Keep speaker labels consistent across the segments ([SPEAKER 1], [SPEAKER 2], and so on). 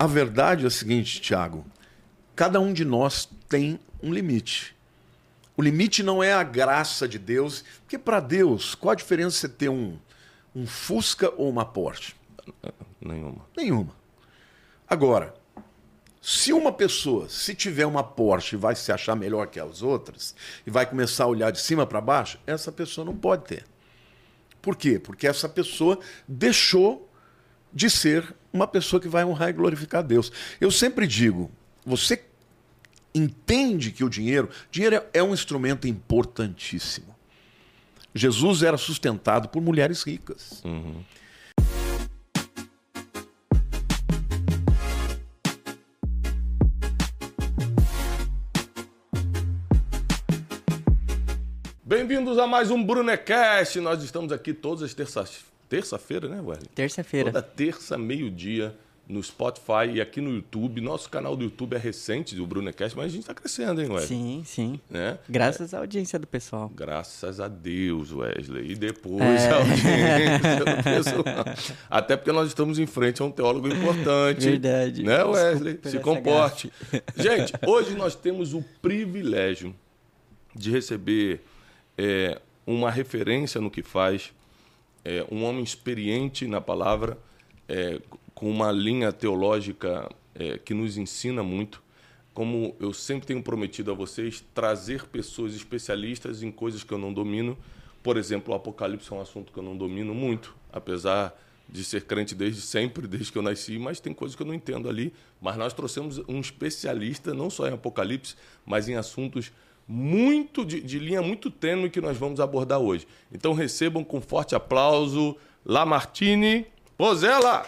[SPEAKER 1] a verdade é a seguinte, Tiago: cada um de nós tem um limite. O limite não é a graça de Deus, porque para Deus, qual a diferença você ter um, um Fusca ou uma Porsche?
[SPEAKER 2] Nenhuma.
[SPEAKER 1] Nenhuma. Agora, se uma pessoa, se tiver uma Porsche, vai se achar melhor que as outras e vai começar a olhar de cima para baixo, essa pessoa não pode ter. Por quê? Porque essa pessoa deixou de ser uma pessoa que vai honrar e glorificar Deus. Eu sempre digo, você entende que o dinheiro, dinheiro é um instrumento importantíssimo. Jesus era sustentado por mulheres ricas.
[SPEAKER 2] Uhum. Bem-vindos a mais um Brunecast. Nós estamos aqui todas as terças. Terça-feira, né, Wesley?
[SPEAKER 3] Terça-feira.
[SPEAKER 2] Toda terça, meio-dia, no Spotify e aqui no YouTube. Nosso canal do YouTube é recente, do Brunecast, mas a gente está crescendo, hein, Wesley?
[SPEAKER 3] Sim, sim.
[SPEAKER 2] Né?
[SPEAKER 3] Graças à audiência do pessoal.
[SPEAKER 2] Graças a Deus, Wesley. E depois
[SPEAKER 3] É.
[SPEAKER 2] a audiência do pessoal. Até porque nós estamos em frente a um teólogo importante.
[SPEAKER 3] Verdade.
[SPEAKER 2] Né, Wesley?
[SPEAKER 3] Desculpa
[SPEAKER 2] Se comporte. Gente, hoje nós temos o privilégio de receber é, uma referência no que faz, é, um homem experiente na palavra, é, com uma linha teológica é, que nos ensina muito. Como eu sempre tenho prometido a vocês, trazer pessoas especialistas em coisas que eu não domino. Por exemplo, o Apocalipse é um assunto que eu não domino muito, apesar de ser crente desde sempre, desde que eu nasci, mas tem coisas que eu não entendo ali. Mas nós trouxemos um especialista, não só em Apocalipse, mas em assuntos muito de, de linha muito tênue que nós vamos abordar hoje. Então recebam com forte aplauso Lamartine Pozella.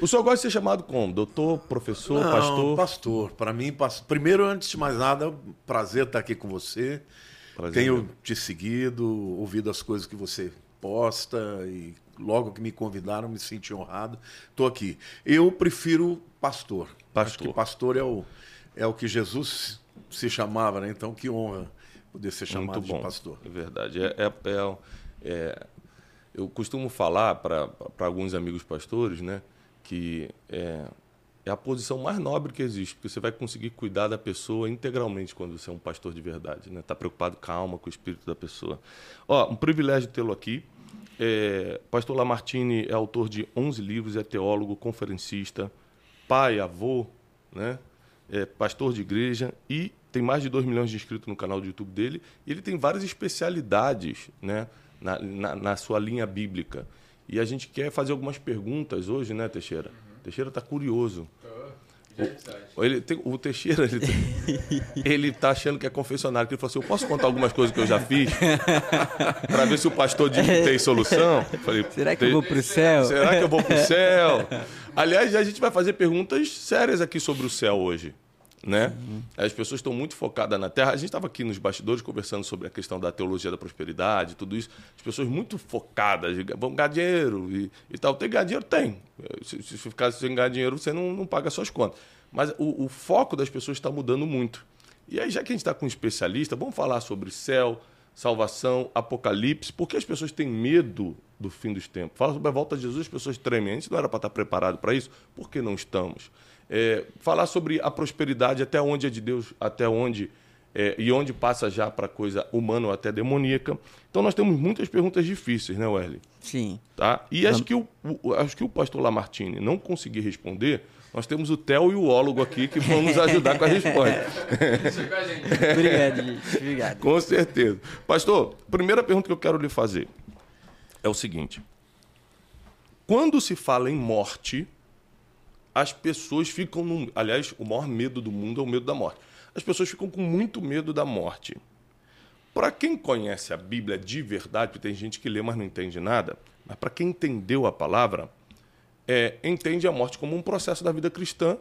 [SPEAKER 2] O senhor gosta de ser chamado como? Doutor, professor,
[SPEAKER 1] Não,
[SPEAKER 2] pastor?
[SPEAKER 1] Pastor. Para mim, pas- primeiro, antes de mais nada, prazer estar aqui com você.
[SPEAKER 2] Prazer
[SPEAKER 1] Tenho
[SPEAKER 2] meu.
[SPEAKER 1] te seguido, ouvido as coisas que você posta e logo que me convidaram, me senti honrado. Estou aqui. Eu prefiro pastor. Acho
[SPEAKER 2] Pastor.
[SPEAKER 1] que pastor é o, é o que Jesus se chamava, né? Então, que honra poder ser chamado
[SPEAKER 2] Muito bom.
[SPEAKER 1] de pastor.
[SPEAKER 2] É verdade. É, é- é- é- eu costumo falar para alguns amigos pastores, né, que é, é a posição mais nobre que existe, porque você vai conseguir cuidar da pessoa integralmente quando você é um pastor de verdade, né? Tá preocupado, calma, com o espírito da pessoa. Ó, um privilégio tê-lo aqui. É, pastor Lamartine é autor de 11 livros, é teólogo, conferencista, pai, avô, né? É pastor de igreja e tem mais de 2 milhões de inscritos no canal do YouTube dele. E ele tem várias especialidades né? na, na, na sua linha bíblica. E a gente quer fazer algumas perguntas hoje, né, Teixeira? Teixeira está curioso. Ele tem, o Teixeira, ele, tem- ele tá achando que é confessionário. que Ele falou assim: Eu posso contar algumas coisas que eu já fiz? para ver se o pastor diz que tem solução? Eu Falei,
[SPEAKER 3] Será que eu
[SPEAKER 2] "Te-
[SPEAKER 3] vou pro céu?
[SPEAKER 2] Será que eu vou pro céu? Aliás, a gente vai fazer perguntas sérias aqui sobre o céu hoje. Né? As pessoas estão muito focadas na Terra. A gente estava aqui nos bastidores conversando sobre a questão da teologia da prosperidade, tudo isso. As pessoas muito focadas, vamos ganhar dinheiro e, e tal. Tem que ganhar dinheiro? Tem. Se, se ficar sem ganhar dinheiro, você não, não paga suas contas. Mas o, o foco das pessoas está mudando muito. E aí, já que a gente está com um especialista, vamos falar sobre céu, salvação, apocalipse, porque as pessoas têm medo do fim dos tempos. Fala sobre a volta de Jesus, as pessoas tremem. A gente não era para estar preparado para isso, por que não estamos? É, falar sobre a prosperidade, até onde é de Deus, até onde é, e onde passa já para coisa humana ou até demoníaca. Então nós temos muitas perguntas difíceis, né, Wesley?
[SPEAKER 3] Sim.
[SPEAKER 2] Tá? E acho que, o, o- acho que o pastor Lamartine não conseguir responder, nós temos o Theo e o Ólogo aqui que vão nos ajudar com a resposta.
[SPEAKER 3] Obrigado, gente. Obrigado.
[SPEAKER 2] Com certeza. Pastor, primeira pergunta que eu quero lhe fazer é o seguinte: quando se fala em morte, as pessoas ficam num. Aliás, o maior medo do mundo é o medo da morte. As pessoas ficam com muito medo da morte. Para quem conhece a Bíblia de verdade, porque tem gente que lê, mas não entende nada, mas para quem entendeu a palavra, é, entende a morte como um processo da vida cristã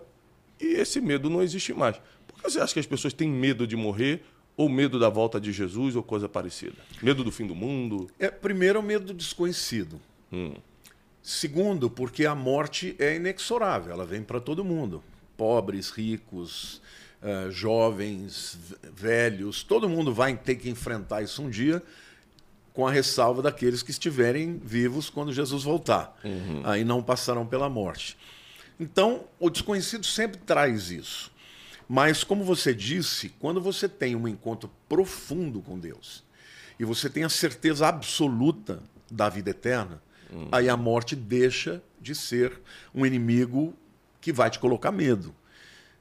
[SPEAKER 2] e esse medo não existe mais. Por que você acha que as pessoas têm medo de morrer ou medo da volta de Jesus ou coisa parecida? Medo do fim do mundo?
[SPEAKER 1] É, primeiro, o medo do desconhecido.
[SPEAKER 2] Hum.
[SPEAKER 1] Segundo, porque a morte é inexorável, ela vem para todo mundo. Pobres, ricos, eh, jovens, velhos, todo mundo vai ter que enfrentar isso um dia. com a ressalva daqueles que estiverem vivos quando Jesus voltar. Aí não passarão pela morte. Então, o desconhecido sempre traz isso. Mas, como você disse, quando você tem um encontro profundo com Deus e você tem a certeza absoluta da vida eterna, aí a morte deixa de ser um inimigo que vai te colocar medo.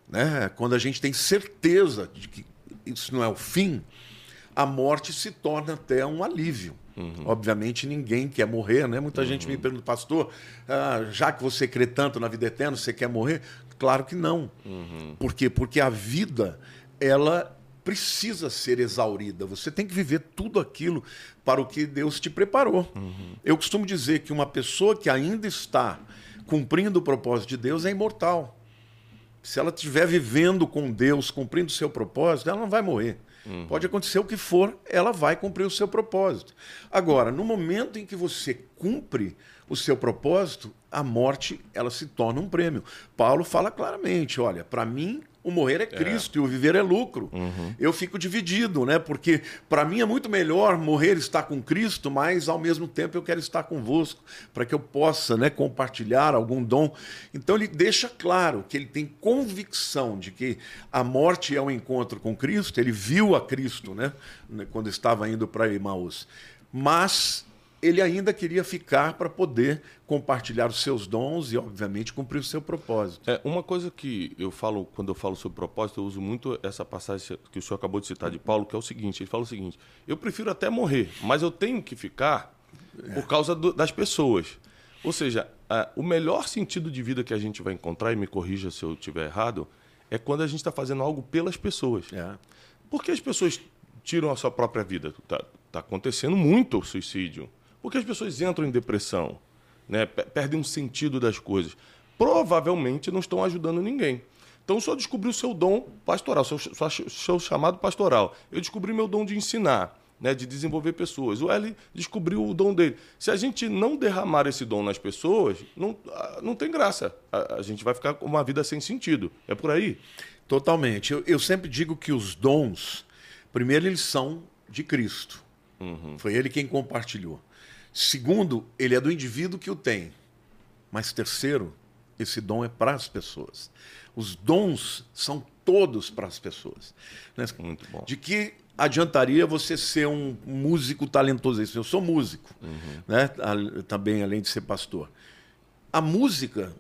[SPEAKER 1] Né? Quando a gente tem certeza de que isso não é o fim, a morte se torna até um alívio. Obviamente ninguém quer morrer, né? Muita gente me pergunta, pastor, ah, já que você crê tanto na vida eterna, você quer morrer? Claro que não. Por quê? Porque a vida, ela precisa ser exaurida. Você tem que viver tudo aquilo para o que Deus te preparou. Eu costumo dizer que uma pessoa que ainda está cumprindo o propósito de Deus é imortal. Se ela estiver vivendo com Deus, cumprindo o seu propósito, ela não vai morrer. Pode acontecer o que for, ela vai cumprir o seu propósito. Agora, no momento em que você cumpre o seu propósito, a morte ela se torna um prêmio. Paulo fala claramente: olha, para mim o morrer é Cristo e o viver é lucro. Eu fico dividido, né? Porque para mim é muito melhor morrer e estar com Cristo, mas ao mesmo tempo eu quero estar convosco para que eu possa, né, compartilhar algum dom. Então ele deixa claro que ele tem convicção de que a morte é um encontro com Cristo. Ele viu a Cristo, né, quando estava indo para Emaús. Mas ele ainda queria ficar para poder compartilhar os seus dons e, obviamente, cumprir o seu propósito.
[SPEAKER 2] É, uma coisa que eu falo, quando eu falo sobre propósito, eu uso muito essa passagem que o senhor acabou de citar de Paulo, que é o seguinte: ele fala o seguinte, eu prefiro até morrer, mas eu tenho que ficar por causa do- das pessoas. Ou seja, ah, o melhor sentido de vida que a gente vai encontrar, e me corrija se eu estiver errado, é quando a gente está fazendo algo pelas pessoas.
[SPEAKER 1] É.
[SPEAKER 2] Por que as pessoas tiram a sua própria vida? Está acontecendo muito o suicídio. Por que as pessoas entram em depressão? Né? Pe- Perdem um sentido das coisas. Provavelmente não estão ajudando ninguém. Então o senhor descobriu o seu dom pastoral, seu, seu chamado pastoral. Eu descobri meu dom de ensinar, né? de desenvolver pessoas. O L descobriu o dom dele. Se a gente não derramar esse dom nas pessoas, não, ah, não tem graça. A, a gente vai ficar com uma vida sem sentido. É por aí?
[SPEAKER 1] Totalmente. Eu, eu sempre digo que os dons, primeiro, eles são de Cristo. Foi ele quem compartilhou. Segundo, ele é do indivíduo que o tem. Mas terceiro, esse dom é para as pessoas. Os dons são todos para as pessoas. né?
[SPEAKER 2] Muito bom.
[SPEAKER 1] De que adiantaria você ser um músico talentoso? Eu sou músico, né? A- também além de ser pastor. A música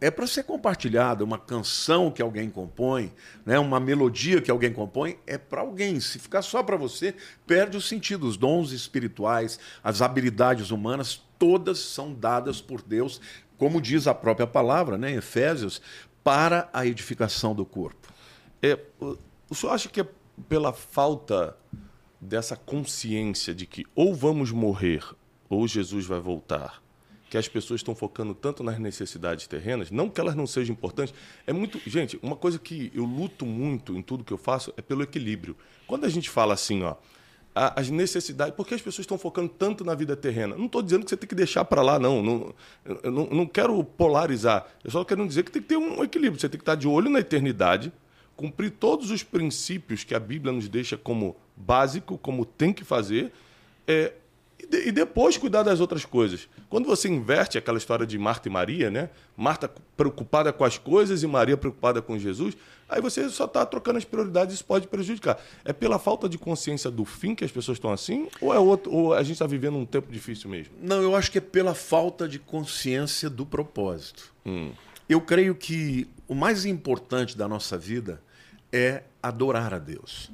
[SPEAKER 1] é para ser compartilhada, uma canção que alguém compõe, né? uma melodia que alguém compõe, é para alguém. Se ficar só para você, perde o sentido. Os dons espirituais, as habilidades humanas, todas são dadas por Deus, como diz a própria palavra, né? em Efésios, para a edificação do corpo.
[SPEAKER 2] É, o, senhor acha que é pela falta dessa consciência de que ou vamos morrer ou Jesus vai voltar, que as pessoas estão focando tanto nas necessidades terrenas, não que elas não sejam importantes, é muito, gente, uma coisa que eu luto muito em tudo que eu faço é pelo equilíbrio. Quando a gente fala assim, ó, as necessidades, por que as pessoas estão focando tanto na vida terrena? Não estou dizendo que você tem que deixar para lá, não. não não, não quero polarizar. Eu só quero dizer que tem que ter um equilíbrio. Você tem que estar de olho na eternidade, cumprir todos os princípios que a Bíblia nos deixa como básico, como tem que fazer, é, e, de- e depois cuidar das outras coisas. Quando você inverte aquela história de Marta e Maria, né? Marta preocupada com as coisas e Maria preocupada com Jesus, aí você só está trocando as prioridades e isso pode prejudicar. É pela falta de consciência do fim que as pessoas estão assim, ou é outro, ou a gente está vivendo um tempo difícil mesmo?
[SPEAKER 1] Não, eu acho que é pela falta de consciência do propósito. Eu creio que o mais importante da nossa vida é adorar a Deus,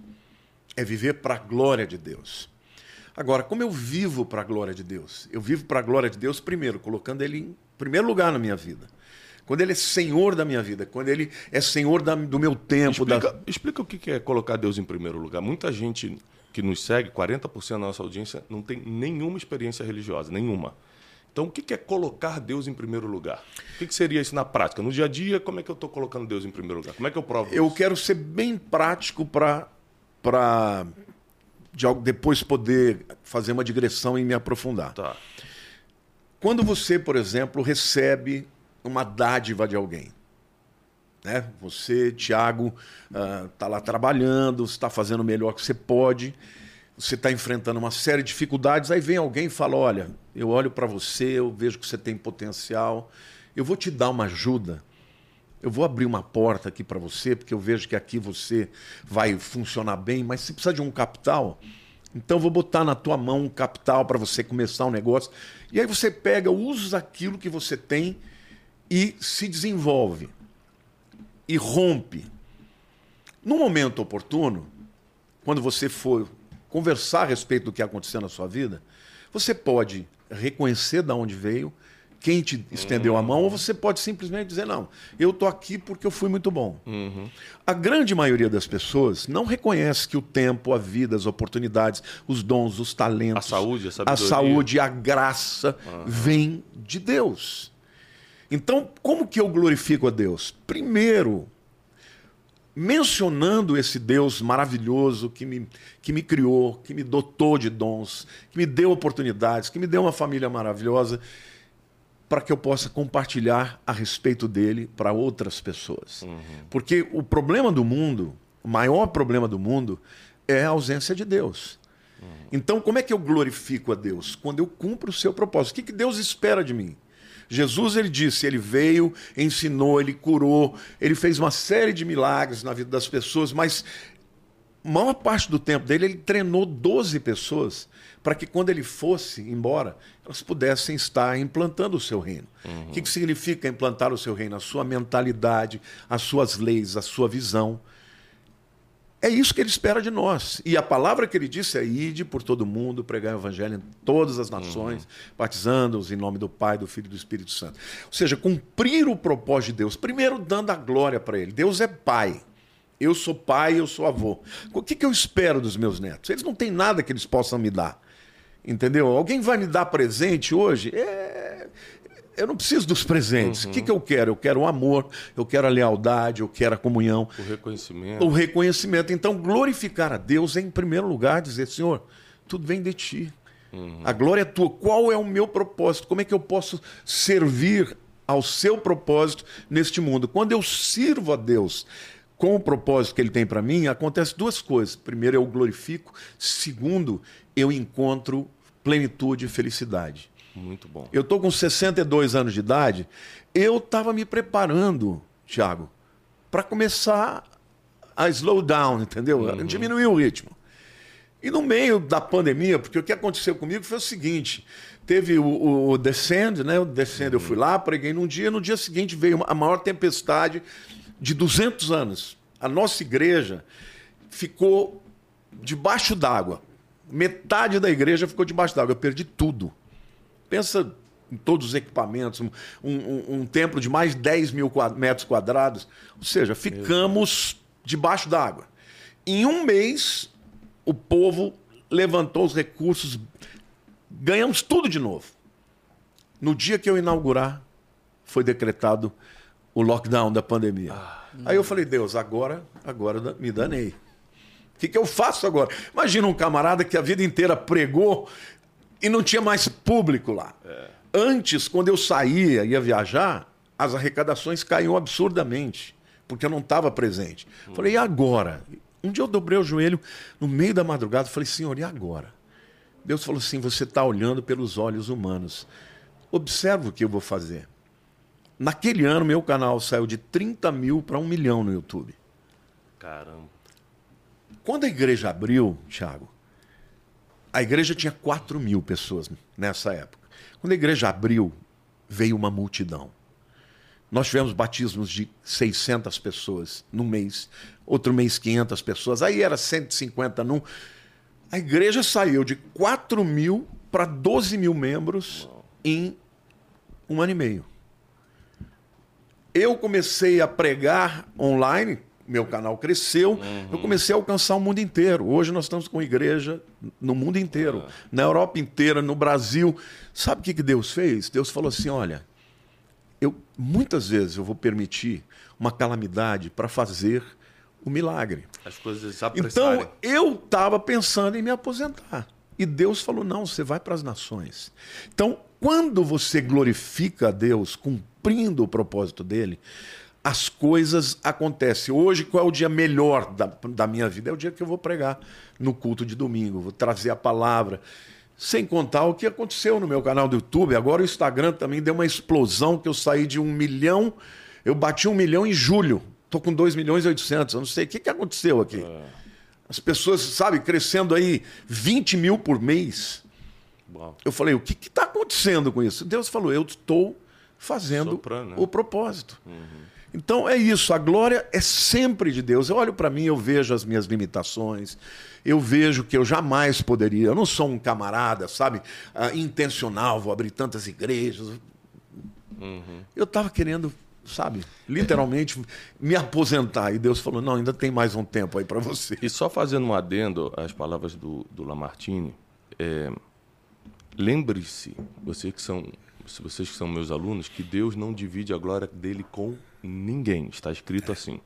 [SPEAKER 1] é viver para a glória de Deus. Agora, como eu vivo para a glória de Deus? Eu vivo para a glória de Deus, primeiro, colocando Ele em primeiro lugar na minha vida. Quando Ele é Senhor da minha vida, quando Ele é Senhor da- do meu tempo. da-
[SPEAKER 2] Explica, explica o que é colocar Deus em primeiro lugar. Muita gente que nos segue, 40% da nossa audiência, não tem nenhuma experiência religiosa, nenhuma. Então, o que é colocar Deus em primeiro lugar? O que seria isso na prática? No dia a dia, como é que eu estou colocando Deus em primeiro lugar? Como é que eu provo
[SPEAKER 1] Eu
[SPEAKER 2] isso?
[SPEAKER 1] quero ser bem prático para para de algo- depois poder fazer uma digressão e me aprofundar.
[SPEAKER 2] Tá.
[SPEAKER 1] Quando você, por exemplo, recebe uma dádiva de alguém, né? Você, Tiago, está lá trabalhando, está fazendo o melhor que você pode. você está enfrentando uma série de dificuldades, aí vem alguém e fala: Olha, eu olho para você, eu vejo que você tem potencial, eu vou te dar uma ajuda. Eu vou abrir uma porta aqui para você, porque eu vejo que aqui você vai funcionar bem, mas se precisa de um capital, então vou botar na tua mão um capital para você começar um negócio. E aí você pega, usa aquilo que você tem e se desenvolve. E rompe. No momento oportuno, quando você for conversar a respeito do que aconteceu na sua vida, você pode reconhecer de onde veio, quem te estendeu a mão, ou você pode simplesmente dizer: Não, eu estou aqui porque eu fui muito bom.
[SPEAKER 2] Uhum.
[SPEAKER 1] A grande maioria das pessoas não reconhece que o tempo, a vida, as oportunidades, os dons, os talentos,
[SPEAKER 2] A saúde, a
[SPEAKER 1] a saúde, a graça vem de Deus. Então, como que eu glorifico a Deus? Primeiro, mencionando esse Deus maravilhoso que me, que me criou, que me dotou de dons, que me deu oportunidades, que me deu uma família maravilhosa, para que eu possa compartilhar a respeito dele para outras pessoas. Porque o problema do mundo, o maior problema do mundo, é a ausência de Deus. Então, como é que eu glorifico a Deus? Quando eu cumpro o seu propósito. O que, que Deus espera de mim? Jesus, ele disse, ele veio, ensinou, ele curou, ele fez uma série de milagres na vida das pessoas, mas maior parte do tempo dele, ele treinou 12 pessoas para que quando ele fosse embora, elas pudessem estar implantando o seu reino. O que, que significa implantar o seu reino? A sua mentalidade, as suas leis, a sua visão. É isso que ele espera de nós. E a palavra que ele disse é: ide por todo mundo, pregar o evangelho em todas as nações, batizando-os em nome do Pai, do Filho e do Espírito Santo. Ou seja, cumprir o propósito de Deus, primeiro dando a glória para ele. Deus é Pai. Eu sou pai, eu sou avô. O que, que eu espero dos meus netos? Eles não têm nada que eles possam me dar. Entendeu? Alguém vai me dar presente hoje? É... Eu não preciso dos presentes. O que, que eu quero? Eu quero o amor, eu quero a lealdade, eu quero a comunhão,
[SPEAKER 2] O reconhecimento.
[SPEAKER 1] o reconhecimento. Então, glorificar a Deus é, em primeiro lugar, dizer: Senhor, tudo vem de ti. A glória é tua. Qual é o meu propósito? Como é que eu posso servir ao seu propósito neste mundo? Quando eu sirvo a Deus com o propósito que ele tem para mim, acontece duas coisas. Primeiro, eu glorifico. Segundo, eu encontro plenitude e felicidade.
[SPEAKER 2] Muito bom.
[SPEAKER 1] Eu estou com 62 anos de idade. Eu estava me preparando, Thiago, para começar a slow down, entendeu? Diminuir o ritmo. E no meio da pandemia, porque o que aconteceu comigo foi o seguinte: teve o, o, Descend, né? O Descend eu fui lá, preguei num dia, no dia seguinte veio uma- a maior tempestade de 200 anos. A nossa igreja ficou debaixo d'água. Metade da igreja ficou debaixo d'água. Eu perdi tudo. Pensa em todos os equipamentos, um, um- um templo de mais de 10 mil metros quadrados. Ou seja, ficamos debaixo d'água. Em um mês, o povo levantou os recursos, ganhamos tudo de novo. No dia que eu inaugurar, foi decretado o lockdown da pandemia. Aí eu falei, Deus, agora, agora me danei. O que, que eu faço agora? Imagina um camarada que a vida inteira pregou e não tinha mais público lá. Antes, quando eu saía, ia viajar, as arrecadações caíam absurdamente, porque eu não estava presente. Falei, e agora? Um dia eu dobrei o joelho no meio da madrugada falei, Senhor, e agora? Deus falou assim: você está olhando pelos olhos humanos. Observa o que eu vou fazer. Naquele ano, meu canal saiu de 30 mil para um milhão no YouTube.
[SPEAKER 2] Caramba.
[SPEAKER 1] Quando a igreja abriu, Thiago, a igreja tinha 4 mil pessoas nessa época. Quando a igreja abriu, veio uma multidão. Nós tivemos batismos de 600 pessoas num mês, outro mês 500 pessoas, aí era 150 num. A igreja saiu de 4 mil para 12 mil membros em um ano e meio. Eu comecei a pregar online, meu canal cresceu, eu comecei a alcançar o mundo inteiro. Hoje nós estamos com igreja no mundo inteiro, na Europa inteira, no Brasil. Sabe o que que Deus fez? Deus falou assim: olha, eu muitas vezes eu vou permitir uma calamidade para fazer o milagre.
[SPEAKER 2] As coisas apressarem.
[SPEAKER 1] Então, eu estava pensando em me aposentar. E Deus falou: não, você vai para as nações. Então, quando você glorifica a Deus, cumprindo o propósito dele, as coisas acontecem. Hoje, qual é o dia melhor da, da minha vida? É o dia que eu vou pregar no culto de domingo, vou trazer a palavra. Sem contar o que aconteceu no meu canal do YouTube. Agora o Instagram também deu uma explosão que eu saí de um milhão. Eu bati um milhão em julho. Estou com 2 milhões e 800. Eu não sei o que, que aconteceu aqui. As pessoas, sabe, crescendo aí 20 mil por mês. Eu falei, o que está acontecendo com isso? Deus falou, eu estou fazendo
[SPEAKER 2] Soprando, né?
[SPEAKER 1] o propósito. Então é isso, a glória é sempre de Deus. Eu olho para mim, eu vejo as minhas limitações, eu vejo que eu jamais poderia. Eu não sou um camarada, sabe, ah, intencional, vou abrir tantas igrejas. Eu estava querendo, sabe, literalmente me aposentar. E Deus falou: não, ainda tem mais um tempo aí para você.
[SPEAKER 2] E só fazendo um adendo às palavras do, do Lamartine, é, lembre-se, você que são, vocês que são meus alunos, que Deus não divide a glória dele com ninguém. Está escrito assim.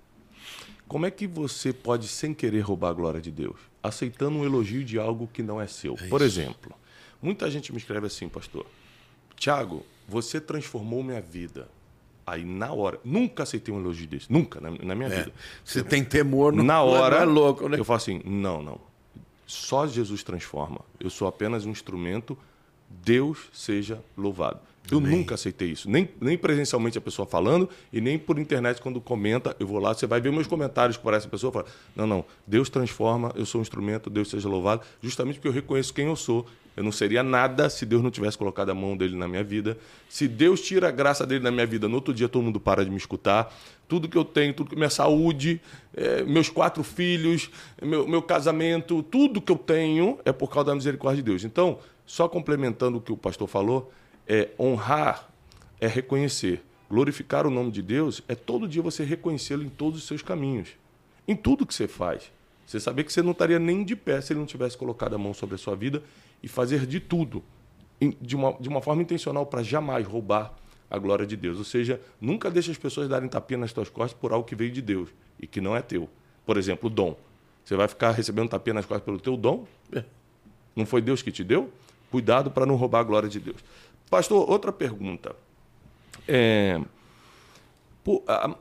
[SPEAKER 2] Como é que você pode, sem querer, roubar a glória de Deus? Aceitando um elogio de algo que não é seu. Por exemplo, muita gente me escreve assim, pastor. Tiago, você transformou minha vida. Aí, na hora, nunca aceitei um elogio desse. Nunca, na, na minha vida.
[SPEAKER 1] Você tem temor no
[SPEAKER 2] Na hora,
[SPEAKER 1] não é louco, né?
[SPEAKER 2] eu falo assim: não, não. Só Jesus transforma. Eu sou apenas um instrumento. Deus seja louvado. Eu nunca aceitei isso. Nem, nem presencialmente a pessoa falando e nem por internet quando comenta. Eu vou lá, você vai ver meus comentários por essa pessoa. Fala, não, não. Deus transforma. Eu sou um instrumento. Deus seja louvado. Justamente porque eu reconheço quem eu sou. Eu não seria nada se Deus não tivesse colocado a mão dele na minha vida. Se Deus tira a graça dele na minha vida, no outro dia todo mundo para de me escutar. Tudo que eu tenho, tudo que minha saúde, eh, meus quatro filhos, meu, meu casamento, tudo que eu tenho é por causa da misericórdia de Deus. Então, só complementando o que o pastor falou, é honrar, é reconhecer. Glorificar o nome de Deus é todo dia você reconhecê-lo em todos os seus caminhos, em tudo que você faz. Você saber que você não estaria nem de pé se ele não tivesse colocado a mão sobre a sua vida e fazer de tudo de uma, de uma forma intencional para jamais roubar a glória de Deus. Ou seja, nunca deixe as pessoas darem tapinha nas tuas costas por algo que veio de Deus e que não é teu. Por exemplo, o dom. Você vai ficar recebendo tapinha nas costas pelo teu dom?
[SPEAKER 1] É.
[SPEAKER 2] Não foi Deus que te deu? Cuidado para não roubar a glória de Deus. Pastor, outra pergunta. É, pô, a-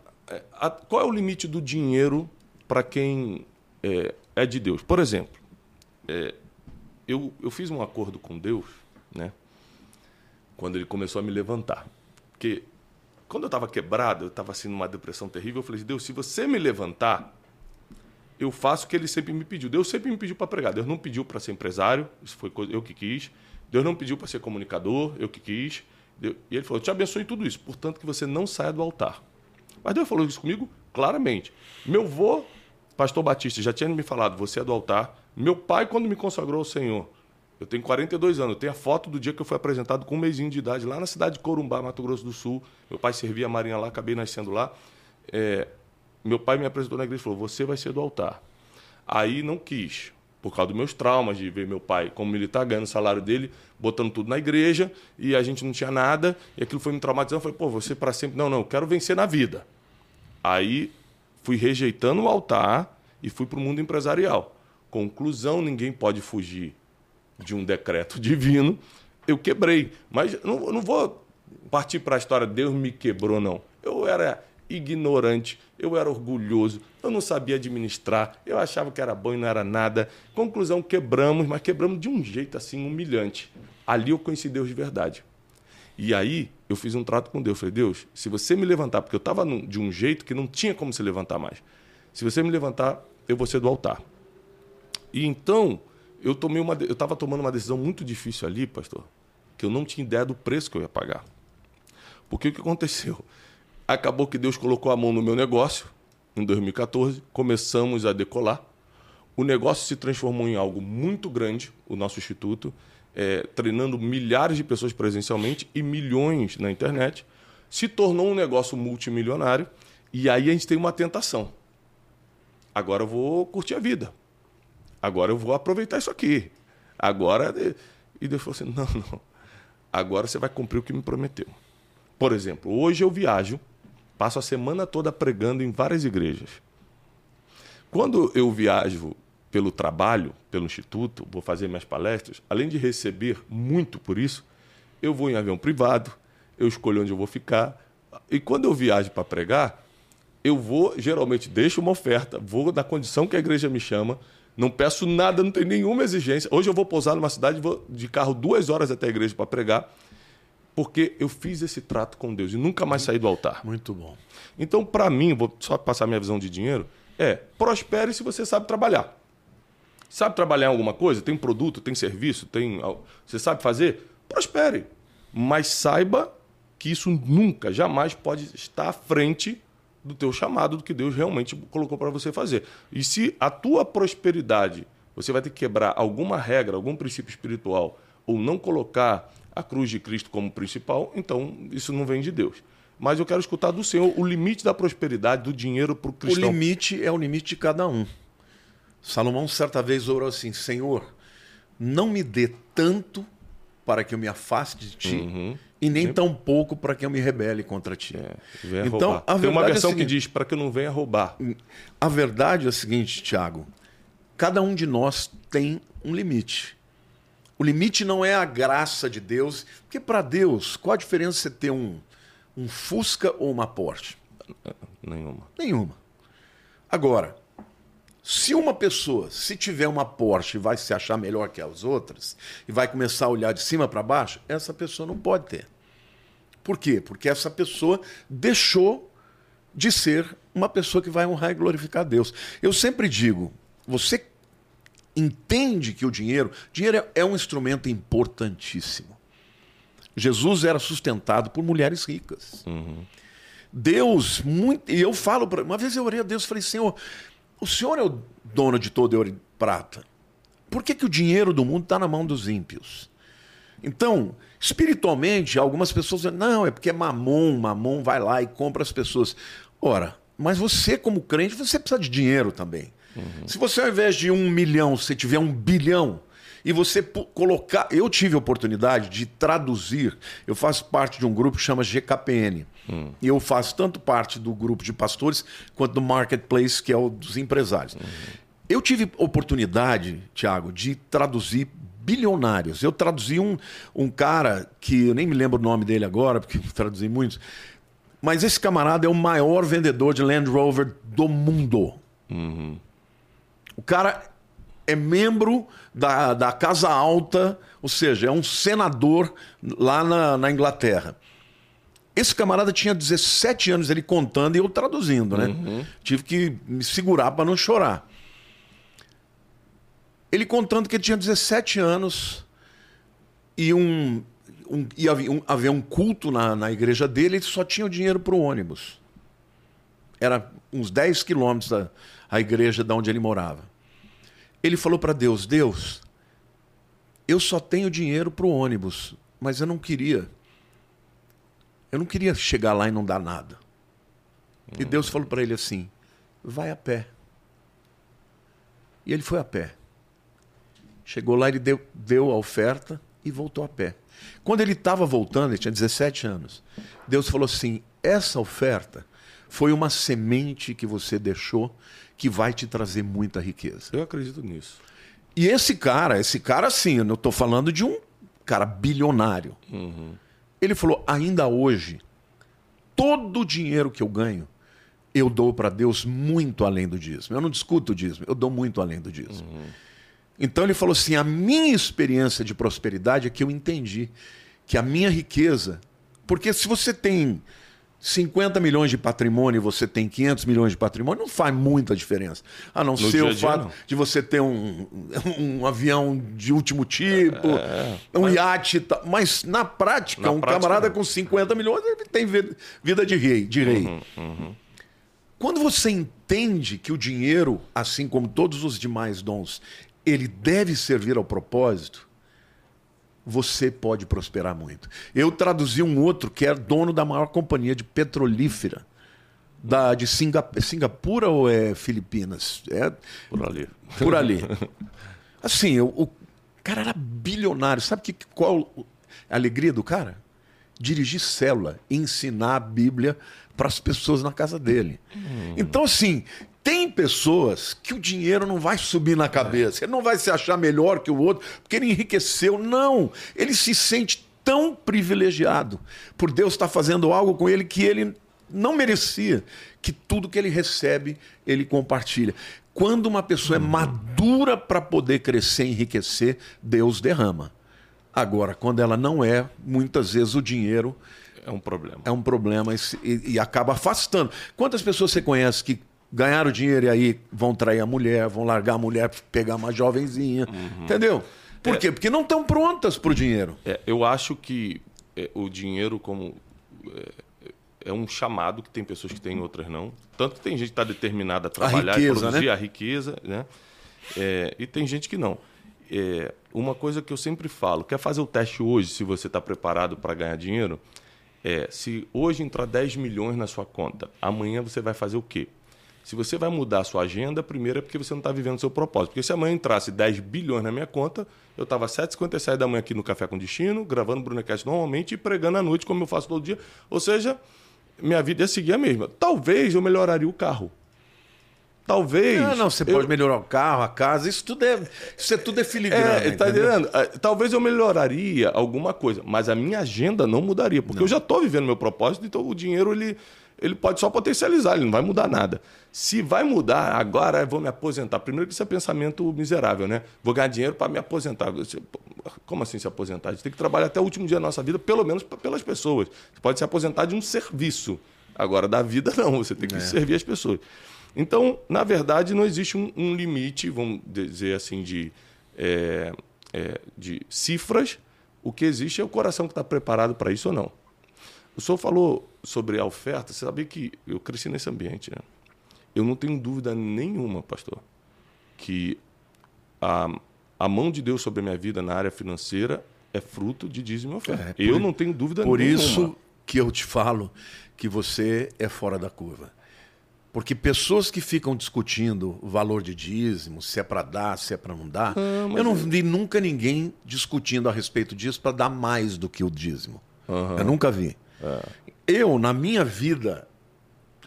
[SPEAKER 2] a- qual é o limite do dinheiro para quem é, é de Deus? Por exemplo, é, eu, eu fiz um acordo com Deus, né? Quando ele começou a me levantar. Porque quando eu estava quebrado, eu estava assim numa depressão terrível, eu falei, Deus, se você me levantar, eu faço o que ele sempre me pediu. Deus sempre me pediu para pregar. Deus não pediu para ser empresário, isso foi eu que quis. Deus não pediu para ser comunicador, eu que quis. Deu- E ele falou: te abençoe em tudo isso, portanto que você não saia do altar. Mas Deus falou isso comigo claramente. Meu avô, pastor Batista, já tinha me falado: Você é do altar. Meu pai, quando me consagrou ao Senhor, eu tenho 42 anos, eu tenho a foto do dia que eu fui apresentado com um mêsinho de idade lá na cidade de Corumbá, Mato Grosso do Sul. Meu pai servia a marinha lá, acabei nascendo lá. É, meu pai me apresentou na igreja e falou: Você vai ser do altar. Aí não quis, por causa dos meus traumas, de ver meu pai como militar ganhando o salário dele, botando tudo na igreja, e a gente não tinha nada, e aquilo foi me traumatizando. Eu falei: Pô, você para sempre. Não, não, eu quero vencer na vida. Aí fui rejeitando o altar e fui para o mundo empresarial. Conclusão: ninguém pode fugir de um decreto divino. Eu quebrei. Mas não, não vou partir para a história, Deus me quebrou, não. Eu era ignorante, eu era orgulhoso, eu não sabia administrar, eu achava que era bom e não era nada. Conclusão, quebramos, mas quebramos de um jeito assim humilhante. Ali eu conheci Deus de verdade. E aí eu fiz um trato com Deus. Falei, Deus, se você me levantar, porque eu estava de um jeito que não tinha como se levantar mais. Se você me levantar, eu vou ser do altar. E então eu tomei uma, eu estava tomando uma decisão muito difícil ali, pastor, que eu não tinha ideia do preço que eu ia pagar. Porque o que aconteceu? Acabou que Deus colocou a mão no meu negócio em 2014, começamos a decolar. O negócio se transformou em algo muito grande, o nosso instituto, eh, treinando milhares de pessoas presencialmente e milhões na internet. Se tornou um negócio multimilionário e aí a gente tem uma tentação. Agora eu vou curtir a vida. Agora eu vou aproveitar isso aqui. Agora. E Deus falou assim: não, não. Agora você vai cumprir o que me prometeu. Por exemplo, hoje eu viajo, passo a semana toda pregando em várias igrejas. Quando eu viajo pelo trabalho, pelo instituto, vou fazer minhas palestras, além de receber muito por isso, eu vou em avião privado, eu escolho onde eu vou ficar. E quando eu viajo para pregar, eu vou, geralmente, deixo uma oferta, vou na condição que a igreja me chama, não peço nada, não tenho nenhuma exigência. Hoje eu vou pousar numa cidade, vou de carro duas horas até a igreja para pregar, porque eu fiz esse trato com Deus e nunca mais saí do altar.
[SPEAKER 1] Muito bom.
[SPEAKER 2] Então, para mim, vou só passar minha visão de dinheiro, é prospere se você sabe trabalhar. Sabe trabalhar em alguma coisa? Tem produto, tem serviço, tem. Você sabe fazer? Prospere. Mas saiba que isso nunca, jamais pode estar à frente do teu chamado, do que Deus realmente colocou para você fazer. E se a tua prosperidade, você vai ter que quebrar alguma regra, algum princípio espiritual, ou não colocar a cruz de Cristo como principal, então isso não vem de Deus. Mas eu quero escutar do Senhor o limite da prosperidade, do dinheiro para o cristão.
[SPEAKER 1] O limite é o limite de cada um. Salomão certa vez orou assim: Senhor, não me dê tanto para que eu me afaste de ti, uhum. e nem tão pouco para que eu me rebele contra ti. É,
[SPEAKER 2] então, a Tem uma versão é seguinte, que diz para que eu não venha roubar.
[SPEAKER 1] A verdade é a seguinte, Tiago: cada um de nós tem um limite. O limite não é a graça de Deus, porque para Deus, qual a diferença você ter um, um Fusca ou uma Porsche?
[SPEAKER 2] Nenhuma.
[SPEAKER 1] Nenhuma. Agora, se uma pessoa, se tiver uma Porsche, vai se achar melhor que as outras e vai começar a olhar de cima para baixo, essa pessoa não pode ter. Por quê? Porque essa pessoa deixou de ser uma pessoa que vai honrar e glorificar a Deus. Eu sempre digo, você entende que o dinheiro, dinheiro é um instrumento importantíssimo. Jesus era sustentado por mulheres ricas. Uhum. Deus, muito, e eu falo, uma vez eu orei a Deus e falei, Senhor, o senhor é o dono de todo ouro e prata. Por que, que o dinheiro do mundo está na mão dos ímpios? Então, espiritualmente, algumas pessoas dizem, não, é porque é mamon, mamon vai lá e compra as pessoas. Ora, mas você, como crente, você precisa de dinheiro também. Uhum. Se você, ao invés de um milhão, você tiver um bilhão, e você colocar. Eu tive a oportunidade de traduzir, eu faço parte de um grupo que chama GKPN. Hum. E eu faço tanto parte do grupo de pastores quanto do marketplace, que é o dos empresários. Uhum. Eu tive oportunidade, Tiago, de traduzir bilionários. Eu traduzi um, um cara que eu nem me lembro o nome dele agora, porque traduzi muitos. Mas esse camarada é o maior vendedor de Land Rover do mundo. Uhum. O cara é membro da, da Casa Alta, ou seja, é um senador lá na, na Inglaterra. Esse camarada tinha 17 anos, ele contando e eu traduzindo, né? Uhum. Tive que me segurar para não chorar. Ele contando que ele tinha 17 anos e um, um, ia um, haver um culto na, na igreja dele, ele só tinha o dinheiro para o ônibus. Era uns 10 quilômetros da a igreja de onde ele morava. Ele falou para Deus: Deus, eu só tenho dinheiro para o ônibus, mas eu não queria. Eu não queria chegar lá e não dar nada. Hum. E Deus falou para ele assim: vai a pé. E ele foi a pé. Chegou lá, ele deu, deu a oferta e voltou a pé. Quando ele estava voltando, ele tinha 17 anos, Deus falou assim: essa oferta foi uma semente que você deixou que vai te trazer muita riqueza.
[SPEAKER 2] Eu acredito nisso.
[SPEAKER 1] E esse cara, esse cara sim, eu estou falando de um cara bilionário. Uhum. Ele falou: ainda hoje, todo o dinheiro que eu ganho, eu dou para Deus muito além do dízimo. Eu não discuto o dízimo, eu dou muito além do dízimo. Uhum. Então ele falou assim: a minha experiência de prosperidade é que eu entendi que a minha riqueza. Porque se você tem 50 milhões de patrimônio e você tem 500 milhões de patrimônio, não faz muita diferença. A não no ser o fato de você ter um, um avião de último tipo, é, um mas, iate. Mas na prática, na um prática, camarada não. com 50 milhões ele tem vida de rei. De rei. Uhum, uhum. Quando você entende que o dinheiro, assim como todos os demais dons, ele deve servir ao propósito, você pode prosperar muito. Eu traduzi um outro que é dono da maior companhia de petrolífera. Da, de Singap Singapura ou é Filipinas? É,
[SPEAKER 2] por ali.
[SPEAKER 1] Por ali. Assim, o, o cara era bilionário. Sabe que, qual a alegria do cara? Dirigir célula, ensinar a Bíblia para as pessoas na casa dele. Hum. Então, assim, tem pessoas que o dinheiro não vai subir na cabeça, ele não vai se achar melhor que o outro, porque ele enriqueceu. Não, ele se sente tão privilegiado por Deus estar fazendo algo com ele que ele não merecia, que tudo que ele recebe, ele compartilha. Quando uma pessoa é madura para poder crescer e enriquecer, Deus derrama. Agora, quando ela não é, muitas vezes o dinheiro
[SPEAKER 2] É um problema.
[SPEAKER 1] é um problema e, e- e acaba afastando. Quantas pessoas você conhece que ganharam dinheiro e aí vão trair a mulher, vão largar a mulher, pegar uma jovenzinha? Entendeu? Por quê? Porque não estão prontas para o dinheiro.
[SPEAKER 2] É, eu acho que é, o dinheiro como é, é um chamado que tem pessoas que têm, outras não. Tanto que tem gente que está determinada a trabalhar
[SPEAKER 1] riqueza,
[SPEAKER 2] e produzir
[SPEAKER 1] né?
[SPEAKER 2] a riqueza, né? É, e tem gente que não. É, uma coisa que eu sempre falo, quer fazer o teste hoje, se você está preparado para ganhar dinheiro, é se hoje entrar 10 milhões na sua conta, amanhã você vai fazer o quê? Se você vai mudar a sua agenda, primeiro é porque você não está vivendo o seu propósito. Porque se amanhã entrasse 10 bilhões na minha conta, eu estava às 7h57 da manhã aqui no Café com Destino, gravando o Brunecast normalmente e pregando à noite, como eu faço todo dia. Ou seja, minha vida ia seguir a mesma. Talvez eu melhoraria o carro. Talvez.
[SPEAKER 1] Ah, não, você
[SPEAKER 2] eu-
[SPEAKER 1] pode melhorar o carro, a casa, isso tudo é, isso é tudo é filigrana.
[SPEAKER 2] é, tá
[SPEAKER 1] entendeu?
[SPEAKER 2] entendendo? Ah, Talvez eu melhoraria alguma coisa, mas a minha agenda não mudaria, porque eu já estou vivendo meu propósito, então o dinheiro ele, ele pode só potencializar, ele não vai mudar nada. Se vai mudar, agora eu vou me aposentar. Primeiro que isso é pensamento miserável, né? Vou ganhar dinheiro para me aposentar. Como assim se aposentar? A gente tem que trabalhar até o último dia da nossa vida, pelo menos pelas pessoas. Você pode se aposentar de um serviço. Agora, da vida, não. Você tem que servir as pessoas. Então, na verdade, não existe um, um limite, vamos dizer assim, de, é, é, de cifras. O que existe é o coração que está preparado para isso ou não. O senhor falou sobre a oferta, você sabia que eu cresci nesse ambiente, né? Eu não tenho dúvida nenhuma, pastor, que a, a mão de Deus sobre a minha vida na área financeira é fruto de dízimo e oferta.
[SPEAKER 1] É, por-
[SPEAKER 2] eu não tenho dúvida
[SPEAKER 1] Por
[SPEAKER 2] nenhuma.
[SPEAKER 1] isso que eu te falo que você é fora da curva. Porque pessoas que ficam discutindo o valor de dízimo, se é para dar, se é para não dar,
[SPEAKER 2] Ah,
[SPEAKER 1] eu não vi nunca ninguém discutindo a respeito disso para dar mais do que o dízimo.
[SPEAKER 2] Aham.
[SPEAKER 1] Eu nunca vi.
[SPEAKER 2] É.
[SPEAKER 1] Eu, na minha vida,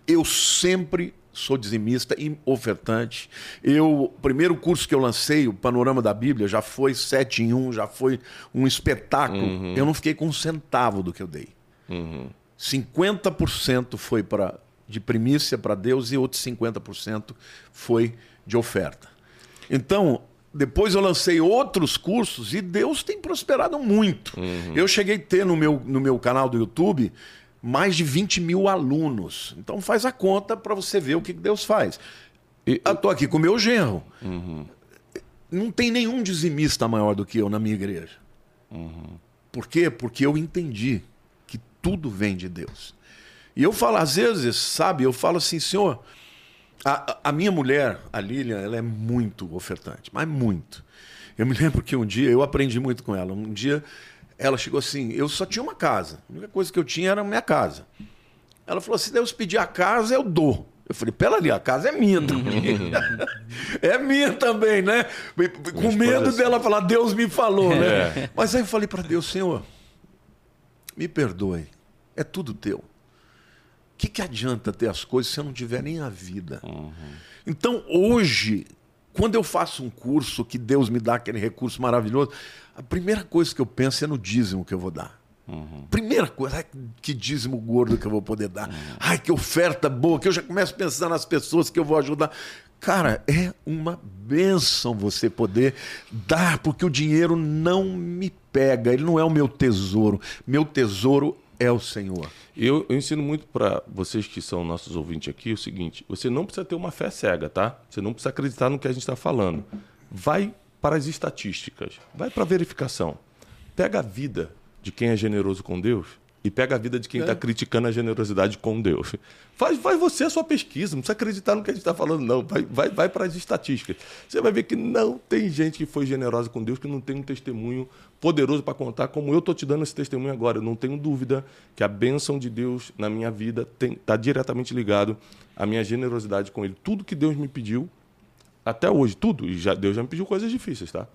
[SPEAKER 1] eu sempre sou dizimista e ofertante. Eu, o primeiro curso que eu lancei, o Panorama da Bíblia, já foi sete em um, já foi um espetáculo.
[SPEAKER 2] Uhum.
[SPEAKER 1] Eu não fiquei com um centavo do que eu dei. 50% foi para de primícia para Deus e outros 50% foi de oferta. Então, depois eu lancei outros cursos e Deus tem prosperado muito. Eu cheguei a ter no meu, no meu canal do YouTube mais de 20 mil alunos. Então faz a conta para você ver o que Deus faz.
[SPEAKER 2] E-
[SPEAKER 1] Eu tô aqui com o meu genro. Não tem nenhum dizimista maior do que eu na minha igreja. Por quê? Porque eu entendi que tudo vem de Deus. E eu falo, às vezes, sabe, eu falo assim, senhor, a, a- a minha mulher, a Lilian, ela é muito ofertante, mas muito. Eu me lembro que um dia, eu aprendi muito com ela. Um dia, ela chegou assim, eu só tinha uma casa. A única coisa que eu tinha era a minha casa. Ela falou: se Deus pedir a casa, eu dou. Eu falei, pera ali, a casa é minha também. é minha também, né? Com medo
[SPEAKER 2] assim.
[SPEAKER 1] dela falar, Deus me falou, né? Mas aí eu falei para Deus, Senhor, me perdoe, é tudo teu. O que, que adianta ter as coisas se eu não tiver nem a vida? Então, hoje, quando eu faço um curso que Deus me dá aquele recurso maravilhoso, a primeira coisa que eu penso é no dízimo que eu vou dar. Primeira coisa, ai, que dízimo gordo que eu vou poder dar. Ai, que oferta boa, que eu já começo a pensar nas pessoas que eu vou ajudar. Cara, é uma benção você poder dar, porque o dinheiro não me pega, ele não é o meu tesouro. Meu tesouro é o Senhor.
[SPEAKER 2] Eu, eu ensino muito para vocês que são nossos ouvintes aqui o seguinte: você não precisa ter uma fé cega, tá? Você não precisa acreditar no que a gente está falando. Vai para as estatísticas, vai para a verificação. Pega a vida de quem é generoso com Deus e pega a vida de quem está criticando a generosidade com Deus. Faz, faz você a sua pesquisa, não precisa acreditar no que a gente está falando, não. Vai, vai, vai para as estatísticas. Você vai ver que não tem gente que foi generosa com Deus que não tem um testemunho poderoso para contar, como eu estou te dando esse testemunho agora. Eu não tenho dúvida que a bênção de Deus na minha vida está diretamente ligado à minha generosidade com Ele. Tudo que Deus me pediu, até hoje, tudo, e já, Deus já me pediu coisas difíceis, tá?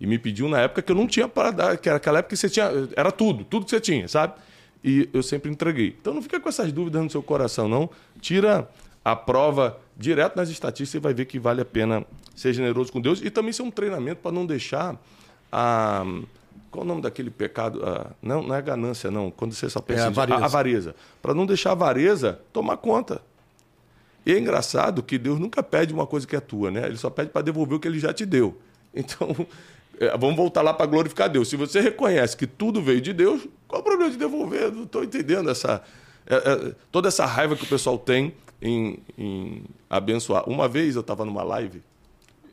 [SPEAKER 2] E me pediu na época que eu não tinha para dar, que era aquela época que você tinha, era tudo, tudo que você tinha, sabe? E eu sempre entreguei. Então não fica com essas dúvidas no seu coração, não. Tira a prova direto nas estatísticas e vai ver que vale a pena ser generoso com Deus e também ser um treinamento para não deixar a, Qual o nome daquele pecado? Ah, não, não é ganância, não. Quando você só pensa
[SPEAKER 1] É avareza.
[SPEAKER 2] a avareza. Para não deixar a avareza tomar conta. E é engraçado que Deus nunca pede uma coisa que é tua, né? Ele só pede para devolver o que ele já te deu. Então, é, vamos voltar lá para glorificar Deus. Se você reconhece que tudo veio de Deus, qual o problema de devolver? Não estou entendendo essa, é, é, toda essa raiva que o pessoal tem em, em abençoar. Uma vez eu estava numa live,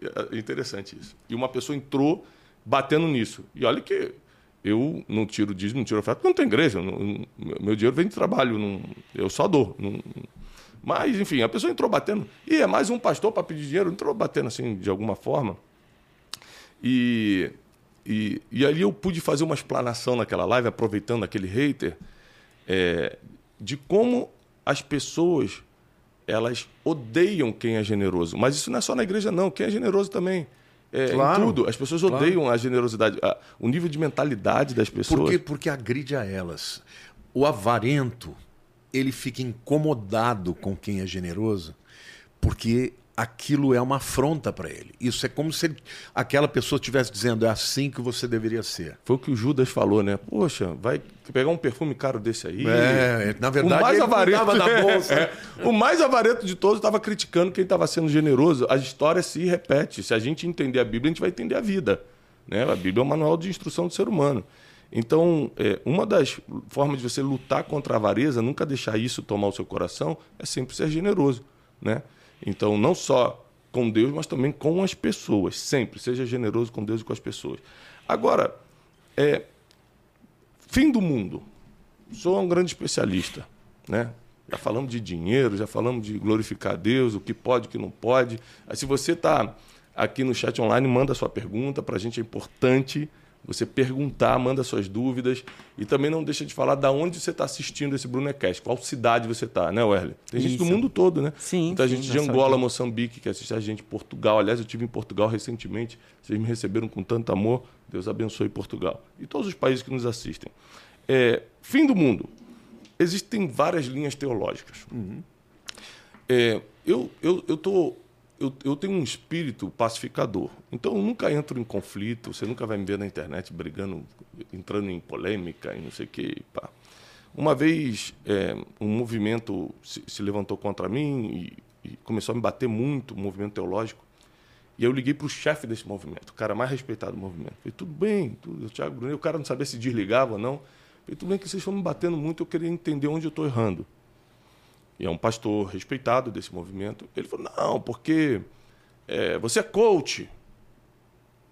[SPEAKER 2] é interessante isso, e uma pessoa entrou batendo nisso. E olha que eu não tiro dízimo, não tiro oferta, porque não tem igreja. não- meu dinheiro vem de trabalho, não- eu só dou. não- mas, enfim, a pessoa entrou batendo. E é mais um pastor para pedir dinheiro, entrou batendo assim, de alguma forma. E, e, e ali eu pude fazer uma explanação naquela live, aproveitando aquele hater, é, de como as pessoas elas odeiam quem é generoso. Mas isso não é só na igreja, não. Quem é generoso também. É,
[SPEAKER 1] Claro.
[SPEAKER 2] Em tudo. As pessoas
[SPEAKER 1] Claro.
[SPEAKER 2] odeiam a generosidade. a- o nível de mentalidade das pessoas.
[SPEAKER 1] Por quê? Porque agride a elas. O avarento, ele fica incomodado com quem é generoso, porque aquilo é uma afronta para ele. Isso é como se ele- aquela pessoa estivesse dizendo, é assim que você deveria ser.
[SPEAKER 2] Foi o que o Judas falou, né? Poxa, vai pegar um perfume caro desse aí.
[SPEAKER 1] É, na verdade,
[SPEAKER 2] o mais avareto,
[SPEAKER 1] cuidava da bolsa.
[SPEAKER 2] É, o mais avareto de todos estava criticando quem estava sendo generoso. A história se repete. Se a gente entender a Bíblia, a gente vai entender a vida. Né? A Bíblia é um manual de instrução do ser humano. Então, é, uma das formas de você lutar contra a avareza, nunca deixar isso tomar o seu coração, é sempre ser generoso. Né? Então, não só com Deus, mas também com as pessoas. Sempre seja generoso com Deus e com as pessoas. Agora, é, fim do mundo. Sou um grande especialista, né? Já falamos de dinheiro, já falamos de glorificar Deus, o que pode, o que não pode. Aí, se você está aqui no chat online, manda sua pergunta, para a gente é importante você perguntar, manda suas dúvidas e também não deixa de falar da onde você está assistindo esse Brunecast, qual cidade você está, né, Werley? Tem gente do
[SPEAKER 3] Isso.
[SPEAKER 2] mundo todo, né?
[SPEAKER 3] Sim,
[SPEAKER 2] Muita
[SPEAKER 3] sim,
[SPEAKER 2] gente de Angola. Moçambique, que assiste a gente, Portugal. Aliás, eu tive em Portugal recentemente. Vocês me receberam com tanto amor. Deus abençoe Portugal. E todos os países que nos assistem. É, fim do mundo. Existem várias linhas teológicas. É, eu, eu, eu, tô, eu, eu tenho um espírito pacificador. Então, eu nunca entro em conflito. Você nunca vai me ver na internet brigando, entrando em polêmica e não sei o quê. Pá. Uma vez, é, um movimento se, se levantou contra mim e, e começou a me bater muito, um movimento teológico. E eu liguei para o chefe desse movimento, o cara mais respeitado do movimento. Falei, tudo bem, tudo, o Thiago Brunet, o cara não sabia se desligava ou não. Falei, tudo bem que vocês estão me batendo muito, eu queria entender onde eu estou errando. E é um pastor respeitado desse movimento. Ele falou, não, porque é, você é coach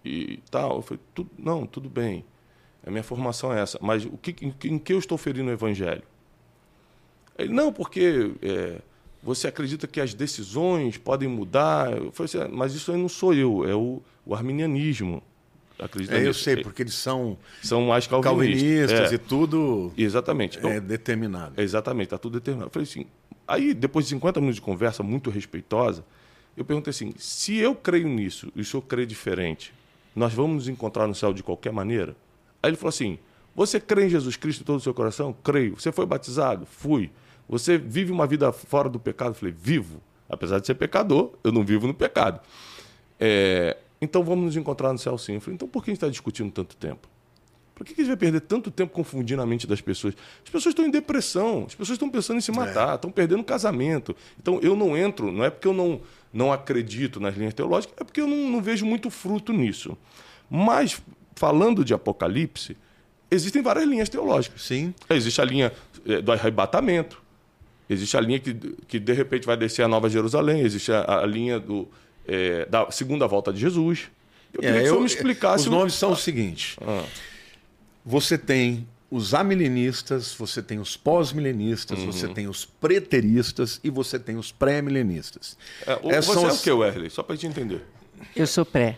[SPEAKER 2] e tal. Eu falei, "Tu- não, tudo bem. A minha formação é essa. Mas o que, em, que- em que eu estou ferindo o evangelho? Ele, não, porque é, você acredita que as decisões podem mudar. Eu falei assim, "Ah, mas isso aí não sou eu, é o, o arminianismo. Acredita
[SPEAKER 1] É, eu
[SPEAKER 2] nisso.
[SPEAKER 1] sei, porque eles são
[SPEAKER 2] São mais calvinistas.
[SPEAKER 1] calvinistas
[SPEAKER 2] É,
[SPEAKER 1] e tudo
[SPEAKER 2] Exatamente. Então,
[SPEAKER 1] é determinado.
[SPEAKER 2] Exatamente, está tudo determinado. Eu falei assim, aí depois de 50 minutos de conversa muito respeitosa, eu perguntei assim, se eu creio nisso e o senhor crê diferente, nós vamos nos encontrar no céu de qualquer maneira? Aí ele falou assim, você crê em Jesus Cristo de todo o seu coração? Creio. Você foi batizado? Fui. Você vive uma vida fora do pecado? Eu falei, vivo. Apesar de ser pecador, eu não vivo no pecado. É, então vamos nos encontrar no céu sim. Eu falei, então por que a gente está discutindo tanto tempo? Por que, que a gente vai perder tanto tempo confundindo a mente das pessoas? As pessoas estão em depressão, as pessoas estão pensando em se matar, estão perdendo casamento. Então eu não entro, não é porque eu não, não acredito nas linhas teológicas, é porque eu não, não vejo muito fruto nisso. Mas, falando de Apocalipse, existem várias linhas teológicas.
[SPEAKER 1] Sim.
[SPEAKER 2] Existe a linha eh, do arrebatamento, existe a linha que, que de repente vai descer a Nova Jerusalém, existe a, a linha do, eh, da segunda volta de Jesus. Eu queria
[SPEAKER 1] É,
[SPEAKER 2] que o senhor
[SPEAKER 1] eu-
[SPEAKER 2] me explicasse.
[SPEAKER 1] Os nomes são o seguinte:
[SPEAKER 2] Ah.
[SPEAKER 1] Você tem os amilenistas, você tem os pós-milenistas,
[SPEAKER 2] Uhum.
[SPEAKER 1] você tem os preteristas e você tem os pré-milenistas.
[SPEAKER 2] É, o-
[SPEAKER 1] Essas
[SPEAKER 2] você
[SPEAKER 1] são
[SPEAKER 2] é
[SPEAKER 1] as-
[SPEAKER 2] o que, Wesley? Só pra gente entender.
[SPEAKER 3] Eu sou pré.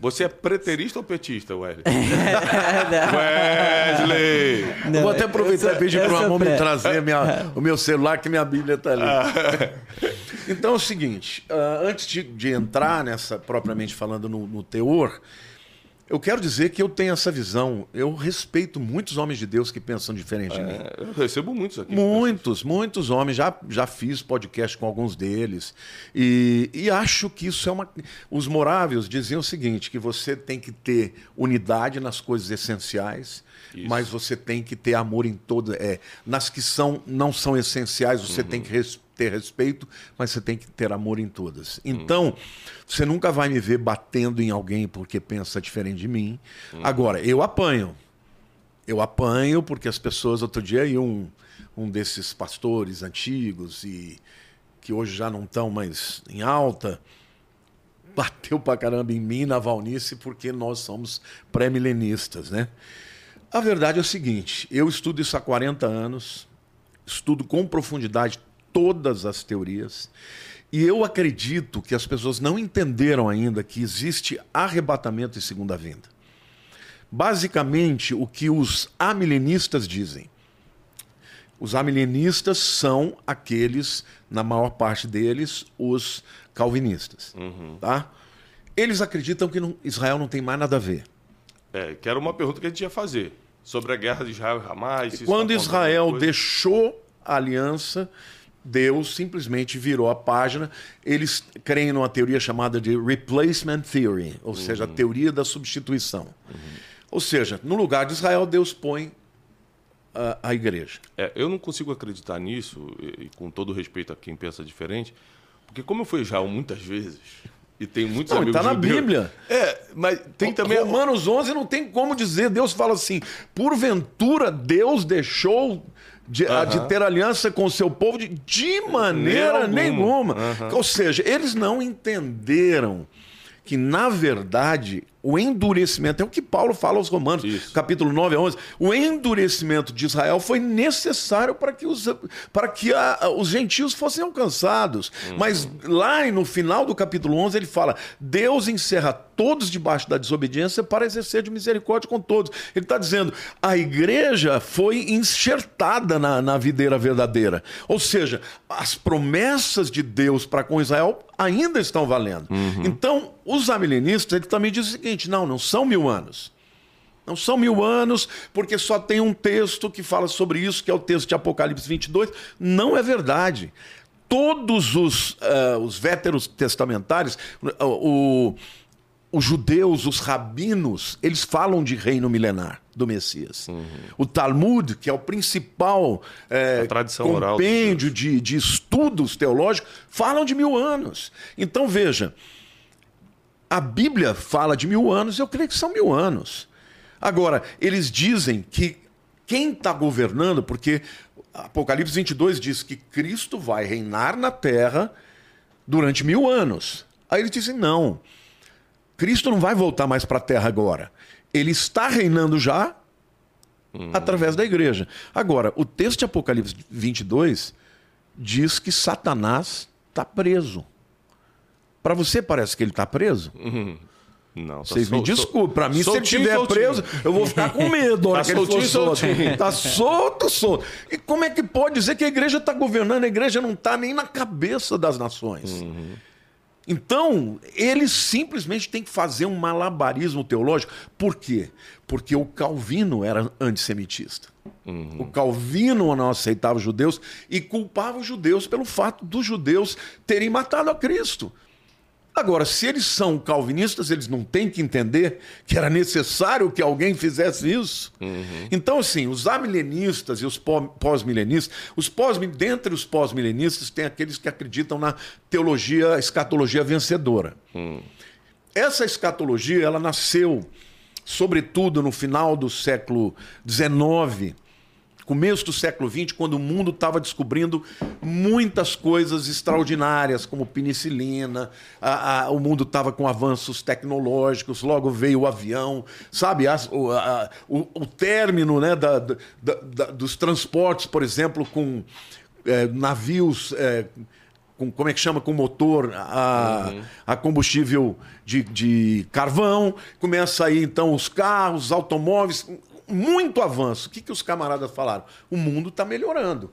[SPEAKER 2] Você é preterista ou petista, Wesley? Wesley!
[SPEAKER 1] Eu vou até aproveitar e pedir para o Ramon me trazer minha- o meu celular, que minha Bíblia está ali. então é o seguinte: ah, antes de, de entrar nessa, propriamente falando, no, no teor, Eu quero dizer que eu tenho essa visão. Eu respeito muitos homens de Deus que pensam diferente de mim.
[SPEAKER 2] É, eu recebo muitos aqui.
[SPEAKER 1] Muitos, muitos homens. Já, já fiz podcast com alguns deles. E, e acho que isso é uma. Os moráveis diziam o seguinte: que você tem que ter unidade nas coisas essenciais,
[SPEAKER 2] Isso.
[SPEAKER 1] mas você tem que ter amor em todas. É, nas que são, não são essenciais, você tem que res- ter respeito, mas você tem que ter amor em todas. Então, você nunca vai me ver batendo em alguém porque pensa diferente de mim. Agora, eu apanho. Eu apanho porque as pessoas. Outro dia aí um, um desses pastores antigos e que hoje já não estão mais em alta bateu pra caramba em mim, na Valnice, porque nós somos pré-milenistas, né? A verdade é o seguinte: eu estudo isso há 40 anos, estudo com profundidade todas as teorias, e eu acredito que as pessoas não entenderam ainda que existe arrebatamento e segunda vinda. Basicamente, o que os amilenistas dizem. Os amilenistas são aqueles, na maior parte deles, os calvinistas. Tá? Eles acreditam que não- Israel não tem mais nada a ver.
[SPEAKER 2] É, que era uma pergunta que a gente ia fazer. Sobre a guerra de Israel e Hamas.
[SPEAKER 1] Quando
[SPEAKER 2] tá
[SPEAKER 1] Israel deixou a aliança, Deus simplesmente virou a página. Eles creem numa teoria chamada de replacement theory, ou seja, a teoria da substituição. Ou seja, no lugar de Israel, Deus põe a, a igreja.
[SPEAKER 2] É, eu não consigo acreditar nisso, e, e com todo respeito a quem pensa diferente, porque como eu fui Israel muitas vezes, e tenho muitos
[SPEAKER 1] Não,
[SPEAKER 2] amigos
[SPEAKER 1] está na
[SPEAKER 2] judeus-
[SPEAKER 1] Bíblia.
[SPEAKER 2] É, mas tem também...
[SPEAKER 1] Romanos 11 não tem como dizer. Deus fala assim: porventura Deus deixou de, de ter aliança com o seu povo de, de maneira
[SPEAKER 2] Nenhuma.
[SPEAKER 1] nenhuma. Ou seja, eles não entenderam que, na verdade, o endurecimento, é o que Paulo fala aos Romanos,
[SPEAKER 2] Isso.
[SPEAKER 1] capítulo 9 a 11, o endurecimento de Israel foi necessário para que os, para que a- os gentios fossem alcançados. Mas lá no final do capítulo 11 ele fala, Deus encerra todos debaixo da desobediência para exercer de misericórdia com todos. Ele está dizendo, a igreja foi enxertada na, na videira verdadeira. Ou seja, as promessas de Deus para com Israel ainda estão valendo. Então, os amilenistas, ele também diz o seguinte, não, não são mil anos. Não são mil anos, porque só tem um texto que fala sobre isso, que é o texto de Apocalipse 22. Não é verdade. Todos os, ah, os véteros testamentários, o, o- os judeus, os rabinos, eles falam de reino milenar do Messias. O Talmud, que é o principal eh,
[SPEAKER 2] A tradição oral dos
[SPEAKER 1] compêndio de, de estudos teológicos, falam de mil anos. Então veja, a Bíblia fala de mil anos, eu creio que são mil anos. Agora, eles dizem que quem está governando, porque Apocalipse 22 diz que Cristo vai reinar na terra durante mil anos. Aí eles dizem: não, Cristo não vai voltar mais para a terra agora. Ele está reinando já através da igreja. Agora, o texto de Apocalipse 22 diz que Satanás está preso. Para você parece que ele está preso?
[SPEAKER 2] Não, tá
[SPEAKER 1] Vocês me desculpem, para mim, se ele
[SPEAKER 2] soltinho,
[SPEAKER 1] estiver
[SPEAKER 2] soltinho.
[SPEAKER 1] preso, eu vou ficar com medo. a hora
[SPEAKER 2] Tá
[SPEAKER 1] que ele
[SPEAKER 2] soltinho,
[SPEAKER 1] solto.
[SPEAKER 2] soltinho.
[SPEAKER 1] Tá solto, solto. E como é que pode dizer que a igreja está governando? A igreja não está nem na cabeça das nações. Então, eles simplesmente têm que fazer um malabarismo teológico. Por quê? Porque o Calvino era antissemitista. O Calvino não aceitava os judeus e culpava os judeus pelo fato dos judeus terem matado a Cristo. Agora, se eles são calvinistas, eles não têm que entender que era necessário que alguém fizesse isso. Então, assim, os amilenistas e os pó- pós-milenistas, os pós dentre os pós-milenistas, tem aqueles que acreditam na teologia, escatologia vencedora. Essa escatologia, ela nasceu, sobretudo, no final do século XIX, começo do século XX, quando o mundo estava descobrindo muitas coisas extraordinárias, como penicilina, a- a- o mundo estava com avanços tecnológicos, logo veio o avião, sabe? As- o, a- o- o término né, da- da- da- dos transportes, por exemplo, com eh, navios. eh, com, como é que chama? Com motor a, a combustível de, de carvão. Começa aí então os carros, os automóveis, muito avanço. O que, que os camaradas falaram? O mundo está melhorando.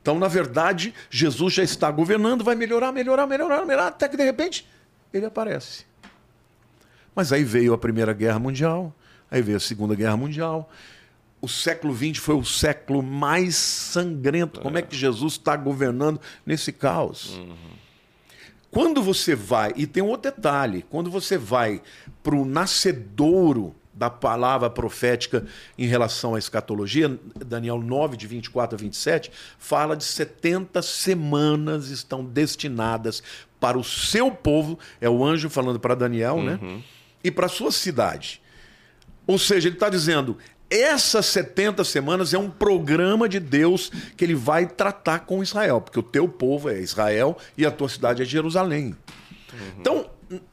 [SPEAKER 1] Então, na verdade, Jesus já está governando, vai melhorar, melhorar, melhorar, melhorar, até que de repente ele aparece. Mas aí veio a Primeira Guerra Mundial, aí veio a Segunda Guerra Mundial. O século XX foi o século mais sangrento. Como é que Jesus está governando nesse caos? Quando você vai, e tem um outro detalhe, quando você vai para o nascedouro da palavra profética em relação à escatologia, Daniel 9, de 24 a 27, fala de 70 semanas estão destinadas para o seu povo, é o anjo falando para Daniel, né? E para a sua cidade. Ou seja, ele está dizendo: essas 70 semanas é um programa de Deus que ele vai tratar com Israel, porque o teu povo é Israel e a tua cidade é Jerusalém. Então,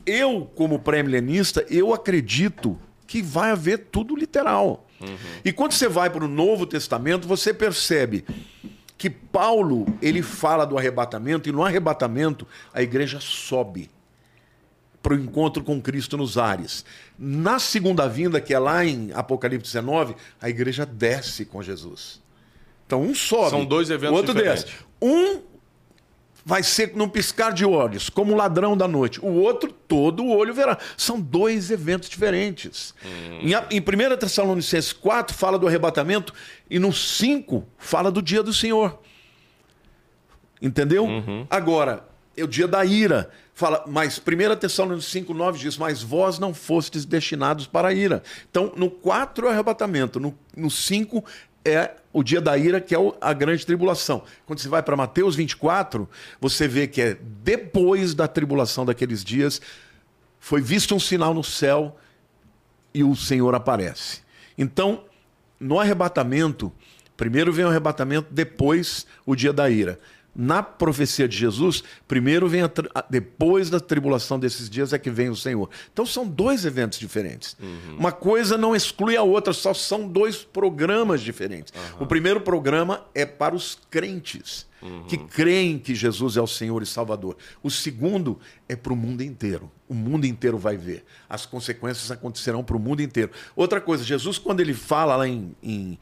[SPEAKER 1] eu, como pré-milenista, eu acredito que vai haver tudo literal. E quando você vai para o Novo Testamento, você percebe que Paulo ele fala do arrebatamento e no arrebatamento a igreja sobe para o encontro com Cristo nos ares. Na segunda vinda, que é lá em Apocalipse 19, a igreja desce com Jesus. Então um sobe,
[SPEAKER 2] São dois eventos
[SPEAKER 1] o outro
[SPEAKER 2] diferentes.
[SPEAKER 1] desce. Um vai ser num piscar de olhos, como o ladrão da noite. O outro, todo o olho verá. São dois eventos diferentes. Em, a- em 1 Tessalonicenses 4 fala do arrebatamento e no 5 fala do dia do Senhor. Entendeu? Agora, é o dia da ira. Fala, mas 1 Tessalonicenses 5, 9 diz, mas vós não fostes destinados para a ira. Então, no 4 é o arrebatamento, no, no 5 é o dia da ira, que é a grande tribulação. Quando você vai para Mateus 24, você vê que é depois da tribulação daqueles dias, foi visto um sinal no céu e o Senhor aparece. Então, no arrebatamento, primeiro vem o arrebatamento, depois o dia da ira. Na profecia de Jesus, primeiro vem a, depois da tribulação desses dias é que vem o Senhor. Então são dois eventos diferentes. Uma coisa não exclui a outra, só são dois programas diferentes. O primeiro programa é para os crentes que creem que Jesus é o Senhor e Salvador. O segundo é para o mundo inteiro. O mundo inteiro vai ver. As consequências acontecerão para o mundo inteiro. Outra coisa, Jesus, quando ele fala lá em, em,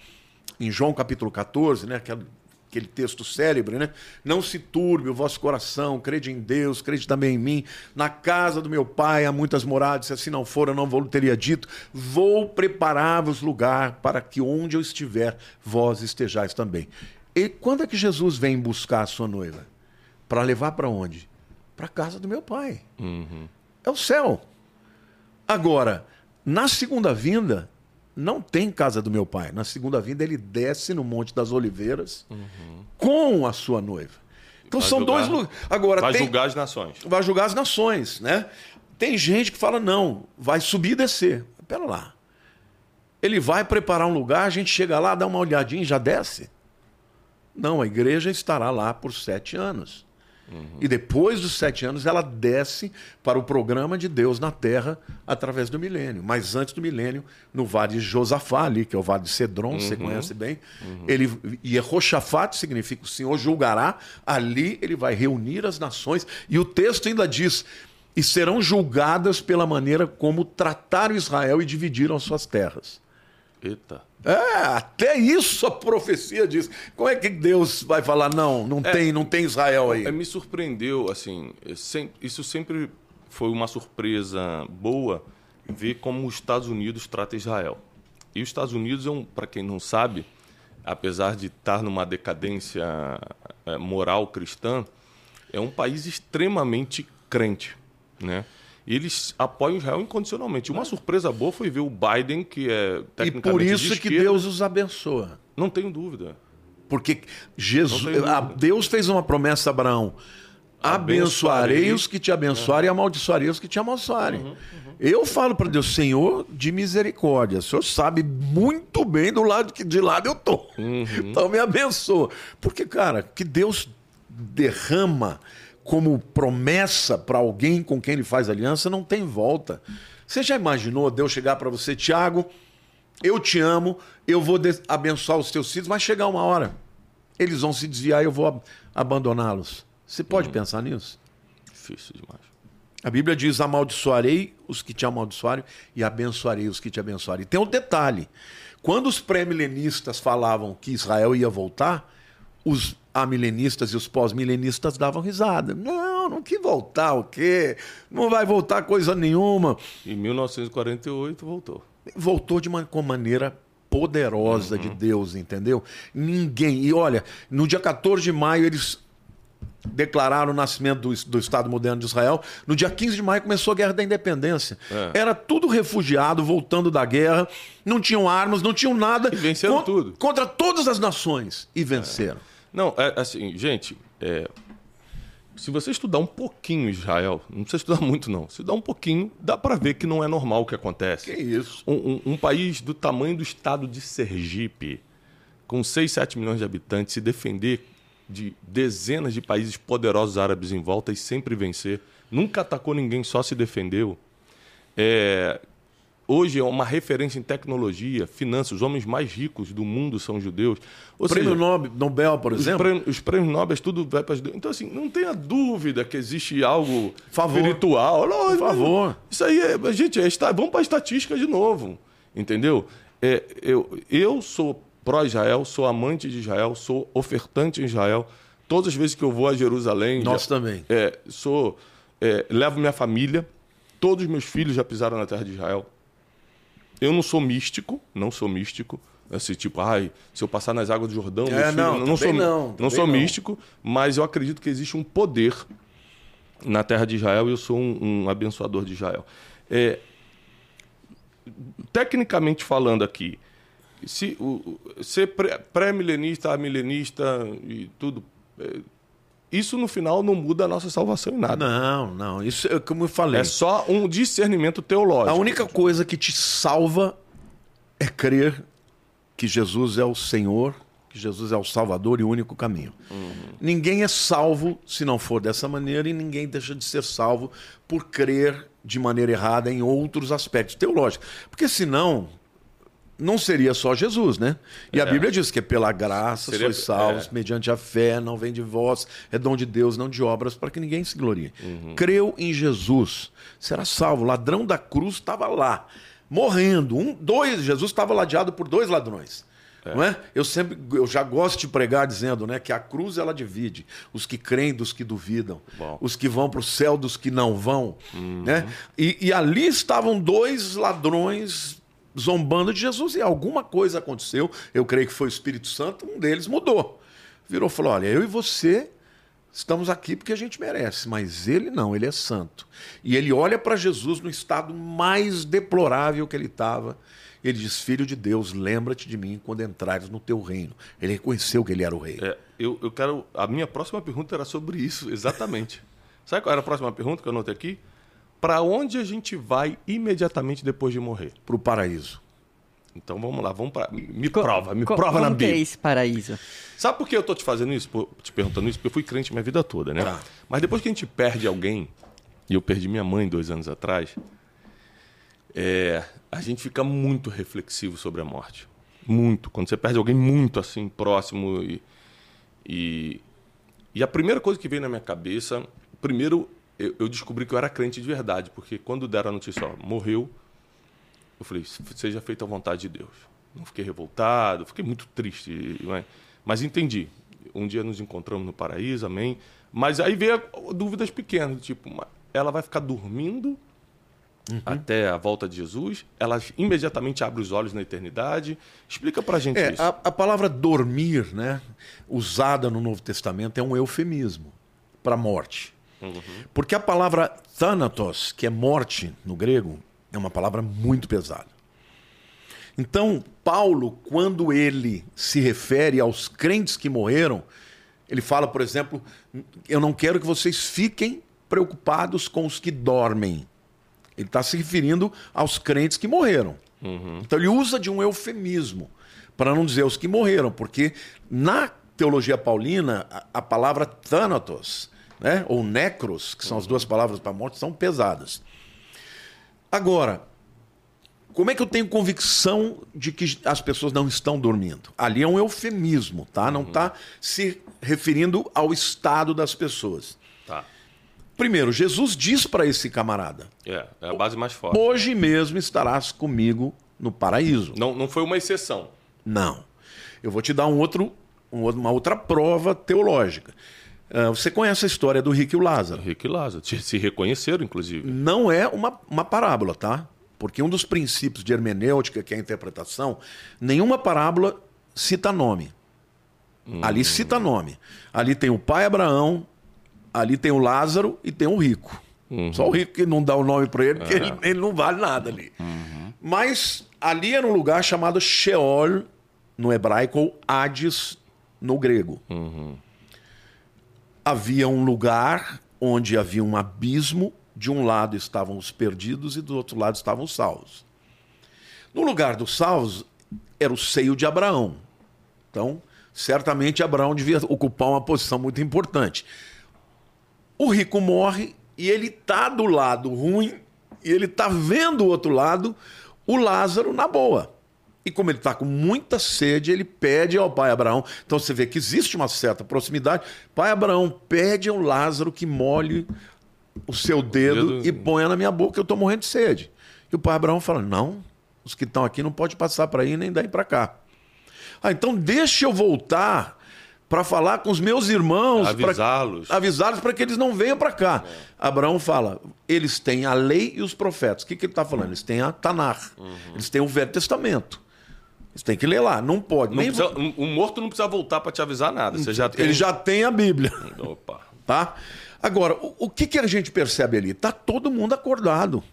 [SPEAKER 1] em João capítulo 14, né, aquele, aquele texto célebre, né? Não se turbe o vosso coração, crede em Deus, crede também em mim. Na casa do meu pai há muitas moradas, se assim não for, eu não vou teria dito. Vou preparar-vos lugar para que onde eu estiver, vós estejais também. E quando é que Jesus vem buscar a sua noiva? Para levar para onde? Para a casa do meu pai. É o céu. Agora, na segunda vinda, não tem casa do meu pai. Na segunda vinda, ele desce no Monte das Oliveiras com a sua noiva. Então
[SPEAKER 2] Vai
[SPEAKER 1] são
[SPEAKER 2] julgar-
[SPEAKER 1] dois lugares. Agora,
[SPEAKER 2] Vai
[SPEAKER 1] tem-
[SPEAKER 2] julgar as nações.
[SPEAKER 1] vai julgar as nações, né? Tem gente que fala, não, vai subir e descer. Pera lá. Ele vai preparar um lugar, a gente chega lá, dá uma olhadinha e já desce? Não, a igreja estará lá por sete anos. E depois dos sete anos, ela desce para o programa de Deus na terra através do milênio. Mas antes do milênio, no vale de Josafá, ali, que é o vale de Cedron, você conhece bem. Ele, e Yehoshafat significa o Senhor julgará. Ali ele vai reunir as nações. E o texto ainda diz: e serão julgadas pela maneira como trataram Israel e dividiram as suas terras.
[SPEAKER 2] Eita.
[SPEAKER 1] É, até isso a profecia diz. Como é que Deus vai falar, não, não, tem, não tem Israel aí?
[SPEAKER 2] É, me surpreendeu, assim, é sem- isso sempre foi uma surpresa boa ver como os Estados Unidos trata Israel. E os Estados Unidos, é um, para quem não sabe, apesar de estar numa decadência é, moral cristã, é um país extremamente crente, né? E eles apoiam Israel incondicionalmente. Uma surpresa boa foi ver o Biden, que é
[SPEAKER 1] E
[SPEAKER 2] tecnicamente
[SPEAKER 1] por
[SPEAKER 2] de
[SPEAKER 1] isso que
[SPEAKER 2] esquerda.
[SPEAKER 1] Deus os abençoa.
[SPEAKER 2] Não tenho dúvida.
[SPEAKER 1] Porque Jesus,
[SPEAKER 2] dúvida.
[SPEAKER 1] a- Deus fez uma promessa a Abraão: abençoarei os que te abençoarem e amaldiçoarei os que te amaldiçoarem.
[SPEAKER 2] Uhum,
[SPEAKER 1] Eu falo para Deus, Senhor de misericórdia, o Senhor sabe muito bem do lado que de lado eu tô.
[SPEAKER 2] Uhum.
[SPEAKER 1] Então me abençoa. Porque, cara, que Deus derrama como promessa para alguém com quem ele faz aliança não tem volta. Você já imaginou Deus chegar para você, Tiago? Eu te amo, eu vou abençoar os teus filhos, mas chegar uma hora, eles vão se desviar e eu vou ab- abandoná-los. Você pode pensar nisso?
[SPEAKER 2] Difícil demais.
[SPEAKER 1] A Bíblia diz: amaldiçoarei os que te amaldiçoarem e abençoarei os que te abençoarem. Tem um detalhe: quando os pré-milenistas falavam que Israel ia voltar, os amilenistas e os pós-milenistas davam risada. Não, não que voltar o quê? Não vai voltar coisa nenhuma.
[SPEAKER 2] Em 1948 voltou.
[SPEAKER 1] Voltou de uma com maneira poderosa uhum. de Deus, entendeu? Ninguém. E olha, no dia 14 de maio eles declararam o nascimento do, do, Estado moderno de Israel. No dia 15 de maio começou a Guerra da Independência. É. Era tudo refugiado, voltando da guerra, não tinham armas, não tinham nada.
[SPEAKER 2] E venceram contra, tudo.
[SPEAKER 1] Contra todas as nações. E venceram. É.
[SPEAKER 2] Não, é assim, gente, é, se você estudar um pouquinho Israel, não precisa estudar muito não, se estudar um pouquinho, dá para ver que não é normal o que acontece.
[SPEAKER 1] Que isso?
[SPEAKER 2] Um, um, um, país do tamanho do estado de Sergipe, com 6, 7 milhões de habitantes, se defender de dezenas de países poderosos árabes em volta e sempre vencer. Nunca atacou ninguém, só se defendeu. É, hoje é uma referência em tecnologia, finanças. Os homens mais ricos do mundo são judeus.
[SPEAKER 1] Ou Prêmio seja, Nobel, por exemplo?
[SPEAKER 2] Os prêmios, os prêmios Nobel, tudo vai para judeus. Então, assim, não tenha dúvida que existe algo favor. espiritual. Não,
[SPEAKER 1] por favor.
[SPEAKER 2] Isso aí, é, gente, é, vamos para a estatística de novo. Entendeu? É, eu, eu sou pró-Israel, sou amante de Israel, sou ofertante em Israel. Todas as vezes que eu vou a Jerusalém.
[SPEAKER 1] Nós já, também.
[SPEAKER 2] É, sou, é, levo minha família. Todos os meus filhos já pisaram na terra de Israel. Eu não sou místico, não sou místico. Assim, tipo, ai, se eu passar nas águas do Jordão,
[SPEAKER 1] é, filhos, não, não
[SPEAKER 2] sou,
[SPEAKER 1] não,
[SPEAKER 2] não sou místico, mas eu acredito que existe um poder na terra de Israel e eu sou um, um abençoador de Israel. É, tecnicamente falando aqui, se o, ser pré-milenista, milenista e tudo, é, isso no final não muda a nossa salvação em nada.
[SPEAKER 1] Não, não. Isso é como eu falei.
[SPEAKER 2] É só um discernimento teológico.
[SPEAKER 1] A única coisa que te salva é crer que Jesus é o Senhor, que Jesus é o Salvador e o único caminho. Uhum. Ninguém é salvo se não for dessa maneira e ninguém deixa de ser salvo por crer de maneira errada em outros aspectos teológicos. Porque senão, não seria só Jesus, né? E é. a Bíblia diz que é pela graça seria, sois salvos, é. mediante a fé, não vem de vós, é dom de Deus, não de obras, para que ninguém se glorie. Uhum. Creu em Jesus, será salvo. O ladrão da cruz estava lá, morrendo. Um, dois, Jesus estava ladeado por dois ladrões. É. Não é? Eu sempre, eu já gosto de pregar dizendo, né, que a cruz ela divide os que creem dos que duvidam, Bom. os que vão para o céu dos que não vão, uhum. né? E, e ali estavam dois ladrões zombando de Jesus e alguma coisa aconteceu, eu creio que foi o Espírito Santo, um deles mudou. Virou e falou: Olha, eu e você estamos aqui porque a gente merece, mas ele não, ele é santo. E ele olha para Jesus no estado mais deplorável que ele estava. Ele diz: Filho de Deus, lembra-te de mim quando entrares no teu reino. Ele reconheceu que ele era o rei.
[SPEAKER 2] É, eu, eu quero. A minha próxima pergunta era sobre isso, exatamente. Sabe qual era a próxima pergunta que eu anotei aqui? Para onde a gente vai imediatamente depois de morrer?
[SPEAKER 1] Para o paraíso.
[SPEAKER 2] Então vamos lá, vamos para. Me Co prova, me prova
[SPEAKER 3] na
[SPEAKER 2] Bíblia.
[SPEAKER 3] que é esse paraíso?
[SPEAKER 2] Sabe por que eu tô te fazendo isso, te perguntando isso? Porque eu fui crente minha vida toda, né? Tá. Mas depois que a gente perde alguém, e eu perdi minha mãe dois anos atrás, é, a gente fica muito reflexivo sobre a morte. Muito. Quando você perde alguém muito assim, próximo. E, e, e a primeira coisa que veio na minha cabeça, primeiro eu, eu, descobri que eu era crente de verdade, porque quando deram a notícia, ó, morreu, eu falei, seja feita a vontade de Deus. Não fiquei revoltado, fiquei muito triste, mas, mas entendi. Um dia nos encontramos no paraíso, amém. Mas aí veio dúvidas pequenas, tipo, ela vai ficar dormindo uhum. até a volta de Jesus? Ela imediatamente abre os olhos na eternidade? Explica pra gente
[SPEAKER 1] é,
[SPEAKER 2] isso.
[SPEAKER 1] A, a palavra dormir, né, usada no Novo Testamento, é um eufemismo para morte. Uhum. Porque a palavra thanatos, que é morte no grego, é uma palavra muito pesada. Então, Paulo, quando ele se refere aos crentes que morreram, ele fala, por exemplo, eu não quero que vocês fiquem preocupados com os que dormem. Ele está se referindo aos crentes que morreram. Uhum. Então ele usa de um eufemismo, para não dizer os que morreram, porque na teologia paulina, a, a palavra thanatos né? ou necros, que são as duas palavras para morte, são pesadas. Agora, como é que eu tenho convicção de que as pessoas não estão dormindo? Ali é um eufemismo, tá? Não está se referindo ao estado das pessoas.
[SPEAKER 2] Tá.
[SPEAKER 1] Primeiro, Jesus diz para esse camarada:
[SPEAKER 2] É, é a base mais forte.
[SPEAKER 1] Hoje mesmo estarás comigo no paraíso.
[SPEAKER 2] Não, não foi uma exceção.
[SPEAKER 1] Não. Eu vou te dar um outro uma outra prova teológica. Uh, você conhece a história do Rico e o Lázaro?
[SPEAKER 2] Rico e Lázaro. Se reconheceram, inclusive.
[SPEAKER 1] Não é uma, uma parábola, tá? Porque um dos princípios de hermenêutica, que é a interpretação, nenhuma parábola cita nome. Hum. Ali cita nome. Ali tem o pai Abraão, ali tem o Lázaro e tem o rico. Uhum. Só o rico que não dá o nome para ele, porque é. ele, ele, não vale nada ali. Uhum. Mas ali era um lugar chamado Sheol, no hebraico, ou Hades, no grego. Uhum. Havia um lugar onde havia um abismo, de um lado estavam os perdidos e do outro lado estavam os salvos. No lugar dos salvos era o seio de Abraão. Então, certamente Abraão devia ocupar uma posição muito importante. O rico morre e ele tá do lado ruim e ele tá vendo o outro lado, o Lázaro na boa. E como ele está com muita sede, ele pede ao pai Abraão. Então você vê que existe uma certa proximidade. Pai Abraão pede ao Lázaro que molhe o seu dedo, dedo... e ponha na minha boca, eu estou morrendo de sede. E o pai Abraão fala: Não, os que estão aqui não pode passar para aí nem daí para cá. Ah, então deixa eu voltar para falar com os meus irmãos,
[SPEAKER 2] avisá-los,
[SPEAKER 1] avisá-los para que eles não venham para cá. É. Abraão fala: eles têm a lei e os profetas. O que, que ele está falando? Eles têm a Tanar, uhum. eles têm o Velho Testamento. Eles têm que ler lá, não pode.
[SPEAKER 2] Não nem... precisa, um morto não precisa voltar para te avisar nada. Você já tem...
[SPEAKER 1] Ele já tem a Bíblia. Opa. Tá? Agora, o, o que, que a gente percebe ali? Tá todo mundo acordado.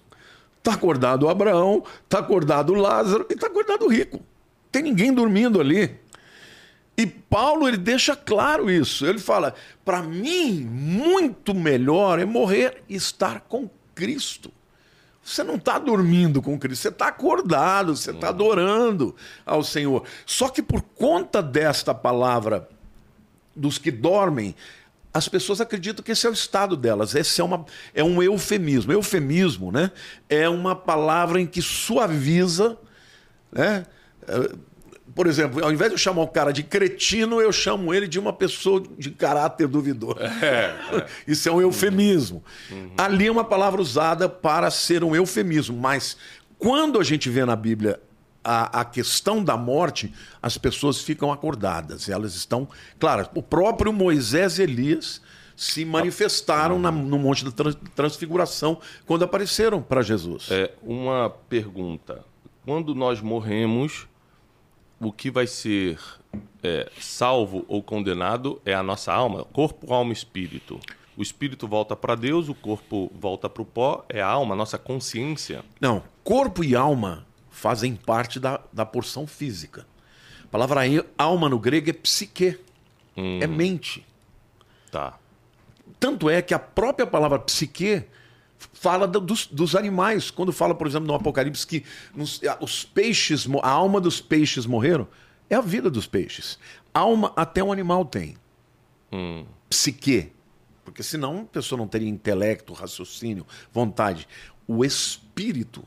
[SPEAKER 1] Tá acordado o Abraão, tá acordado o Lázaro e tá acordado o rico. Tem ninguém dormindo ali. E Paulo ele deixa claro isso. Ele fala: para mim, muito melhor é morrer e estar com Cristo. Você não está dormindo com Cristo, você está acordado, você está adorando ao Senhor. Só que por conta desta palavra dos que dormem, as pessoas acreditam que esse é o estado delas. Esse é, uma, é um eufemismo. Eufemismo né? é uma palavra em que suaviza né? Por exemplo, ao invés de eu chamar o cara de cretino, eu chamo ele de uma pessoa de caráter duvidoso. É, é. Isso é um eufemismo. Uhum. Ali é uma palavra usada para ser um eufemismo, mas quando a gente vê na Bíblia a, a, questão da morte, as pessoas ficam acordadas. Elas estão. Claro, o próprio Moisés e Elias se manifestaram na, no Monte da Transfiguração quando apareceram para Jesus.
[SPEAKER 2] É uma pergunta. Quando nós morremos, o que vai ser é, salvo ou condenado é a nossa alma, corpo, alma e espírito. O espírito volta para Deus, o corpo volta para o pó, é a alma, a nossa consciência.
[SPEAKER 1] Não, corpo e alma fazem parte da, da porção física. A palavra alma no grego é psique, hum. é mente.
[SPEAKER 2] Tá.
[SPEAKER 1] Tanto é que a própria palavra psique fala dos, dos, animais. Quando fala, por exemplo, no Apocalipse que nos, os peixes, a alma dos peixes morreram, é a vida dos peixes. Alma até um animal tem. Hum. Psique. Porque senão a pessoa não teria intelecto, raciocínio, vontade. O espírito,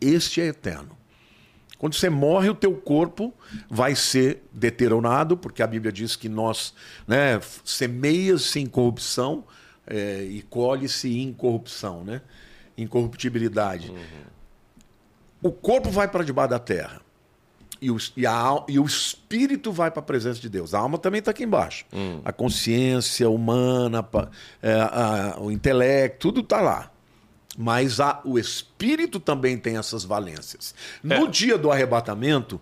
[SPEAKER 1] este é eterno. Quando você morre, o teu corpo vai ser deteriorado, porque a Bíblia diz que nós, né, semeias-se em corrupção, é, e colhe-se incorrupção, né? incorruptibilidade. Uhum. O corpo vai para debaixo da terra. E o, e, a, e o espírito vai para a presença de Deus. A alma também está aqui embaixo. Uhum. A consciência humana, é, a, o intelecto, tudo está lá. Mas a, o espírito também tem essas valências. No é. dia do arrebatamento,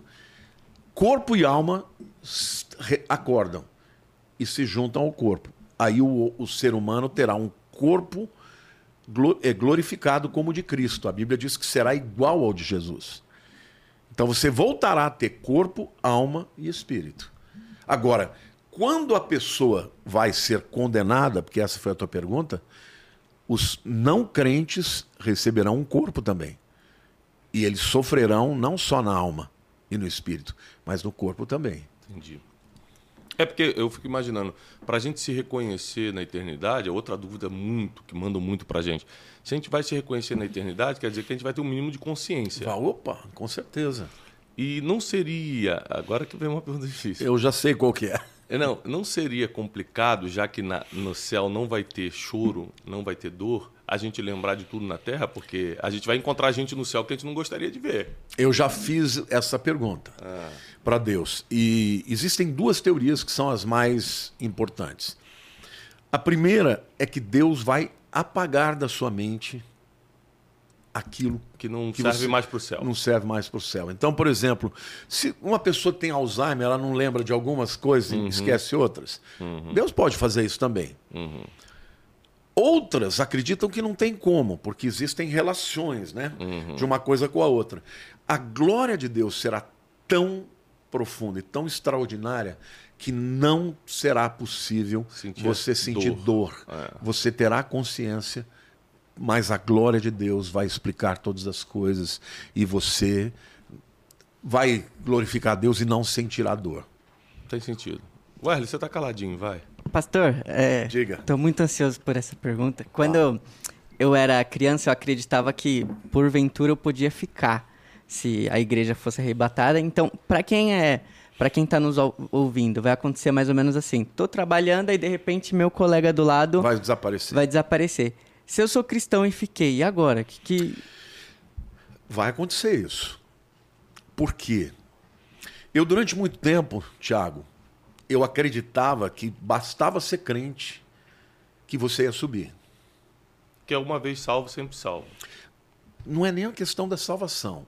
[SPEAKER 1] corpo e alma acordam e se juntam ao corpo aí o, o ser humano terá um corpo é, glorificado como o de Cristo. A Bíblia diz que será igual ao de Jesus. Então você voltará a ter corpo, alma e espírito. Agora, quando a pessoa vai ser condenada, porque essa foi a tua pergunta, os não crentes receberão um corpo também. E eles sofrerão não só na alma e no espírito, mas no corpo também.
[SPEAKER 2] Entendi. É porque eu fico imaginando, para a gente se reconhecer na eternidade, é outra dúvida muito, que mandam muito para a gente. Se a gente vai se reconhecer na eternidade, quer dizer que a gente vai ter um mínimo de consciência.
[SPEAKER 1] Ah, opa, com certeza.
[SPEAKER 2] E não seria, agora que vem uma pergunta difícil.
[SPEAKER 1] Eu já sei qual que é.
[SPEAKER 2] é não, não seria complicado, já que na, no céu não vai ter choro, não vai ter dor, a gente lembrar de tudo na Terra? Porque a gente vai encontrar gente no céu que a gente não gostaria de ver.
[SPEAKER 1] Eu já fiz essa pergunta
[SPEAKER 2] Ah.
[SPEAKER 1] para Deus. E existem duas teorias que são as mais importantes. A primeira é que Deus vai apagar da sua mente aquilo
[SPEAKER 2] Que não
[SPEAKER 1] que
[SPEAKER 2] serve mais para o céu.
[SPEAKER 1] Não serve mais para o céu. Então, por exemplo, se uma pessoa tem Alzheimer, ela não lembra de algumas coisas
[SPEAKER 2] Uhum.
[SPEAKER 1] e esquece outras. Deus pode fazer isso também. Outras acreditam que não tem como, porque existem relações, né,
[SPEAKER 2] Uhum.
[SPEAKER 1] de uma coisa com a outra. A glória de Deus será tão profunda e tão extraordinária que não será possível
[SPEAKER 2] Sentir
[SPEAKER 1] você sentir
[SPEAKER 2] dor.
[SPEAKER 1] dor.
[SPEAKER 2] É.
[SPEAKER 1] Você terá consciência mas a glória de Deus vai explicar todas as coisas e você vai glorificar a Deus e não sentirá dor.
[SPEAKER 2] Tem sentido. Wesley, você tá caladinho, vai.
[SPEAKER 3] Pastor, é,
[SPEAKER 1] Diga.
[SPEAKER 3] tô muito ansioso por essa pergunta. Quando eu, eu era criança, eu acreditava que porventura eu podia ficar se a igreja fosse arrebatada. Então, para quem é, para quem tá nos ou- ouvindo, vai acontecer mais ou menos assim. Tô trabalhando e de repente meu colega do lado
[SPEAKER 1] Vai desaparecer.
[SPEAKER 3] vai desaparecer. Se eu sou cristão e fiquei, e agora? Que, que...
[SPEAKER 1] Vai acontecer isso. Por quê? Eu, durante muito tempo, Tiago, eu acreditava que bastava ser crente que você ia subir.
[SPEAKER 2] Que é uma vez salvo, sempre salvo.
[SPEAKER 1] Não é nem a questão da salvação.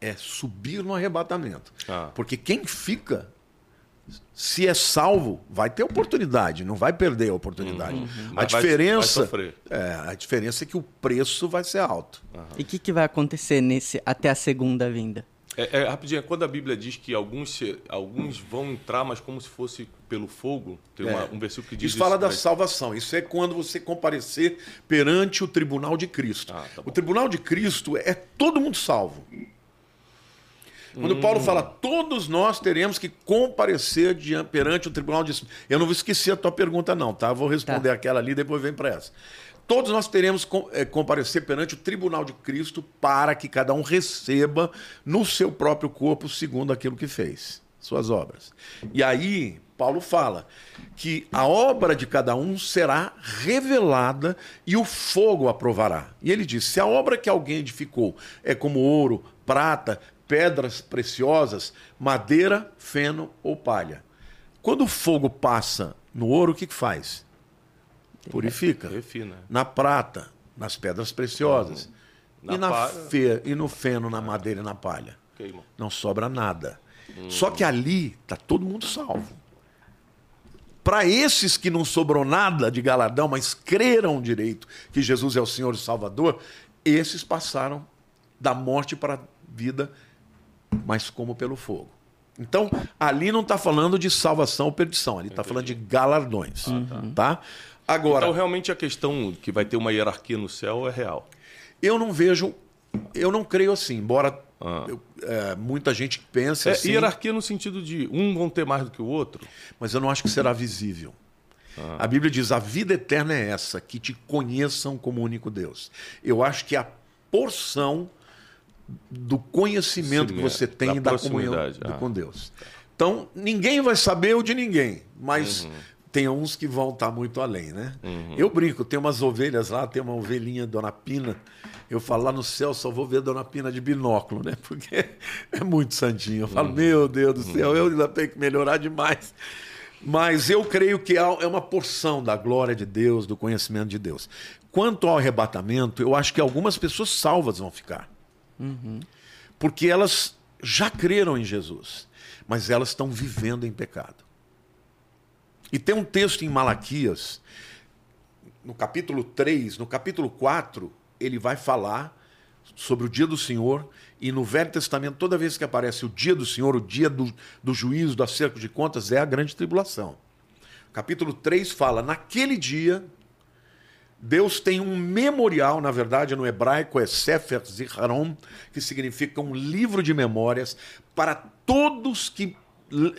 [SPEAKER 1] É subir no arrebatamento.
[SPEAKER 2] Ah.
[SPEAKER 1] Porque quem fica, se é salvo, vai ter oportunidade, não vai perder a oportunidade. A
[SPEAKER 2] Mas vai-
[SPEAKER 1] diferença
[SPEAKER 2] vai sofrer.
[SPEAKER 1] é, a diferença é que o preço vai ser alto.
[SPEAKER 3] E o que, que vai acontecer nesse até a segunda vinda?
[SPEAKER 2] É, é, rapidinho, quando a Bíblia diz que alguns, alguns vão entrar, mas como se fosse pelo fogo, tem uma-
[SPEAKER 1] É.
[SPEAKER 2] um versículo que diz
[SPEAKER 1] Isso fala da
[SPEAKER 2] né?
[SPEAKER 1] salvação. Isso é quando você comparecer perante o tribunal de Cristo.
[SPEAKER 2] Ah, tá
[SPEAKER 1] o tribunal de Cristo é todo mundo salvo. Quando
[SPEAKER 2] Hum.
[SPEAKER 1] Paulo fala, todos nós teremos que comparecer diante- perante o tribunal de. Eu não vou esquecer a tua pergunta, não, tá? Vou responder
[SPEAKER 3] Tá.
[SPEAKER 1] aquela ali, depois vem para essa. Todos nós teremos que eh, comparecer perante o tribunal de Cristo para que cada um receba no seu próprio corpo segundo aquilo que fez, suas obras. E aí, Paulo fala que a obra de cada um será revelada e o fogo aprovará. E ele diz: se a obra que alguém edificou é como ouro, prata, pedras preciosas, madeira, feno ou palha. Quando o fogo passa no ouro, o que, que faz? Purifica.
[SPEAKER 2] Refina.
[SPEAKER 1] Na prata, nas pedras preciosas.
[SPEAKER 2] Na
[SPEAKER 1] e, na fe- e no feno, na madeira e na palha.
[SPEAKER 2] Queima.
[SPEAKER 1] Não sobra nada. Só que ali está todo mundo salvo. Para esses que não sobrou nada de galadão, mas creram direito que Jesus é o Senhor e Salvador, esses passaram da morte para a vida, mas como pelo fogo. Então, ali não está falando de salvação ou perdição, ali está falando de galardões. tá? Agora,
[SPEAKER 2] Então, realmente, a questão que vai ter uma hierarquia no céu é real.
[SPEAKER 1] eu não vejo, eu não creio assim, embora
[SPEAKER 2] Ah.
[SPEAKER 1] eu- é, muita gente pense
[SPEAKER 2] É
[SPEAKER 1] assim.
[SPEAKER 2] hierarquia no sentido de um vão ter mais do que o outro.
[SPEAKER 1] mas eu não acho que será visível. A Bíblia diz: a vida eterna é essa, que te conheçam como único Deus. Eu acho que a porção do conhecimento que
[SPEAKER 2] Sim,
[SPEAKER 1] você
[SPEAKER 2] é,
[SPEAKER 1] tem
[SPEAKER 2] da
[SPEAKER 1] da, comunhão
[SPEAKER 2] ah.
[SPEAKER 1] com Deus. Então, ninguém vai saber o de ninguém, mas tem uns que vão estar muito além, né? Eu brinco, tem umas ovelhas lá, tem uma ovelhinha Dona Pina. Eu falo lá no céu, só vou ver Dona Pina de binóculo, né? Porque é muito santinho. Eu falo, meu Deus do céu, eu ainda tenho que melhorar demais. Mas eu creio que há- é uma porção da glória de Deus, do conhecimento de Deus. Quanto ao arrebatamento, eu acho que algumas pessoas salvas vão ficar. Porque elas já creram em Jesus, mas elas estão vivendo em pecado. E tem um texto em Malaquias, no capítulo 3, no capítulo 4, ele vai falar sobre o dia do Senhor, e no Velho Testamento, toda vez que aparece o dia do Senhor, o dia do, do juízo, do acerco de contas, é a grande tribulação. Capítulo 3 fala: naquele dia, Deus tem um memorial, na verdade, no hebraico é Sefer Zicharon, que significa um livro de memórias para todos que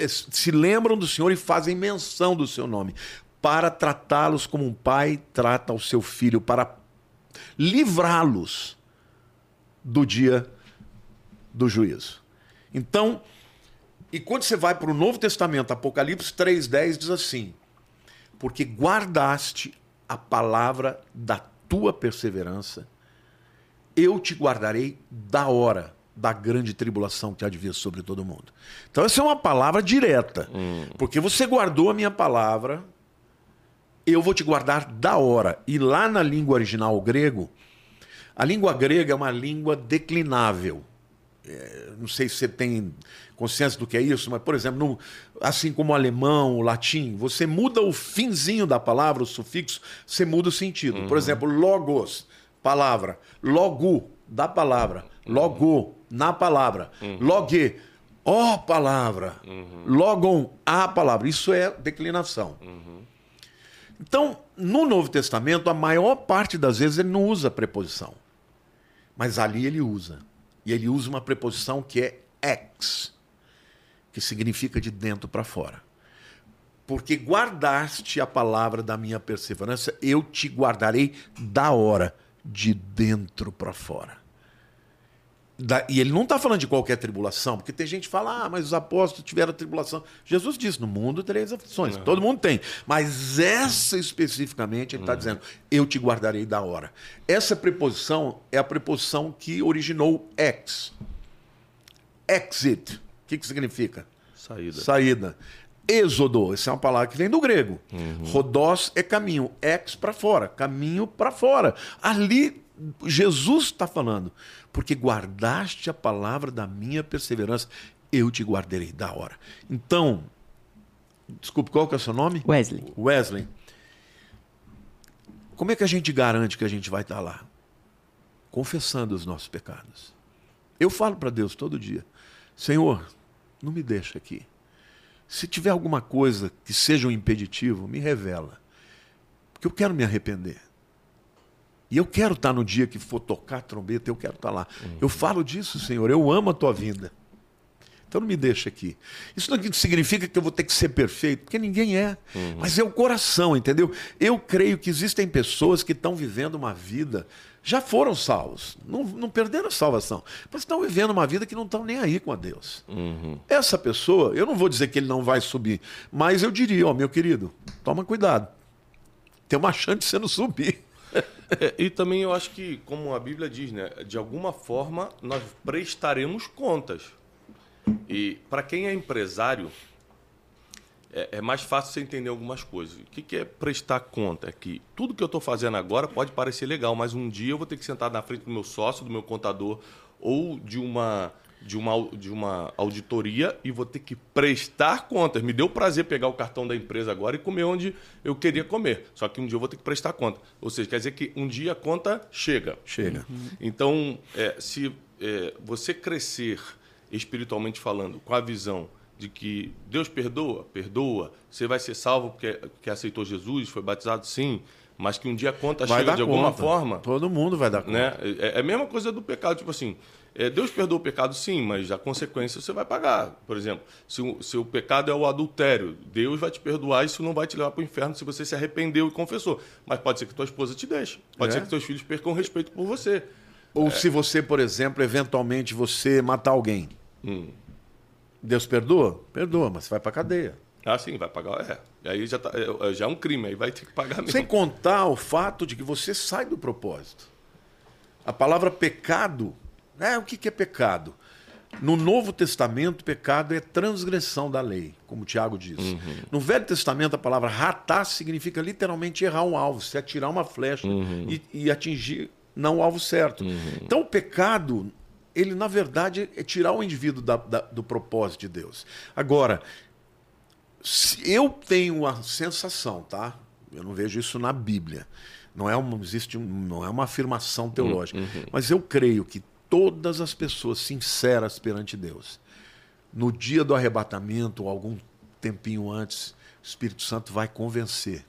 [SPEAKER 1] se lembram do Senhor e fazem menção do seu nome, para tratá-los como um pai trata o seu filho, para livrá-los do dia do juízo. Então, e quando você vai para o Novo Testamento, Apocalipse 3,10 diz assim: Porque guardaste a palavra da tua perseverança, eu te guardarei da hora da grande tribulação que há de vir sobre todo mundo. Então, essa é uma palavra direta.
[SPEAKER 2] Hum.
[SPEAKER 1] Porque você guardou a minha palavra, eu vou te guardar da hora. E lá na língua original grego, a língua grega é uma língua declinável. É, não sei se você tem consciência do que é isso, mas, por exemplo, no- assim como o alemão, o latim, você muda o finzinho da palavra, o sufixo, você muda o sentido. Por exemplo, logos, palavra. Logo, da palavra. Logo, na palavra. Logue, ó palavra. Logon, a palavra. Isso é declinação. Então, no Novo Testamento, a maior parte das vezes ele não usa preposição. Mas ali ele usa. E ele usa uma preposição que é ex, que significa de dentro para fora. Porque guardaste a palavra da minha perseverança, eu te guardarei da hora, de dentro para fora. Da- e ele não está falando de qualquer tribulação, porque tem gente que fala, ah, mas os apóstolos tiveram tribulação. Jesus disse, no mundo tereis aflições. Todo mundo tem. Mas essa especificamente, ele está dizendo, eu te guardarei da hora. Essa preposição é a preposição que originou ex. Exit. O que, que significa?
[SPEAKER 2] Saída.
[SPEAKER 1] Saída. Êxodo, essa é uma palavra que vem do grego. Rodós é caminho, ex para fora, caminho para fora. Ali Jesus está falando, porque guardaste a palavra da minha perseverança, eu te guardarei da hora. Então, desculpe, qual que é o seu nome?
[SPEAKER 3] Wesley.
[SPEAKER 1] Wesley. Como é que a gente garante que a gente vai estar lá? Confessando os nossos pecados. Eu falo para Deus todo dia: Senhor, não me deixa aqui. Se tiver alguma coisa que seja um impeditivo, me revela. Porque eu quero me arrepender. E eu quero estar no dia que for tocar a trombeta, eu quero estar lá. Eu falo disso, Senhor, eu amo a tua vinda. Então não me deixa aqui. Isso não significa que eu vou ter que ser perfeito, porque ninguém é. Mas é o coração, entendeu? Eu creio que existem pessoas que estão vivendo uma vida, já foram salvos, não, não perderam a salvação, mas estão vivendo uma vida que não estão nem aí com a Deus. Essa pessoa, eu não vou dizer que ele não vai subir, mas eu diria, ó, meu querido, toma cuidado. Tem uma chance de você não subir.
[SPEAKER 2] É, e também eu acho que, como a Bíblia diz, né, de alguma forma nós prestaremos contas. E para quem é empresário, é, é mais fácil você entender algumas coisas. O que, que é prestar conta? É que tudo que eu estou fazendo agora pode parecer legal, mas um dia eu vou ter que sentar na frente do meu sócio, do meu contador ou de uma de uma, de uma auditoria e vou ter que prestar contas. Me deu prazer pegar o cartão da empresa agora e comer onde eu queria comer. Só que um dia eu vou ter que prestar conta. Ou seja, quer dizer que um dia a conta chega.
[SPEAKER 1] Chega.
[SPEAKER 2] Então, é, se é, você crescer espiritualmente falando com a visão de que Deus perdoa, perdoa, você vai ser salvo porque, porque aceitou Jesus, foi batizado, sim, mas que um dia a conta
[SPEAKER 1] Vai
[SPEAKER 2] chega de alguma
[SPEAKER 1] conta.
[SPEAKER 2] forma,
[SPEAKER 1] Todo mundo vai dar conta.
[SPEAKER 2] né? É, é a mesma coisa do pecado, tipo assim, Deus perdoa o pecado sim, mas a consequência você vai pagar. Por exemplo, se o, se o pecado é o adultério, Deus vai te perdoar e isso não vai te levar para o inferno se você se arrependeu e confessou. Mas pode ser que tua esposa te deixe, pode
[SPEAKER 1] É.
[SPEAKER 2] ser que teus filhos percam respeito por você.
[SPEAKER 1] Ou se você, por exemplo, eventualmente você matar alguém.
[SPEAKER 2] Hum.
[SPEAKER 1] Deus perdoa? Perdoa, mas você vai pra cadeia.
[SPEAKER 2] Ah, sim, vai pagar. É. E aí já, tá, é, já é um crime, aí vai ter que pagar mesmo.
[SPEAKER 1] Sem contar o fato de que você sai do propósito. A palavra pecado, é o que que é pecado? No Novo Testamento, pecado é transgressão da lei, como o Tiago diz. No Velho Testamento, a palavra ratar significa literalmente errar um alvo, se atirar uma flecha e, e atingir não o alvo certo. Então, o pecado, ele na verdade é tirar o indivíduo da- da- do propósito de Deus. Agora, se eu tenho a sensação, tá? Eu não vejo isso na Bíblia. Não é uma, existe não é uma afirmação teológica. Mas eu creio que todas as pessoas sinceras perante Deus, no dia do arrebatamento, ou algum tempinho antes, o Espírito Santo vai convencer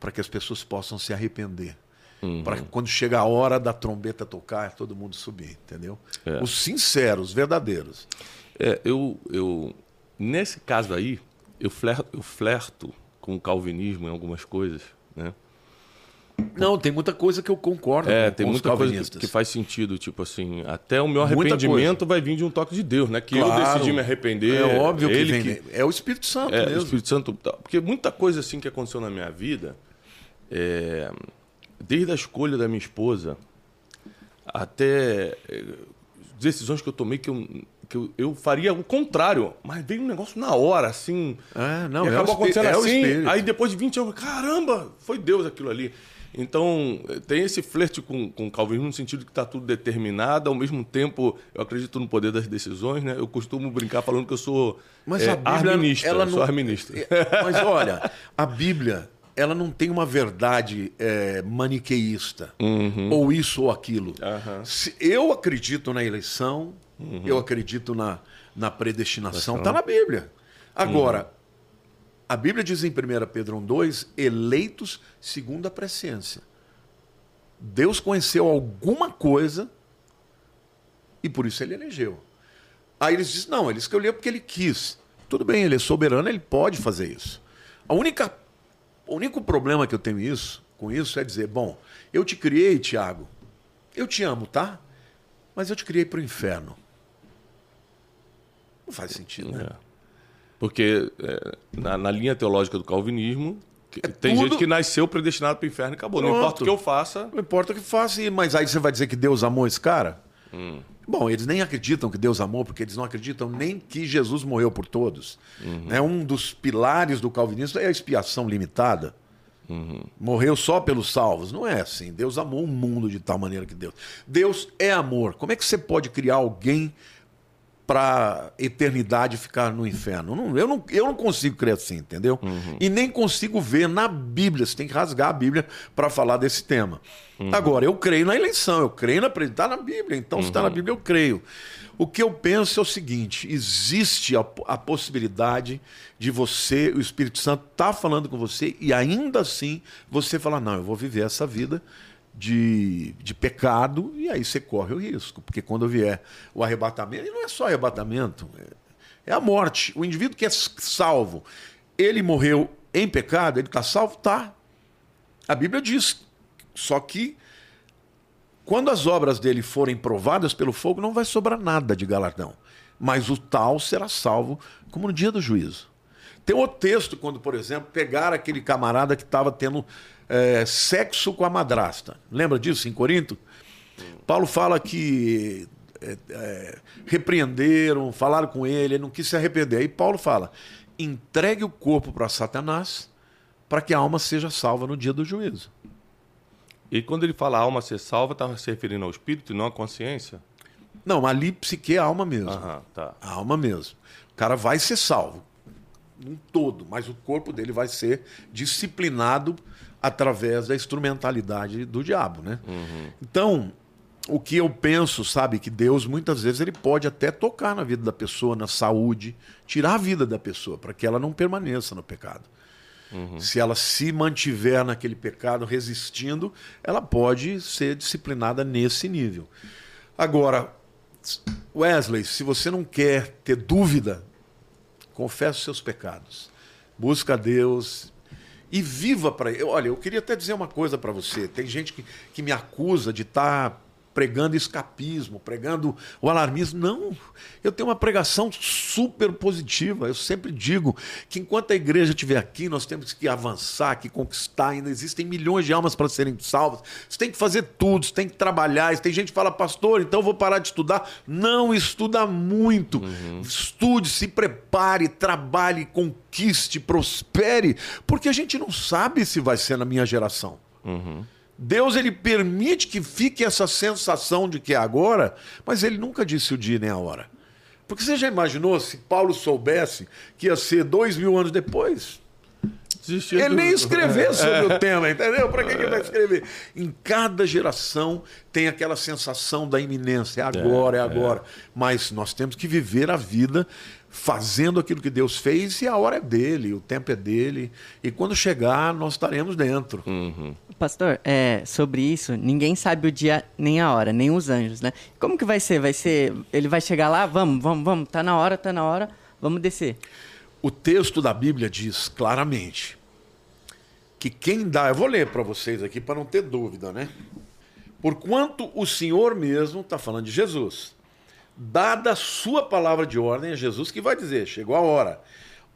[SPEAKER 1] para que as pessoas possam se arrepender. Para que quando chega a hora da trombeta tocar, todo mundo subir, entendeu?
[SPEAKER 2] É.
[SPEAKER 1] Os sinceros, os verdadeiros.
[SPEAKER 2] É, eu, eu, nesse caso aí, eu flerto, eu flerto com o calvinismo em algumas coisas, né?
[SPEAKER 1] Não, tem muita coisa que eu concordo
[SPEAKER 2] É,
[SPEAKER 1] com,
[SPEAKER 2] tem
[SPEAKER 1] com
[SPEAKER 2] muita coisa que, que faz sentido, tipo assim, até o meu arrependimento vai vir de um toque de Deus, né? Que eu
[SPEAKER 1] Claro.
[SPEAKER 2] decidi me arrepender.
[SPEAKER 1] É óbvio que
[SPEAKER 2] ele
[SPEAKER 1] vem. É o Espírito Santo
[SPEAKER 2] É, o
[SPEAKER 1] mesmo.
[SPEAKER 2] Espírito Santo. tá- Porque muita coisa assim que aconteceu na minha vida, é, desde a escolha da minha esposa até eh, decisões que eu tomei que eu, que eu, eu faria o contrário, mas veio um negócio na hora, assim.
[SPEAKER 1] É, não,
[SPEAKER 2] e
[SPEAKER 1] é
[SPEAKER 2] acabou
[SPEAKER 1] o espí-
[SPEAKER 2] acontecendo
[SPEAKER 1] é o
[SPEAKER 2] assim. Aí depois de 20 anos, caramba, foi Deus aquilo ali. Então, tem esse flerte com, com o calvinismo no sentido que está tudo determinado, ao mesmo tempo eu acredito no poder das decisões, né? Eu costumo brincar falando que eu sou
[SPEAKER 1] Mas
[SPEAKER 2] é,
[SPEAKER 1] a Bíblia,
[SPEAKER 2] arminista,
[SPEAKER 1] ela não,
[SPEAKER 2] sou arminista.
[SPEAKER 1] É, Mas olha, a Bíblia, ela não tem uma verdade é, maniqueísta, ou isso ou aquilo.
[SPEAKER 2] Aham.
[SPEAKER 1] Se eu acredito na eleição, eu acredito na, na predestinação, está na Bíblia. Agora, a Bíblia diz em 1 Pedro 1,2, eleitos segundo a presciência. Deus conheceu alguma coisa e por isso ele elegeu. Aí eles dizem, não, ele escolheu porque ele quis. Tudo bem, ele é soberano, ele pode fazer isso. A única, o único problema que eu tenho isso, com isso é dizer, bom, eu te criei, Tiago, eu te amo, tá? Mas eu te criei para o inferno. Não faz sentido, né?
[SPEAKER 2] É. Porque é, na, na linha teológica do calvinismo, que- tem
[SPEAKER 1] É tudo-
[SPEAKER 2] gente que nasceu predestinado para o inferno e acabou. Não
[SPEAKER 1] Pronto.
[SPEAKER 2] importa o que eu faça.
[SPEAKER 1] Não importa o que faça, mas aí você vai dizer que Deus amou esse cara? Bom, eles nem acreditam que Deus amou, porque eles não acreditam nem que Jesus morreu por todos. Né? Um dos pilares do calvinismo é a expiação limitada. Morreu só pelos salvos. Não é assim. Deus amou o mundo de tal maneira que Deus. Deus é amor. Como é que você pode criar alguém para eternidade ficar no inferno? Não, eu, não, eu não consigo crer assim, entendeu? E nem consigo ver na Bíblia. Você tem que rasgar a Bíblia para falar desse tema. Agora, eu creio na eleição, eu creio na está na Bíblia. Então, se está na Bíblia, eu creio. O que eu penso é o seguinte: existe a, a possibilidade de você, o Espírito Santo, estar falando com você e ainda assim você falar, não, eu vou viver essa vida de, de pecado, e aí você corre o risco. Porque quando vier o arrebatamento, e não é só arrebatamento, é, é a morte. O indivíduo que é salvo, ele morreu em pecado, ele está salvo? Tá. A Bíblia diz. Só que quando as obras dele forem provadas pelo fogo, não vai sobrar nada de galardão. Mas o tal será salvo como no dia do juízo. Tem outro texto, quando, por exemplo, pegaram aquele camarada que estava tendo é, sexo com a madrasta. Lembra disso em Corinto? Paulo fala que é, é, repreenderam, falaram com ele, ele não quis se arrepender. Aí Paulo fala: entregue o corpo para Satanás para que a alma seja salva no dia do juízo.
[SPEAKER 2] E quando ele fala alma ser salva, estava se referindo ao espírito e não à consciência?
[SPEAKER 1] Não, ali psique é alma mesmo.
[SPEAKER 2] Aham, tá.
[SPEAKER 1] A alma mesmo. O cara vai ser salvo. Um todo, mas o corpo dele vai ser disciplinado através da instrumentalidade do diabo, né? Então, o que eu penso, sabe, que Deus muitas vezes ele pode até tocar na vida da pessoa, na saúde, tirar a vida da pessoa para que ela não permaneça no pecado. Se ela se mantiver naquele pecado resistindo, ela pode ser disciplinada nesse nível. Agora, Wesley, se você não quer ter dúvida, confesse os seus pecados. Busca a Deus e viva para ele. Olha, eu queria até dizer uma coisa para você. Tem gente que, que me acusa de estar pregando escapismo, pregando o alarmismo. Não, eu tenho uma pregação super positiva. Eu sempre digo que enquanto a igreja estiver aqui, nós temos que avançar, que conquistar. Ainda existem milhões de almas para serem salvas. Você tem que fazer tudo, você tem que trabalhar. Tem gente que fala, pastor, então eu vou parar de estudar. Não, estuda muito. Estude, se prepare, trabalhe, conquiste, prospere, porque a gente não sabe se vai ser na minha geração. Deus ele permite que fique essa sensação de que é agora, mas ele nunca disse o dia nem a hora. Porque você já imaginou se Paulo soubesse que ia ser dois mil anos depois? Ele nem escrever sobre o tema, entendeu? Para que que ele vai escrever? Em cada geração tem aquela sensação da iminência, é agora, é, agora. Mas nós temos que viver a vida fazendo aquilo que Deus fez e a hora é dele, o tempo é dele. E quando chegar, nós estaremos dentro.
[SPEAKER 3] Pastor, é, sobre isso, ninguém sabe o dia nem a hora, nem os anjos, né? Como que vai ser? Vai ser. Ele vai chegar lá, vamos, vamos, vamos, tá na hora, tá na hora, vamos descer.
[SPEAKER 1] O texto da Bíblia diz claramente que quem dá, eu vou ler para vocês aqui para não ter dúvida, né? Porquanto o Senhor mesmo está falando de Jesus, dada a sua palavra de ordem, é Jesus que vai dizer: chegou a hora.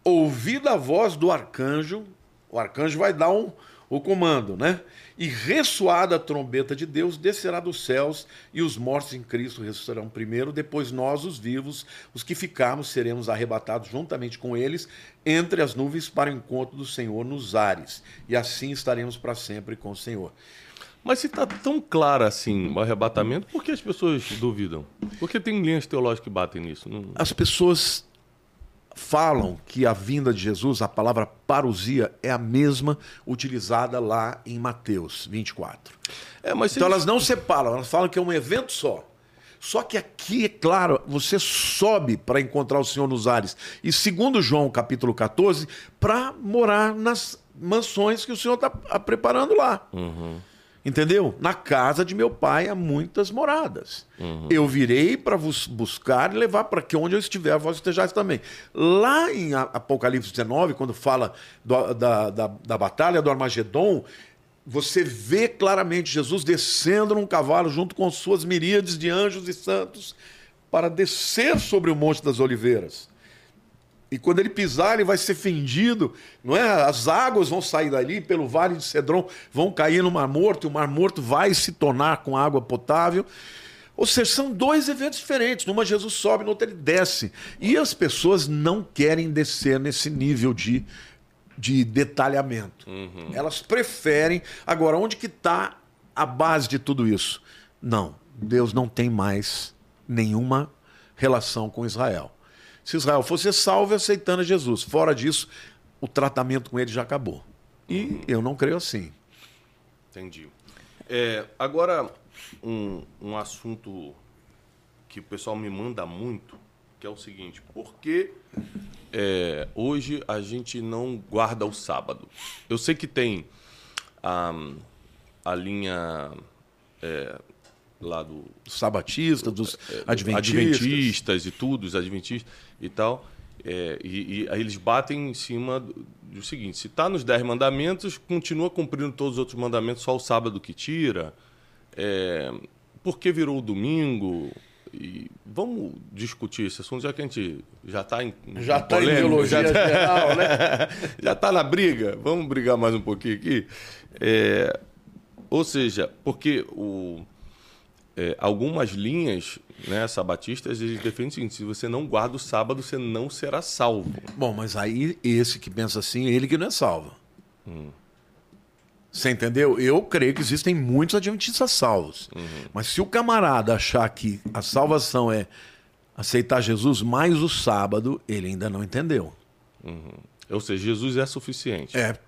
[SPEAKER 1] Ouvida a voz do arcanjo, o arcanjo vai dar um, o comando, né? E ressoada a trombeta de Deus, descerá dos céus, e os mortos em Cristo ressuscitarão primeiro, depois nós, os vivos, os que ficarmos, seremos arrebatados juntamente com eles entre as nuvens para o encontro do Senhor nos ares, e assim estaremos para sempre com o Senhor.
[SPEAKER 2] Mas se está tão claro assim o arrebatamento, por que as pessoas duvidam? Porque tem linhas teológicas que batem nisso. Não...
[SPEAKER 1] As pessoas falam que a vinda de Jesus, a palavra parousia, é a mesma utilizada lá em Mateus 24. É, mas então eles... elas não separam, elas falam que é um evento só. Só que aqui, é claro, você sobe para encontrar o Senhor nos ares. E segundo João capítulo 14, para morar nas mansões que o Senhor está preparando lá. Uhum. Entendeu? Na casa de meu pai há muitas moradas. Uhum. Eu virei para vos buscar e levar para que onde eu estiver, vós estejais também. Lá em Apocalipse 19, quando fala do, da, da, da batalha do Armagedon, você vê claramente Jesus descendo num cavalo junto com suas miríades de anjos e santos para descer sobre o Monte das Oliveiras. E quando ele pisar, ele vai ser fendido, não é? As águas vão sair dali pelo vale de Cedron, vão cair no Mar Morto, e o Mar Morto vai se tornar com água potável. Ou seja, são dois eventos diferentes. Numa Jesus sobe, no outro ele desce. E as pessoas não querem descer nesse nível de, de detalhamento. Uhum. Elas preferem. Agora, onde que está a base de tudo isso? Não, Deus não tem mais nenhuma relação com Israel se Israel fosse salvo aceitando Jesus. Fora disso, o tratamento com ele já acabou. E eu não creio assim.
[SPEAKER 2] Entendi. É, agora, um, um assunto que o pessoal me manda muito, que é o seguinte: por que é, hoje a gente não guarda o sábado? Eu sei que tem a, a linha é, lá do
[SPEAKER 1] sabatista, dos é, adventistas.
[SPEAKER 2] adventistas e tudo, os adventistas e tal. É, e, e, aí eles batem em cima do, do seguinte: se está nos dez mandamentos, continua cumprindo todos os outros mandamentos, só o sábado que tira. É, por que virou o domingo? E vamos discutir esse assunto, já que a gente já está em.
[SPEAKER 1] Já está em ideologia já tá, geral, né?
[SPEAKER 2] já está na briga. Vamos brigar mais um pouquinho aqui. É, ou seja, porque o é, algumas linhas né, sabatistas eles defendem o seguinte: se você não guarda o sábado, você não será salvo.
[SPEAKER 1] Bom, mas aí esse que pensa assim, ele que não é salvo. Hum. Você entendeu? Eu creio que existem muitos adventistas salvos. Uhum. Mas se o camarada achar que a salvação é aceitar Jesus mais o sábado, ele ainda não entendeu.
[SPEAKER 2] Uhum. Ou seja, Jesus é suficiente.
[SPEAKER 1] É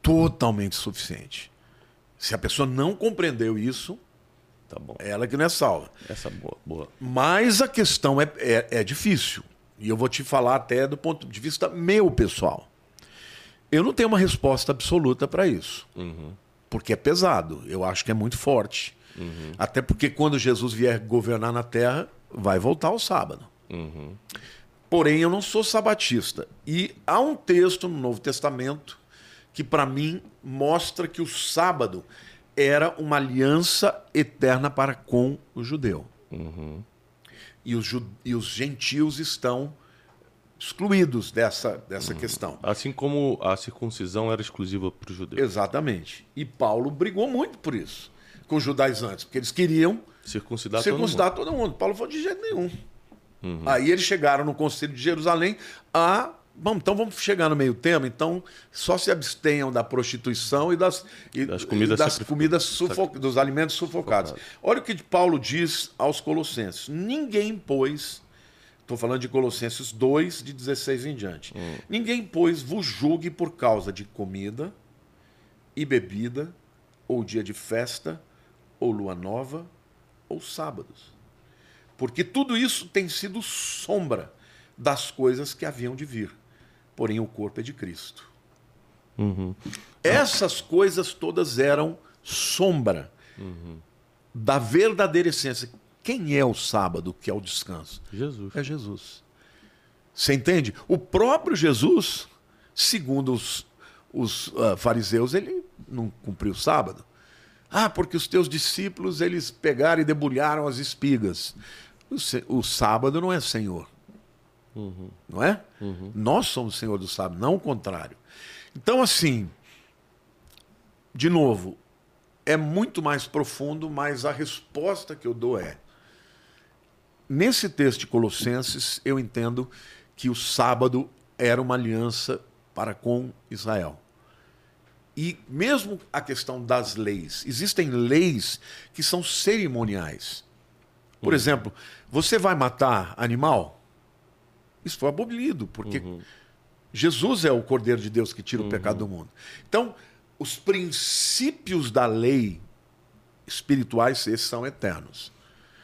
[SPEAKER 1] totalmente suficiente. Se a pessoa não compreendeu isso,
[SPEAKER 2] Tá bom.
[SPEAKER 1] Ela que não é salva.
[SPEAKER 2] Essa boa, boa.
[SPEAKER 1] Mas a questão é, é, é difícil. E eu vou te falar até do ponto de vista meu pessoal. Eu não tenho uma resposta absoluta para isso. Uhum. Porque é pesado. Eu acho que é muito forte. Uhum. Até porque quando Jesus vier governar na terra, vai voltar ao sábado. Uhum. Porém, eu não sou sabatista. E há um texto no Novo Testamento que, para mim, mostra que o sábado era uma aliança eterna para com o judeu. Uhum. E, os, e os gentios estão excluídos dessa, dessa uhum. questão.
[SPEAKER 2] Assim como a circuncisão era exclusiva para os judeus.
[SPEAKER 1] Exatamente. E Paulo brigou muito por isso com os judaizantes, porque eles queriam
[SPEAKER 2] circuncidar,
[SPEAKER 1] circuncidar todo, mundo. todo mundo. Paulo falou de jeito nenhum. Uhum. Aí eles chegaram no Conselho de Jerusalém a Bom, então vamos chegar no meio termo. Então, só se abstenham da prostituição e das, e, das comidas, das comidas sufoc... dos alimentos sufocados. Olha o que Paulo diz aos Colossenses: Ninguém, pois, estou falando de Colossenses 2, de 16 em diante, hum. ninguém, pois, vos julgue por causa de comida e bebida, ou dia de festa, ou lua nova, ou sábados. Porque tudo isso tem sido sombra das coisas que haviam de vir porém o corpo é de Cristo. Uhum. Essas coisas todas eram sombra uhum. da verdadeira essência. Quem é o sábado que é o descanso?
[SPEAKER 2] Jesus.
[SPEAKER 1] É Jesus. Você entende? O próprio Jesus, segundo os, os uh, fariseus, ele não cumpriu o sábado. Ah, porque os teus discípulos eles pegaram e debulharam as espigas. O, o sábado não é Senhor. Uhum. Não é? Uhum. Nós somos o Senhor do sábado, não o contrário. Então, assim, de novo, é muito mais profundo, mas a resposta que eu dou é: nesse texto de Colossenses, eu entendo que o sábado era uma aliança para com Israel. E mesmo a questão das leis, existem leis que são cerimoniais. Por uhum. exemplo, você vai matar animal? Isso foi abolido, porque uhum. Jesus é o Cordeiro de Deus que tira o uhum. pecado do mundo. Então, os princípios da lei espirituais esses são eternos.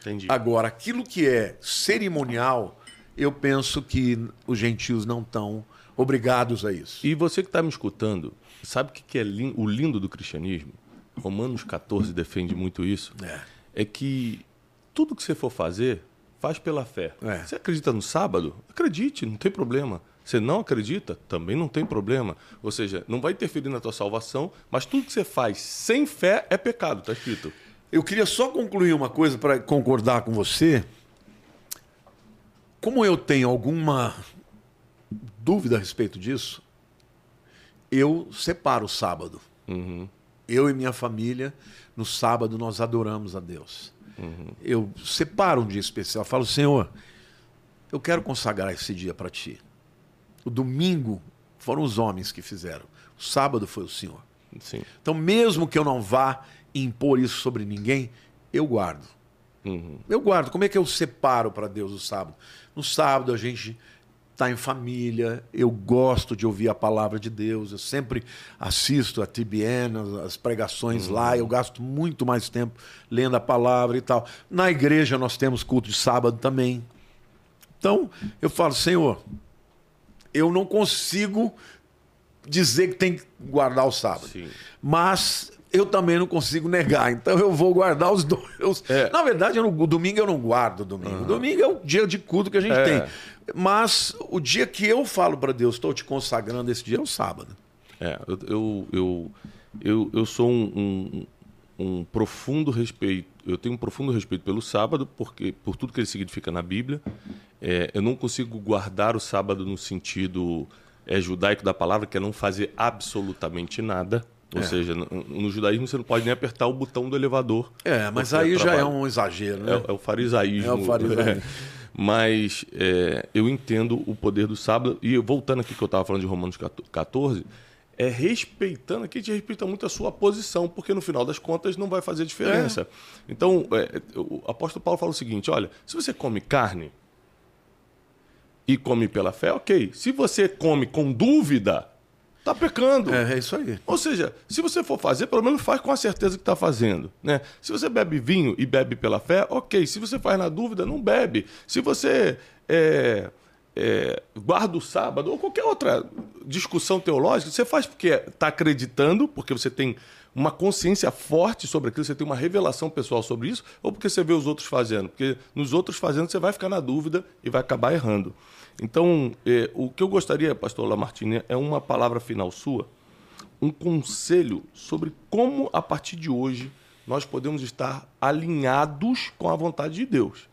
[SPEAKER 1] Entendi. Agora, aquilo que é cerimonial, eu penso que os gentios não estão obrigados a isso.
[SPEAKER 2] E você que está me escutando, sabe o que é o lindo do cristianismo? Romanos 14 defende muito isso. É, é que tudo que você for fazer, faz pela fé. É. Você acredita no sábado? Acredite, não tem problema. Você não acredita? Também não tem problema. Ou seja, não vai interferir na tua salvação, mas tudo que você faz sem fé é pecado, está escrito.
[SPEAKER 1] Eu queria só concluir uma coisa para concordar com você. Como eu tenho alguma dúvida a respeito disso, eu separo o sábado. Uhum. Eu e minha família, no sábado, nós adoramos a Deus. Uhum. Eu separo um dia especial, falo, Senhor, eu quero consagrar esse dia para ti. O domingo foram os homens que fizeram. O sábado foi o Senhor. Sim. Então, mesmo que eu não vá impor isso sobre ninguém, eu guardo. Uhum. Eu guardo. Como é que eu separo para Deus o sábado? No sábado a gente está em família, eu gosto de ouvir a palavra de Deus, eu sempre assisto a TBN, as pregações uhum. lá, eu gasto muito mais tempo lendo a palavra e tal. Na igreja nós temos culto de sábado também. Então, eu falo, Senhor, eu não consigo dizer que tem que guardar o sábado. Sim. Mas eu também não consigo negar. Então eu vou guardar os dois. É. Na verdade, não, o domingo eu não guardo o domingo. Uhum. O domingo é o dia de culto que a gente é. tem. Mas o dia que eu falo para Deus, estou te consagrando esse dia é o sábado.
[SPEAKER 2] É, eu, eu, eu, eu, eu sou um, um, um, profundo respeito, eu tenho um profundo respeito pelo sábado, porque por tudo que ele significa na Bíblia. É, eu não consigo guardar o sábado no sentido é, judaico da palavra, que é não fazer absolutamente nada. Ou é. seja, no, no, judaísmo você não pode nem apertar o botão do elevador.
[SPEAKER 1] É, mas aí já é um exagero, né?
[SPEAKER 2] É, é o farisaísmo. É o farisaísmo. Mas é, eu entendo o poder do sábado. E voltando aqui que eu estava falando de Romanos 14, é respeitando, aqui a gente respeita muito a sua posição, porque no final das contas não vai fazer diferença. É. Então, é, o apóstolo Paulo fala o seguinte: olha, se você come carne e come pela fé, ok. Se você come com dúvida, Está pecando.
[SPEAKER 1] É, é, isso aí.
[SPEAKER 2] Ou seja, se você for fazer, pelo menos faz com a certeza que está fazendo. Né? Se você bebe vinho e bebe pela fé, ok. Se você faz na dúvida, não bebe. Se você é, é, guarda o sábado ou qualquer outra discussão teológica, você faz porque está acreditando, porque você tem uma consciência forte sobre aquilo, você tem uma revelação pessoal sobre isso, ou porque você vê os outros fazendo? Porque nos outros fazendo você vai ficar na dúvida e vai acabar errando. Então, eh, o que eu gostaria, pastor Lamartine, é uma palavra final sua, um conselho sobre como, a partir de hoje, nós podemos estar alinhados com a vontade de Deus.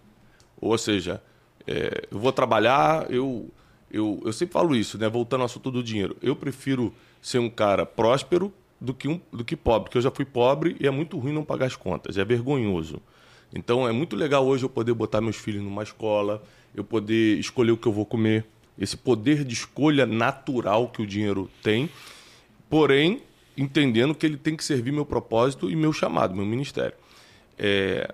[SPEAKER 2] Ou seja, eh, eu vou trabalhar, eu, eu, eu sempre falo isso, né? voltando ao assunto do dinheiro. Eu prefiro ser um cara próspero do que, um, do que pobre, porque eu já fui pobre e é muito ruim não pagar as contas, é vergonhoso. Então é muito legal hoje eu poder botar meus filhos numa escola, eu poder escolher o que eu vou comer, esse poder de escolha natural que o dinheiro tem, porém entendendo que ele tem que servir meu propósito e meu chamado, meu ministério. É,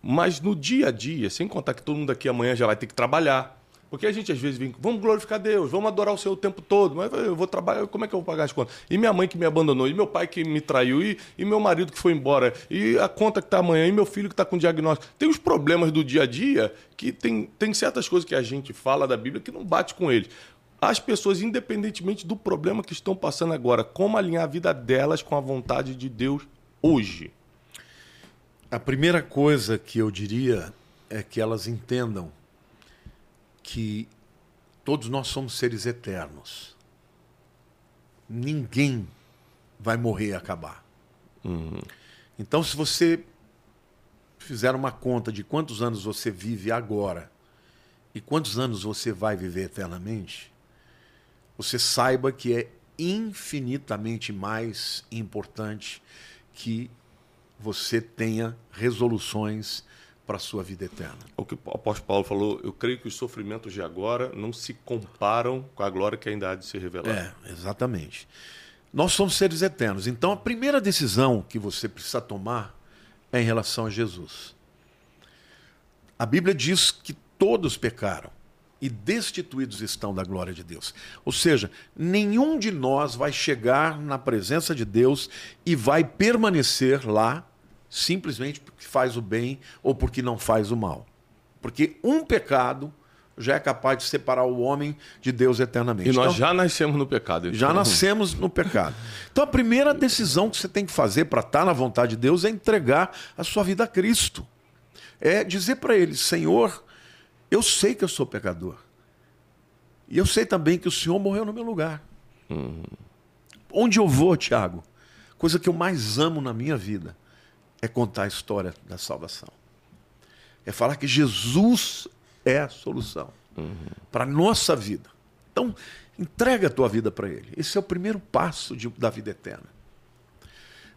[SPEAKER 2] mas no dia a dia, sem contar que todo mundo aqui amanhã já vai ter que trabalhar, porque a gente às vezes vem, vamos glorificar Deus, vamos adorar o Senhor o tempo todo, mas eu vou trabalhar, como é que eu vou pagar as contas? E minha mãe que me abandonou, e meu pai que me traiu, e, e meu marido que foi embora, e a conta que está amanhã, e meu filho que está com diagnóstico. Tem os problemas do dia a dia que tem, tem certas coisas que a gente fala da Bíblia que não bate com eles. As pessoas, independentemente do problema que estão passando agora, como alinhar a vida delas com a vontade de Deus hoje?
[SPEAKER 1] A primeira coisa que eu diria é que elas entendam que todos nós somos seres eternos. Ninguém vai morrer e acabar. Uhum. Então, se você fizer uma conta de quantos anos você vive agora e quantos anos você vai viver eternamente, você saiba que é infinitamente mais importante que você tenha resoluções para a sua vida eterna.
[SPEAKER 2] O que o apóstolo Paulo falou, eu creio que os sofrimentos de agora não se comparam com a glória que ainda há de se revelar.
[SPEAKER 1] É, exatamente. Nós somos seres eternos. Então a primeira decisão que você precisa tomar é em relação a Jesus. A Bíblia diz que todos pecaram e destituídos estão da glória de Deus. Ou seja, nenhum de nós vai chegar na presença de Deus e vai permanecer lá simplesmente porque faz o bem ou porque não faz o mal. Porque um pecado já é capaz de separar o homem de Deus eternamente.
[SPEAKER 2] E nós então, já nascemos no pecado.
[SPEAKER 1] Então. Já nascemos no pecado. Então a primeira decisão que você tem que fazer para estar na vontade de Deus é entregar a sua vida a Cristo. É dizer para ele, Senhor, eu sei que eu sou pecador. E eu sei também que o Senhor morreu no meu lugar. Uhum. Onde eu vou, Tiago, coisa que eu mais amo na minha vida é contar a história da salvação. É falar que Jesus é a solução uhum. para a nossa vida. Então, entrega a tua vida para Ele. Esse é o primeiro passo de, da vida eterna.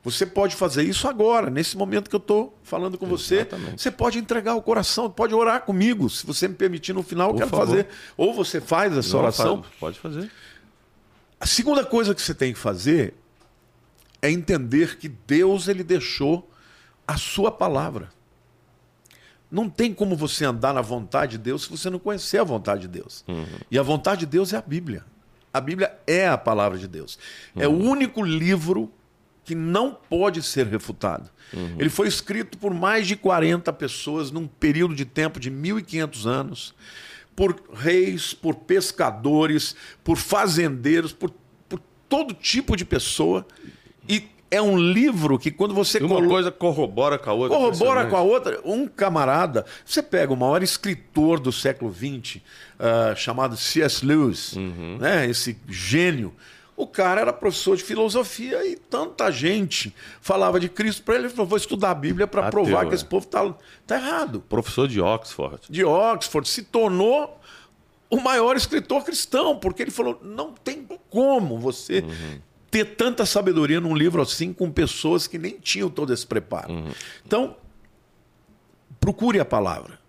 [SPEAKER 1] Você pode fazer isso agora, nesse momento que eu estou falando com Exatamente. você. Você pode entregar o coração, pode orar comigo, se você me permitir no final, eu quero favor. fazer. Ou você faz essa Não, oração.
[SPEAKER 2] Pode fazer.
[SPEAKER 1] A segunda coisa que você tem que fazer é entender que Deus ele deixou a sua palavra. Não tem como você andar na vontade de Deus se você não conhecer a vontade de Deus. Uhum. E a vontade de Deus é a Bíblia. A Bíblia é a palavra de Deus. Uhum. É o uhum. único livro que não pode ser refutado. Uhum. Ele foi escrito por mais de 40 pessoas num período de tempo de 1500 anos, por reis, por pescadores, por fazendeiros, por, por todo tipo de pessoa. E é um livro que quando você
[SPEAKER 2] uma colo... coisa corrobora com a outra
[SPEAKER 1] corrobora com a outra um camarada você pega o maior escritor do século XX uh, ah, chamado C.S. Lewis uhum. né esse gênio o cara era professor de filosofia e tanta gente falava de Cristo para ele. Ele falou: vou estudar a Bíblia para provar que esse é. povo está tá errado.
[SPEAKER 2] Professor de Oxford.
[SPEAKER 1] De Oxford. Se tornou o maior escritor cristão, porque ele falou: não tem como você uhum. Ter tanta sabedoria num livro assim com pessoas que nem tinham todo esse preparo. Uhum. Então, procure a palavra.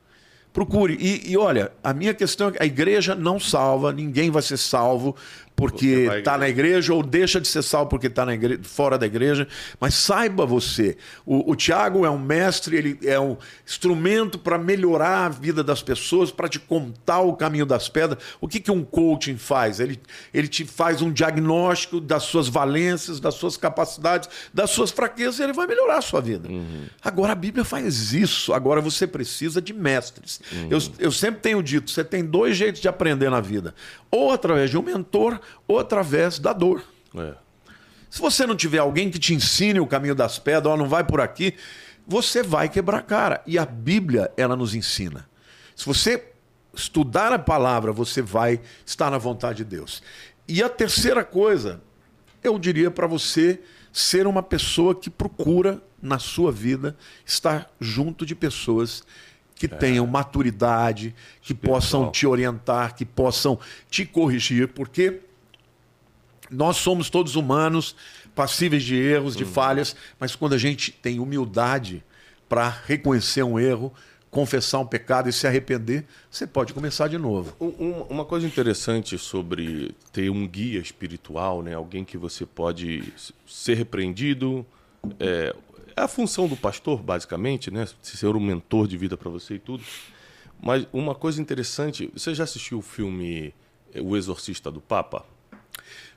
[SPEAKER 1] Procure. E, e, olha, a minha questão é que a igreja não salva, ninguém vai ser salvo porque está na igreja ou deixa de ser salvo porque está fora da igreja. Mas saiba você, o, o Tiago é um mestre, ele é um instrumento para melhorar a vida das pessoas, para te contar o caminho das pedras. O que, que um coaching faz? Ele, ele te faz um diagnóstico das suas valências, das suas capacidades, das suas fraquezas e ele vai melhorar a sua vida. Uhum. Agora a Bíblia faz isso. Agora você precisa de mestres. Uhum. Eu, eu sempre tenho dito: você tem dois jeitos de aprender na vida ou através de um mentor, ou através da dor. É. Se você não tiver alguém que te ensine o caminho das pedras, ou não vai por aqui, você vai quebrar a cara. E a Bíblia, ela nos ensina. Se você estudar a palavra, você vai estar na vontade de Deus. E a terceira coisa, eu diria para você ser uma pessoa que procura na sua vida estar junto de pessoas que é. tenham maturidade, que Espiritual. possam te orientar, que possam te corrigir, porque nós somos todos humanos, passíveis de erros, de hum. falhas, mas quando a gente tem humildade para reconhecer um erro, confessar um pecado e se arrepender, você pode começar de novo.
[SPEAKER 2] Um, uma coisa interessante sobre ter um guia espiritual, né? alguém que você pode ser repreendido, é, é a função do pastor, basicamente, né? Ser um mentor de vida para você e tudo. Mas uma coisa interessante, você já assistiu o filme eh, O Exorcista do Papa?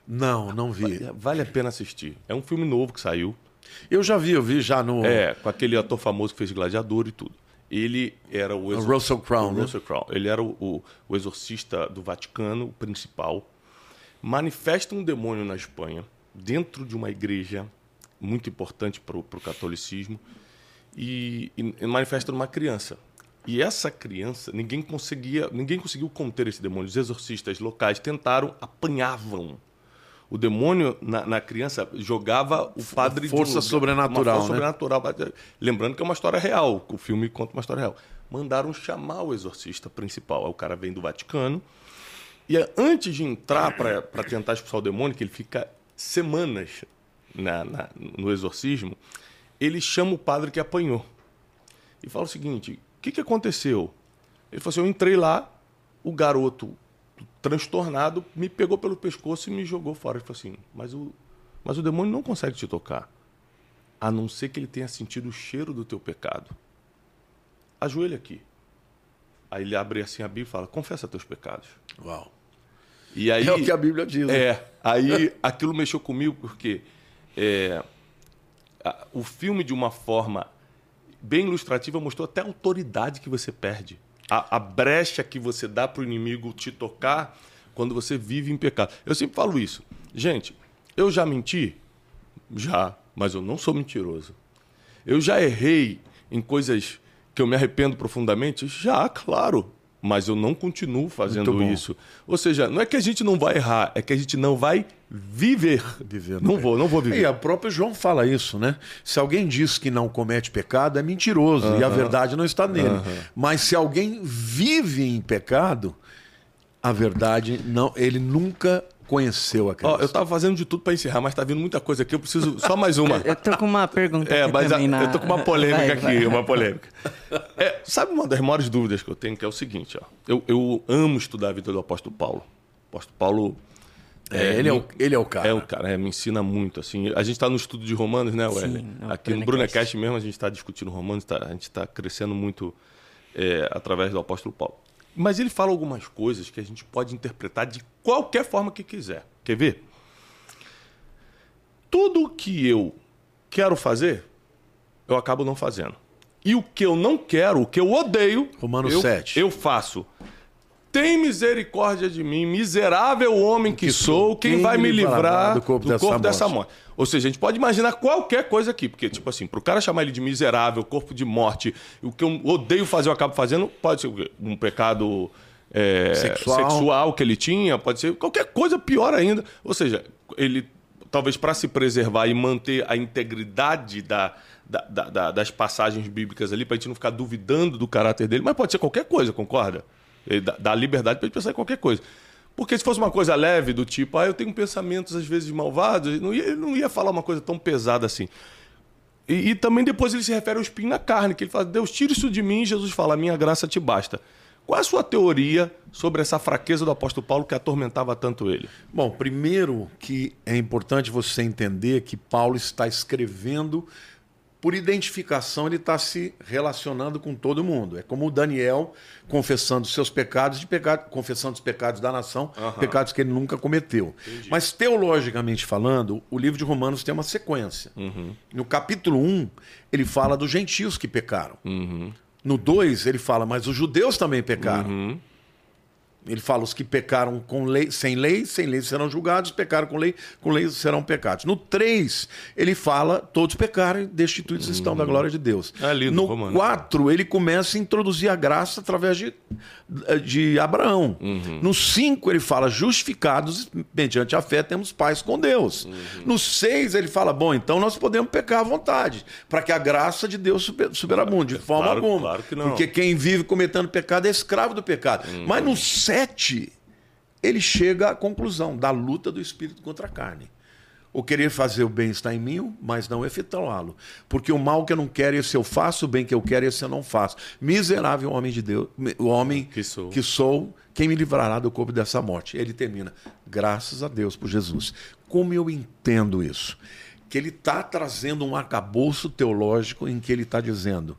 [SPEAKER 1] Não, não vi.
[SPEAKER 2] Vale a pena assistir. É um filme novo que saiu.
[SPEAKER 1] Eu já vi, eu vi já no.
[SPEAKER 2] É, com aquele ator famoso que fez Gladiador e tudo. Ele era o,
[SPEAKER 1] exor... Russell Crowe.
[SPEAKER 2] Né? Russell Crowe. Ele era o, o, o exorcista do Vaticano, o principal. Manifesta um demônio na Espanha, dentro de uma igreja muito importante para o catolicismo, e, e manifesta numa criança. E essa criança, ninguém conseguia, ninguém conseguiu conter esse demônio. Os exorcistas locais tentaram, apanhavam. O demônio na, na criança jogava o padre
[SPEAKER 1] força de, sobrenatural,
[SPEAKER 2] uma força né? sobrenatural. Lembrando que é uma história real, o filme conta uma história real. Mandaram chamar o exorcista principal. Aí o cara vem do Vaticano E é antes de entrar para tentar expulsar o demônio, que ele fica semanas na, na, no exorcismo, ele chama o padre que apanhou. E fala o seguinte: o que, que aconteceu? Ele falou assim: eu entrei lá, o garoto transtornado me pegou pelo pescoço e me jogou fora. Ele falou assim: mas o, mas o demônio não consegue te tocar, a não ser que ele tenha sentido o cheiro do teu pecado. Ajoelha aqui. Aí ele abre assim a Bíblia e fala: confessa teus pecados.
[SPEAKER 1] Uau.
[SPEAKER 2] E aí,
[SPEAKER 1] É o que a Bíblia diz. né?
[SPEAKER 2] é, aí aquilo mexeu comigo porque é, a- o filme, de uma forma bem ilustrativa, mostrou até a autoridade que você perde. A, a brecha que você dá para o inimigo te tocar quando você vive em pecado. Eu sempre falo isso. Gente, eu já menti? Já, mas eu não sou mentiroso. Eu já errei em coisas que eu me arrependo profundamente? Já, claro. Mas eu não continuo fazendo isso. Ou seja, não é que a gente não vai errar, é que a gente não vai viver.
[SPEAKER 1] Viver
[SPEAKER 2] não
[SPEAKER 1] pecado.
[SPEAKER 2] vou, não vou
[SPEAKER 1] E
[SPEAKER 2] viver.
[SPEAKER 1] o próprio João fala isso, né? Se alguém diz que não comete pecado, é mentiroso e a verdade não está nele. Mas se alguém vive em pecado, a verdade não, ele nunca conheceu a
[SPEAKER 2] Ó,
[SPEAKER 1] Cristo.
[SPEAKER 2] eu tava fazendo de tudo para encerrar, mas tá vindo muita coisa aqui. Eu preciso só mais uma.
[SPEAKER 3] Eu tô com uma pergunta
[SPEAKER 2] É,
[SPEAKER 3] aqui
[SPEAKER 2] mas a-
[SPEAKER 3] também na...
[SPEAKER 2] eu tô com uma polêmica
[SPEAKER 3] Vai,
[SPEAKER 2] aqui,
[SPEAKER 3] vai.
[SPEAKER 2] uma polêmica. É, sabe uma das maiores dúvidas que eu tenho, que é o seguinte, ó. Eu, eu amo estudar a vida do apóstolo Paulo. O apóstolo Paulo
[SPEAKER 1] É, ele, é o, ele é o cara.
[SPEAKER 2] É o cara, é, me ensina muito, assim. A gente está no estudo de Romanos, né, Wesley?
[SPEAKER 3] no
[SPEAKER 2] Aqui no
[SPEAKER 3] Brunecast.
[SPEAKER 2] Brunecast mesmo a gente está discutindo Romanos, tá- a gente está crescendo muito é, através do apóstolo Paulo. Mas ele fala algumas coisas que a gente pode interpretar de qualquer forma que quiser. Quer ver? Tudo que eu quero fazer, eu acabo não fazendo. E o que eu não quero, o que eu odeio,
[SPEAKER 1] Romanos
[SPEAKER 2] eu,
[SPEAKER 1] 7.
[SPEAKER 2] eu faço. Tem misericórdia de mim, miserável homem que, sou, quem, vai me livrar do corpo, dessa, morte. Ou seja, a gente pode imaginar qualquer coisa aqui, porque, tipo assim, pro cara chamar ele de miserável, corpo de morte, o que eu odeio fazer, eu acabo fazendo, pode ser o quê? um pecado é,
[SPEAKER 1] Sexual.
[SPEAKER 2] sexual que ele tinha, pode ser qualquer coisa pior ainda. Ou seja, ele, talvez para se preservar e manter a integridade da, da- da- da- das passagens bíblicas ali, para a gente não ficar duvidando do caráter dele, mas pode ser qualquer coisa, concorda? Ele dá, dá liberdade para gente pensar em qualquer coisa. Porque se fosse uma coisa leve, do tipo, ah, eu tenho pensamentos às vezes malvados, não ia, ele não ia falar uma coisa tão pesada assim. E, e também depois ele se refere ao espinho na carne, que ele fala, Deus, tira isso de mim, Jesus fala, minha graça te basta. Qual é a sua teoria sobre essa fraqueza do apóstolo Paulo que atormentava tanto ele?
[SPEAKER 1] Bom, primeiro que é importante você entender que Paulo está escrevendo por identificação, ele está se relacionando com todo mundo. É como o Daniel confessando seus pecados, de pecado, confessando os pecados da nação, pecados que ele nunca cometeu. Mas teologicamente falando, o livro de Romanos tem uma sequência. No capítulo 1, ele fala dos gentios que pecaram. No 2, ele fala, mas os judeus também pecaram. Ele fala: os que pecaram com lei, sem lei, sem lei serão julgados, pecaram com lei, com lei serão pecados. No 3, ele fala: todos pecaram e destituídos estão da glória de Deus.
[SPEAKER 2] É lindo,
[SPEAKER 1] no
[SPEAKER 2] Romano.
[SPEAKER 1] 4, ele começa a introduzir a graça através de, de Abraão. No 5, ele fala: justificados mediante a fé, temos paz com Deus. No 6, ele fala: bom, então nós podemos pecar à vontade, para que a graça de Deus super, superabunde, de forma
[SPEAKER 2] Claro-
[SPEAKER 1] alguma.
[SPEAKER 2] claro que não.
[SPEAKER 1] Porque quem vive cometendo pecado é escravo do pecado. Mas no 7, ele chega à conclusão da luta do espírito contra a carne. O querer fazer o bem está em mim, mas não efetuá-lo. Porque o mal que eu não quero, esse eu faço, o bem que eu quero, esse eu não faço. Miserável homem de Deus, o homem
[SPEAKER 2] Que sou.
[SPEAKER 1] que sou, quem me livrará do corpo dessa morte? Ele termina, graças a Deus por Jesus. Como eu entendo isso? Que ele está trazendo um arcabouço teológico em que ele está dizendo: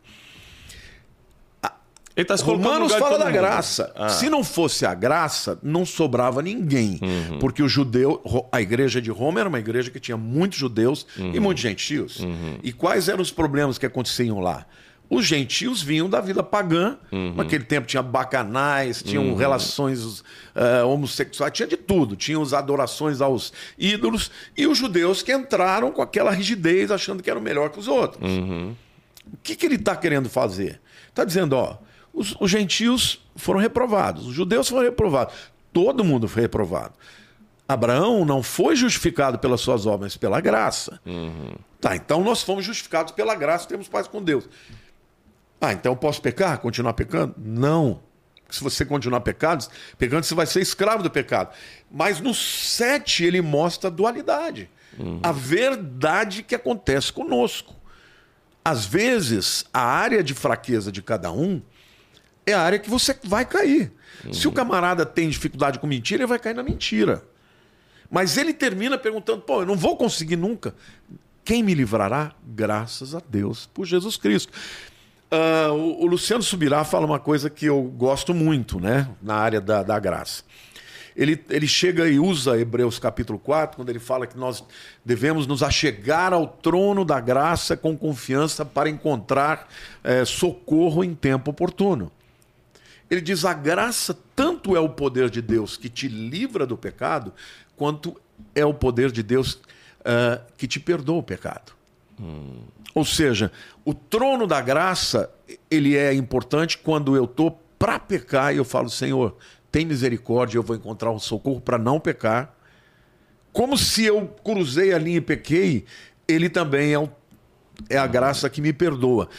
[SPEAKER 2] Ele está se colocando no
[SPEAKER 1] Romanos fala da
[SPEAKER 2] mundo.
[SPEAKER 1] graça.
[SPEAKER 2] Ah.
[SPEAKER 1] Se não fosse a graça, não sobrava ninguém.
[SPEAKER 2] Uhum.
[SPEAKER 1] Porque o judeu, a igreja de Roma era uma igreja que tinha muitos judeus
[SPEAKER 2] Uhum.
[SPEAKER 1] e muitos gentios. E quais eram os problemas que aconteciam lá? Os gentios vinham da vida pagã.
[SPEAKER 2] Uhum.
[SPEAKER 1] Naquele tempo tinha bacanais, tinham relações eh, homossexuais, tinha de tudo. Tinham as adorações aos ídolos. E os judeus que entraram com aquela rigidez, achando que eram melhor que os outros.
[SPEAKER 2] Uhum.
[SPEAKER 1] O que, que ele está querendo fazer? Está dizendo, ó, os, os gentios foram reprovados, os judeus foram reprovados, todo mundo foi reprovado. Abraão não foi justificado pelas suas obras, pela graça. Tá, então nós fomos justificados pela graça, temos paz com Deus. Ah, então eu posso pecar, continuar pecando? Não. Se você continuar pecado, pecando, você vai ser escravo do pecado. Mas no 7 ele mostra a dualidade. Uhum. A verdade que acontece conosco. Às vezes, a área de fraqueza de cada um é a área que você vai cair. Uhum. Se o camarada tem dificuldade com mentira, ele vai cair na mentira. Mas ele termina perguntando: pô, eu não vou conseguir nunca. Quem me livrará? Graças a Deus, por Jesus Cristo. Uh, o, Luciano Subirá fala uma coisa que eu gosto muito, né? Na área da, da graça. Ele, ele chega e usa Hebreus capítulo 4, quando ele fala que nós devemos nos achegar ao trono da graça com confiança para encontrar é, socorro em tempo oportuno. Ele diz: a graça tanto é o poder de Deus que te livra do pecado, quanto é o poder de Deus uh, que te perdoa o pecado. Hum. Ou seja, o trono da graça ele é importante quando eu estou para pecar e eu falo, Senhor, tem misericórdia, eu vou encontrar um socorro para não pecar. Como se eu cruzei a linha e pequei, ele também é, o, é a graça que me perdoa.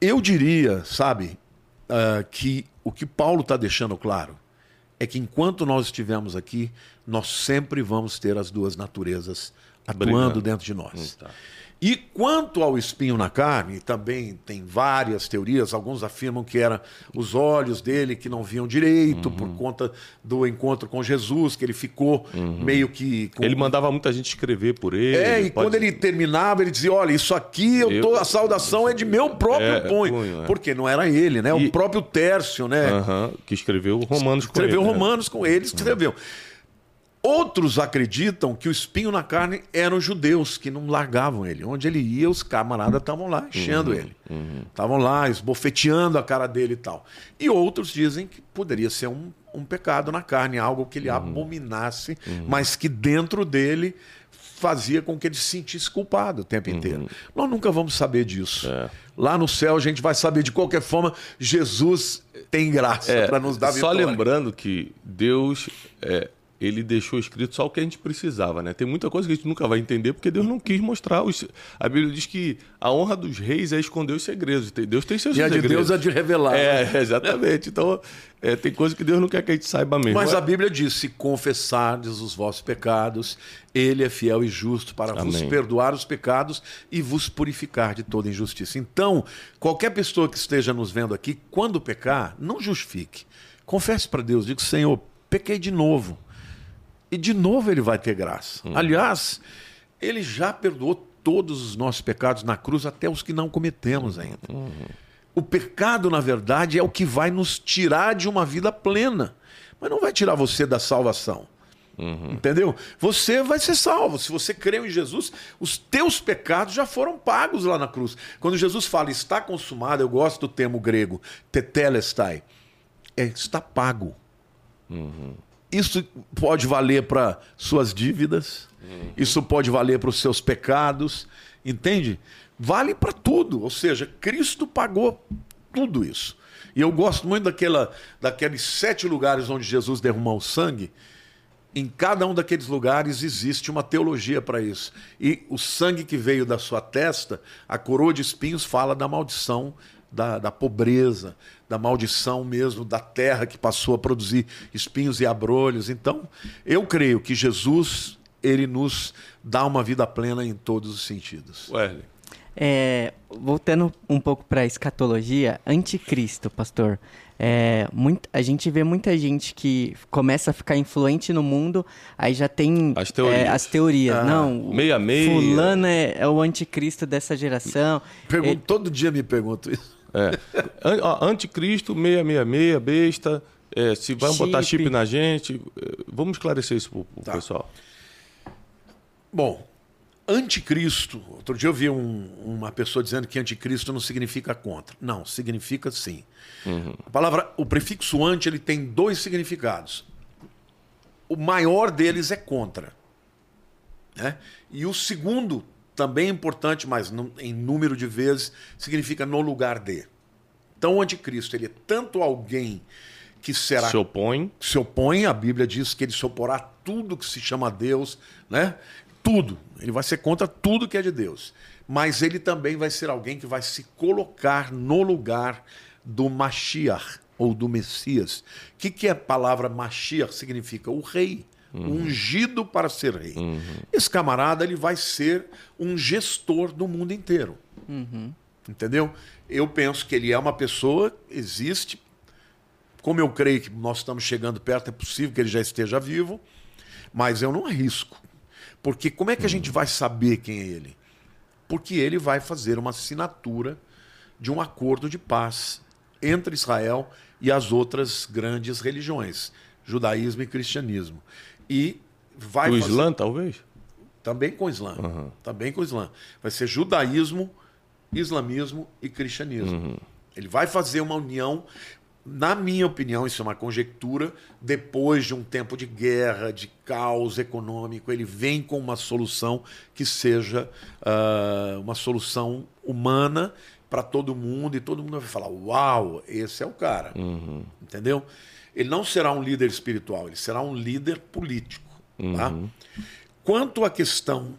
[SPEAKER 1] Eu diria, sabe, uh, que o que Paulo está deixando claro é que enquanto nós estivermos aqui, nós sempre vamos ter as duas naturezas atuando dentro de nós. Hum, tá. E quanto ao espinho na carne, também tem várias teorias. Alguns afirmam que eram os olhos dele que não viam direito uhum. por conta do encontro com Jesus, que ele ficou uhum. meio que. Com...
[SPEAKER 2] Ele mandava muita gente escrever por ele.
[SPEAKER 1] É, e pode... quando ele terminava, ele dizia: Olha, isso aqui eu tô, a saudação é de meu próprio é, punho. punho é. Porque não era ele, né? E... O próprio Tércio, né?
[SPEAKER 2] Uhum. Que escreveu Romanos
[SPEAKER 1] com escreveu ele. Escreveu né? Romanos né? com ele, escreveu. Outros acreditam que o espinho na carne eram os judeus que não largavam ele. Onde ele ia, os camaradas estavam lá enchendo uhum, ele. Estavam uhum. lá esbofeteando a cara dele e tal. E outros dizem que poderia ser um, um pecado na carne, algo que ele uhum. abominasse, uhum. mas que dentro dele fazia com que ele se sentisse culpado o tempo uhum. inteiro. Nós nunca vamos saber disso. É. Lá no céu a gente vai saber de qualquer forma, Jesus tem graça é, para nos dar
[SPEAKER 2] vitória. Só lembrando que Deus é, ele deixou escrito só o que a gente precisava, né? Tem muita coisa que a gente nunca vai entender porque Deus não quis mostrar. Os... A Bíblia diz que a honra dos reis é esconder os segredos. Deus tem seus
[SPEAKER 1] e
[SPEAKER 2] segredos.
[SPEAKER 1] E a de Deus é de revelar.
[SPEAKER 2] É, né? exatamente. Então, é, tem coisa que Deus não quer que a gente saiba mesmo.
[SPEAKER 1] Mas a Bíblia diz: se confessardes os vossos pecados, Ele é fiel e justo para Amém. vos perdoar os pecados e vos purificar de toda injustiça. Então, qualquer pessoa que esteja nos vendo aqui, quando pecar, não justifique. Confesse para Deus, diga: Senhor, pequei de novo e de novo ele vai ter graça. Hum. Aliás, ele já perdoou todos os nossos pecados na cruz, até os que não cometemos ainda. Uhum. O pecado, na verdade, é o que vai nos tirar de uma vida plena, mas não vai tirar você da salvação. Uhum. Entendeu? Você vai ser salvo. Se você creu em Jesus, os teus pecados já foram pagos lá na cruz. Quando Jesus fala está consumado, eu gosto do termo grego, tetelestai, é está pago. Uhum. Isso pode valer para suas dívidas, uhum. isso pode valer para os seus pecados, entende? Vale para tudo. Ou seja, Cristo pagou tudo isso. E eu gosto muito daquela, daqueles sete lugares onde Jesus derramou o sangue. Em cada um daqueles lugares existe uma teologia para isso. E o sangue que veio da sua testa, a coroa de espinhos, fala da maldição da, da pobreza, da maldição mesmo da terra que passou a produzir espinhos e abrolhos. Então, eu creio que Jesus ele nos dá uma vida plena em todos os sentidos.
[SPEAKER 3] Wesley. É, voltando um pouco para a escatologia, anticristo, pastor. É, muito, a gente vê muita gente que começa a ficar influente no mundo, aí já tem
[SPEAKER 2] as teorias. É,
[SPEAKER 3] as teorias. Ah, Não,
[SPEAKER 2] meia meia.
[SPEAKER 3] Fulano é, é, o anticristo dessa geração.
[SPEAKER 1] Pergunto, Ele... Todo dia me pergunto isso.
[SPEAKER 2] É. Anticristo, 666, besta. É, se vai botar chip na gente. É, vamos esclarecer isso pro, pro tá. pessoal.
[SPEAKER 1] Bom, anticristo. Outro dia eu vi um, uma pessoa dizendo que anticristo não significa contra. Não, significa sim. Uhum. A palavra, o prefixo anti, ele tem dois significados. O maior deles é contra. Né? E o segundo também é importante, mas em número de vezes, significa no lugar de. Então o anticristo ele é tanto alguém que será
[SPEAKER 2] se opõe,
[SPEAKER 1] se opõe, a Bíblia diz que ele se oporá a tudo que se chama Deus, né? Tudo. Ele vai ser contra tudo que é de Deus. Mas ele também vai ser alguém que vai se colocar no lugar do Mashiach, ou do Messias. O que, que é a palavra Mashiach? Significa o rei, uhum. ungido para ser rei. Uhum. Esse camarada ele vai ser um gestor do mundo inteiro. Uhum. Entendeu? Eu penso que ele é uma pessoa, existe. Como eu creio que nós estamos chegando perto, é possível que ele já esteja vivo, mas eu não arrisco. Porque como é que a gente vai saber quem é ele? Porque ele vai fazer uma assinatura de um acordo de paz entre Israel e as outras grandes religiões, judaísmo e cristianismo. E vai
[SPEAKER 2] o fazer... Islã, talvez?
[SPEAKER 1] Também com o Islã. Uhum. Também com o Islã. Vai ser judaísmo, islamismo e cristianismo. Uhum. Ele vai fazer uma união, na minha opinião, isso é uma conjectura, depois de um tempo de guerra, de caos econômico, ele vem com uma solução que seja uh, uma solução humana para todo mundo e todo mundo vai falar: Uau, esse é o cara. Uhum. Entendeu? Ele não será um líder espiritual, ele será um líder político. Tá? Uhum. Quanto à questão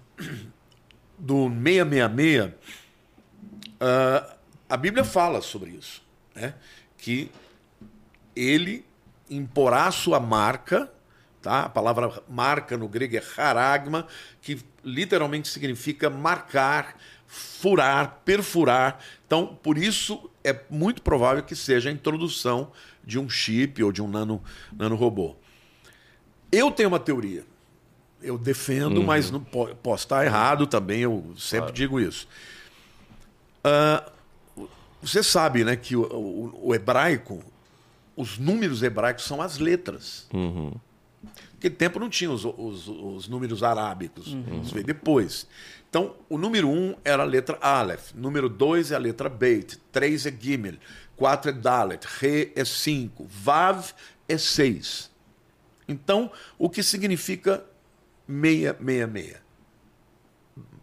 [SPEAKER 1] do 666, uh, a Bíblia fala sobre isso. Né? Que ele imporá sua marca, tá? a palavra marca no grego é haragma, que literalmente significa marcar, furar, perfurar. Então, por isso é muito provável que seja a introdução de um chip ou de um nano, nanorobô. Eu tenho uma teoria. Eu defendo, uhum. mas não posso estar errado também, eu sempre claro. digo isso. Uh, você sabe né, que o, o, o, hebraico, os números hebraicos são as letras. Uhum. Naquele tempo não tinha os, os, os números arábicos, uhum. isso veio depois. Então, o número 1 um era a letra Aleph, número 2 é a letra Beit, 3 é Gimel, 4 é Dalet, Re é 5, Vav é 6. Então, o que significa 666?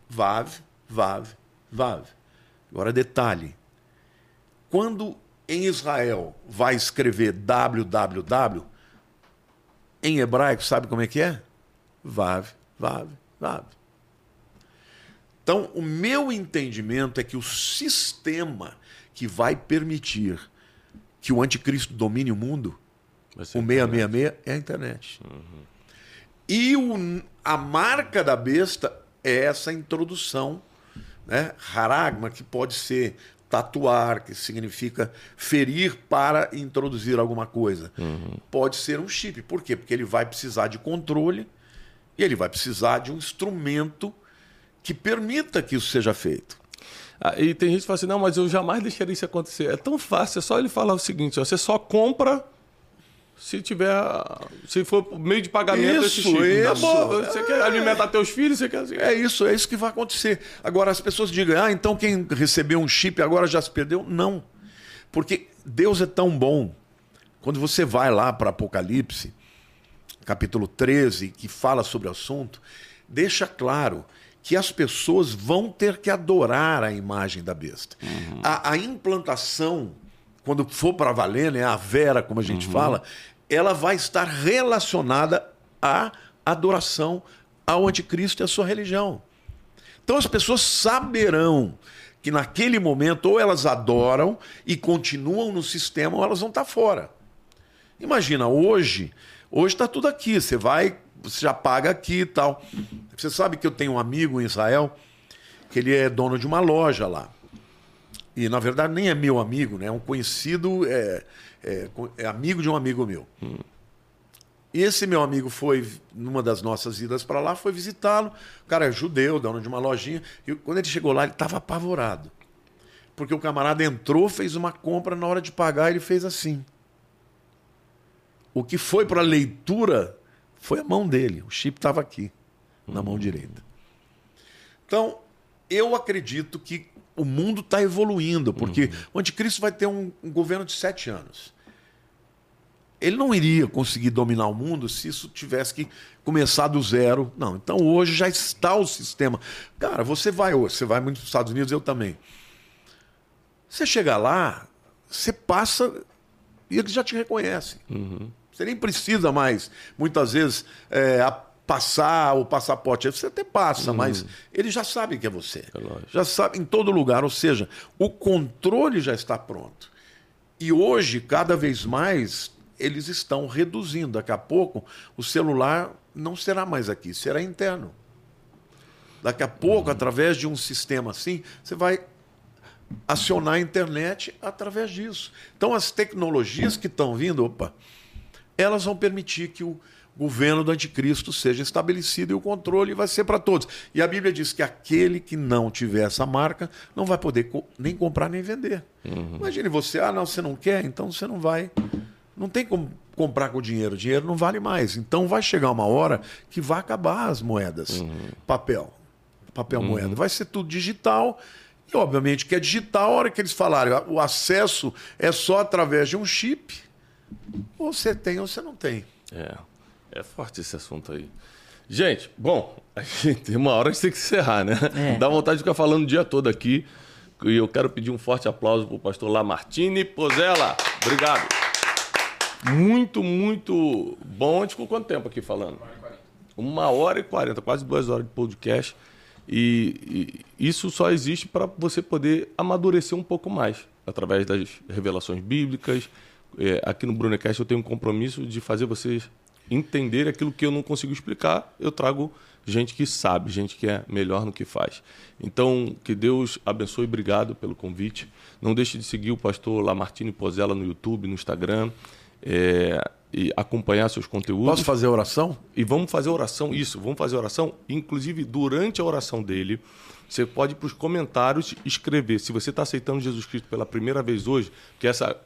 [SPEAKER 1] Vav, Vav, Vav. Agora, detalhe. Quando em Israel vai escrever www, em hebraico, sabe como é que é? Vav, Vav, Vav. Então, o meu entendimento é que o sistema que vai permitir que o anticristo domine o mundo, o 666 é a internet. Uhum. E o, a marca da besta é essa introdução, né? Haragma, que pode ser tatuar, que significa ferir para introduzir alguma coisa. Uhum. Pode ser um chip. Por quê? Porque ele vai precisar de controle e ele vai precisar de um instrumento que permita que isso seja feito.
[SPEAKER 2] Ah, e tem gente que fala assim: não, mas eu jamais deixaria isso acontecer. É tão fácil, é só ele falar o seguinte: ó, você só compra se tiver. Se for meio de pagamento
[SPEAKER 1] isso, esse chip. Isso.
[SPEAKER 2] Boa, você quer alimentar teus filhos, você quer assim.
[SPEAKER 1] É isso, é isso que vai acontecer. Agora, as pessoas digam, ah, então quem recebeu um chip agora já se perdeu? Não. Porque Deus é tão bom. Quando você vai lá para Apocalipse, capítulo 13, que fala sobre o assunto, deixa claro que as pessoas vão ter que adorar a imagem da besta. Uhum. A, a, implantação, quando for para valer, né, a vera, como a gente uhum. fala, ela vai estar relacionada à adoração ao anticristo e à sua religião. Então as pessoas saberão que naquele momento ou elas adoram e continuam no sistema ou elas vão estar fora. Imagina, hoje, hoje está tudo aqui. Você vai você já paga aqui e tal. Você sabe que eu tenho um amigo em Israel que ele é dono de uma loja lá. E na verdade nem é meu amigo, né? É um conhecido, é, é, é amigo de um amigo meu. Hum. Esse meu amigo foi, numa das nossas idas para lá, foi visitá-lo. O cara é judeu, dono de uma lojinha. E quando ele chegou lá, ele estava apavorado. Porque o camarada entrou, fez uma compra, na hora de pagar, ele fez assim. O que foi para a leitura foi a mão dele. O chip estava aqui, na mão direita. Então, eu acredito que o mundo está evoluindo, porque uhum. o anticristo vai ter um, um, governo de sete anos. Ele não iria conseguir dominar o mundo se isso tivesse que começar do zero. Não, então hoje já está o sistema. Cara, você vai hoje, você vai muito para os Estados Unidos, eu também. Você chega lá, você passa e eles já te reconhecem. Uhum. Você nem precisa mais, muitas vezes, é, passar o passaporte. Você até passa, hum. mas eles já sabem que é você. É já sabe em todo lugar. Ou seja, o controle já está pronto. E hoje, cada vez mais, eles estão reduzindo. Daqui a pouco, o celular não será mais aqui, será interno. Daqui a pouco, uhum. através de um sistema assim, você vai acionar a internet através disso. Então, as tecnologias que estão vindo, opa, elas vão permitir que o governo do anticristo seja estabelecido e o controle vai ser para todos. E a Bíblia diz que aquele que não tiver essa marca não vai poder nem comprar nem vender. Uhum. Imagine você, ah, não, você não quer, então você não vai. Não tem como comprar com dinheiro, o dinheiro não vale mais. Então vai chegar uma hora que vai acabar as moedas, uhum. papel, papel uhum. moeda. Vai ser tudo digital. E obviamente que é digital, a hora que eles falarem, o acesso é só através de um chip. Ou você tem ou você não tem.
[SPEAKER 2] É. É forte esse assunto aí. Gente, bom, a gente, tem uma hora a gente tem que encerrar, né? É. Dá vontade de ficar falando o dia todo aqui. E eu quero pedir um forte aplauso para o pastor Lamartine Pozella. Obrigado. Muito, muito bom. A gente ficou quanto tempo aqui falando? Uma hora e quarenta, quase duas horas de podcast. E, e isso só existe para você poder amadurecer um pouco mais através das revelações bíblicas. É, aqui no Brunecast eu tenho um compromisso de fazer vocês entender aquilo que eu não consigo explicar, eu trago gente que sabe, gente que é melhor no que faz. Então, que Deus abençoe, obrigado pelo convite. Não deixe de seguir o pastor Lamartine Pozella no YouTube, no Instagram, é, e acompanhar seus conteúdos.
[SPEAKER 1] Posso fazer oração?
[SPEAKER 2] E vamos fazer oração, isso, vamos fazer oração. Inclusive, durante a oração dele, você pode ir para os comentários escrever. Se você está aceitando Jesus Cristo pela primeira vez hoje, que essa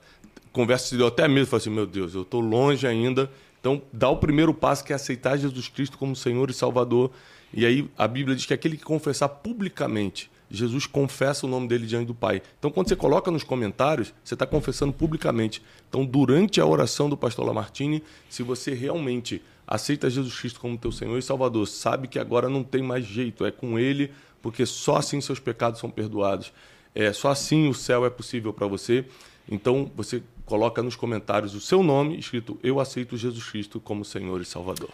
[SPEAKER 2] conversa se deu até mesmo, falei assim, meu Deus, eu estou longe ainda então, dá o primeiro passo que é aceitar Jesus Cristo como Senhor e Salvador. E aí a Bíblia diz que aquele que confessar publicamente, Jesus confessa o nome dele diante do Pai. Então, quando você coloca nos comentários, você está confessando publicamente. Então, durante a oração do pastor Lamartine, se você realmente aceita Jesus Cristo como teu Senhor e Salvador, sabe que agora não tem mais jeito, é com Ele, porque só assim seus pecados são perdoados. É, só assim o céu é possível para você. Então, você coloca nos comentários o seu nome, escrito Eu aceito Jesus Cristo como Senhor e Salvador.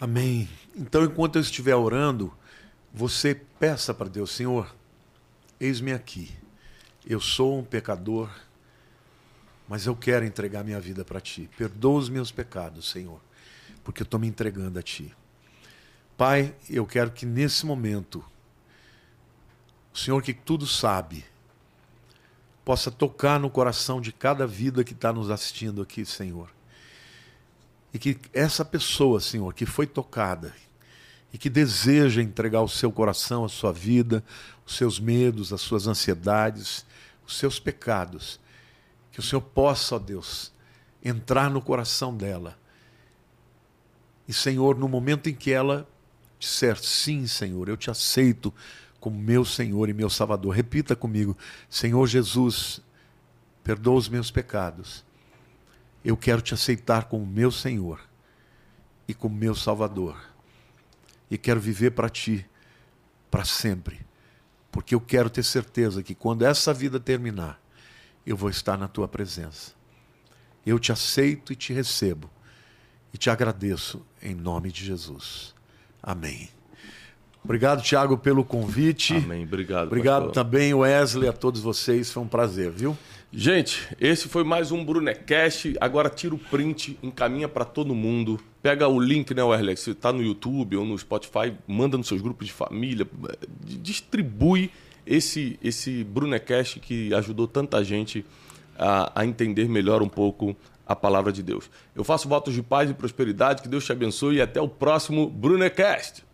[SPEAKER 1] Amém. Então, enquanto eu estiver orando, você peça para Deus, Senhor, eis-me aqui. Eu sou um pecador, mas eu quero entregar minha vida para Ti. Perdoa os meus pecados, Senhor, porque eu estou me entregando a Ti. Pai, eu quero que nesse momento, o Senhor que tudo sabe, possa tocar no coração de cada vida que está nos assistindo aqui, Senhor. E que essa pessoa, Senhor, que foi tocada e que deseja entregar o seu coração, a sua vida, os seus medos, as suas ansiedades, os seus pecados, que o Senhor possa, ó Deus, entrar no coração dela. E, Senhor, no momento em que ela disser sim, Senhor, eu te aceito como meu Senhor e meu Salvador. Repita comigo: Senhor Jesus, perdoa os meus pecados. Eu quero te aceitar como meu Senhor e como meu Salvador. E quero viver para ti para sempre. Porque eu quero ter certeza que quando essa vida terminar, eu vou estar na tua presença. Eu te aceito e te recebo. E te agradeço em nome de Jesus. Amém. Obrigado, Tiago, pelo convite.
[SPEAKER 2] Amém. Obrigado.
[SPEAKER 1] Obrigado pastor. também, Wesley, a todos vocês. Foi um prazer, viu?
[SPEAKER 2] Gente, esse foi mais um Brunecast. Agora tira o print, encaminha para todo mundo. Pega o link, né, Wesley? Se está no YouTube ou no Spotify, manda nos seus grupos de família. Distribui esse, esse Brunecast que ajudou tanta gente a, a entender melhor um pouco a palavra de Deus. Eu faço votos de paz e prosperidade, que Deus te abençoe e até o próximo Brunecast.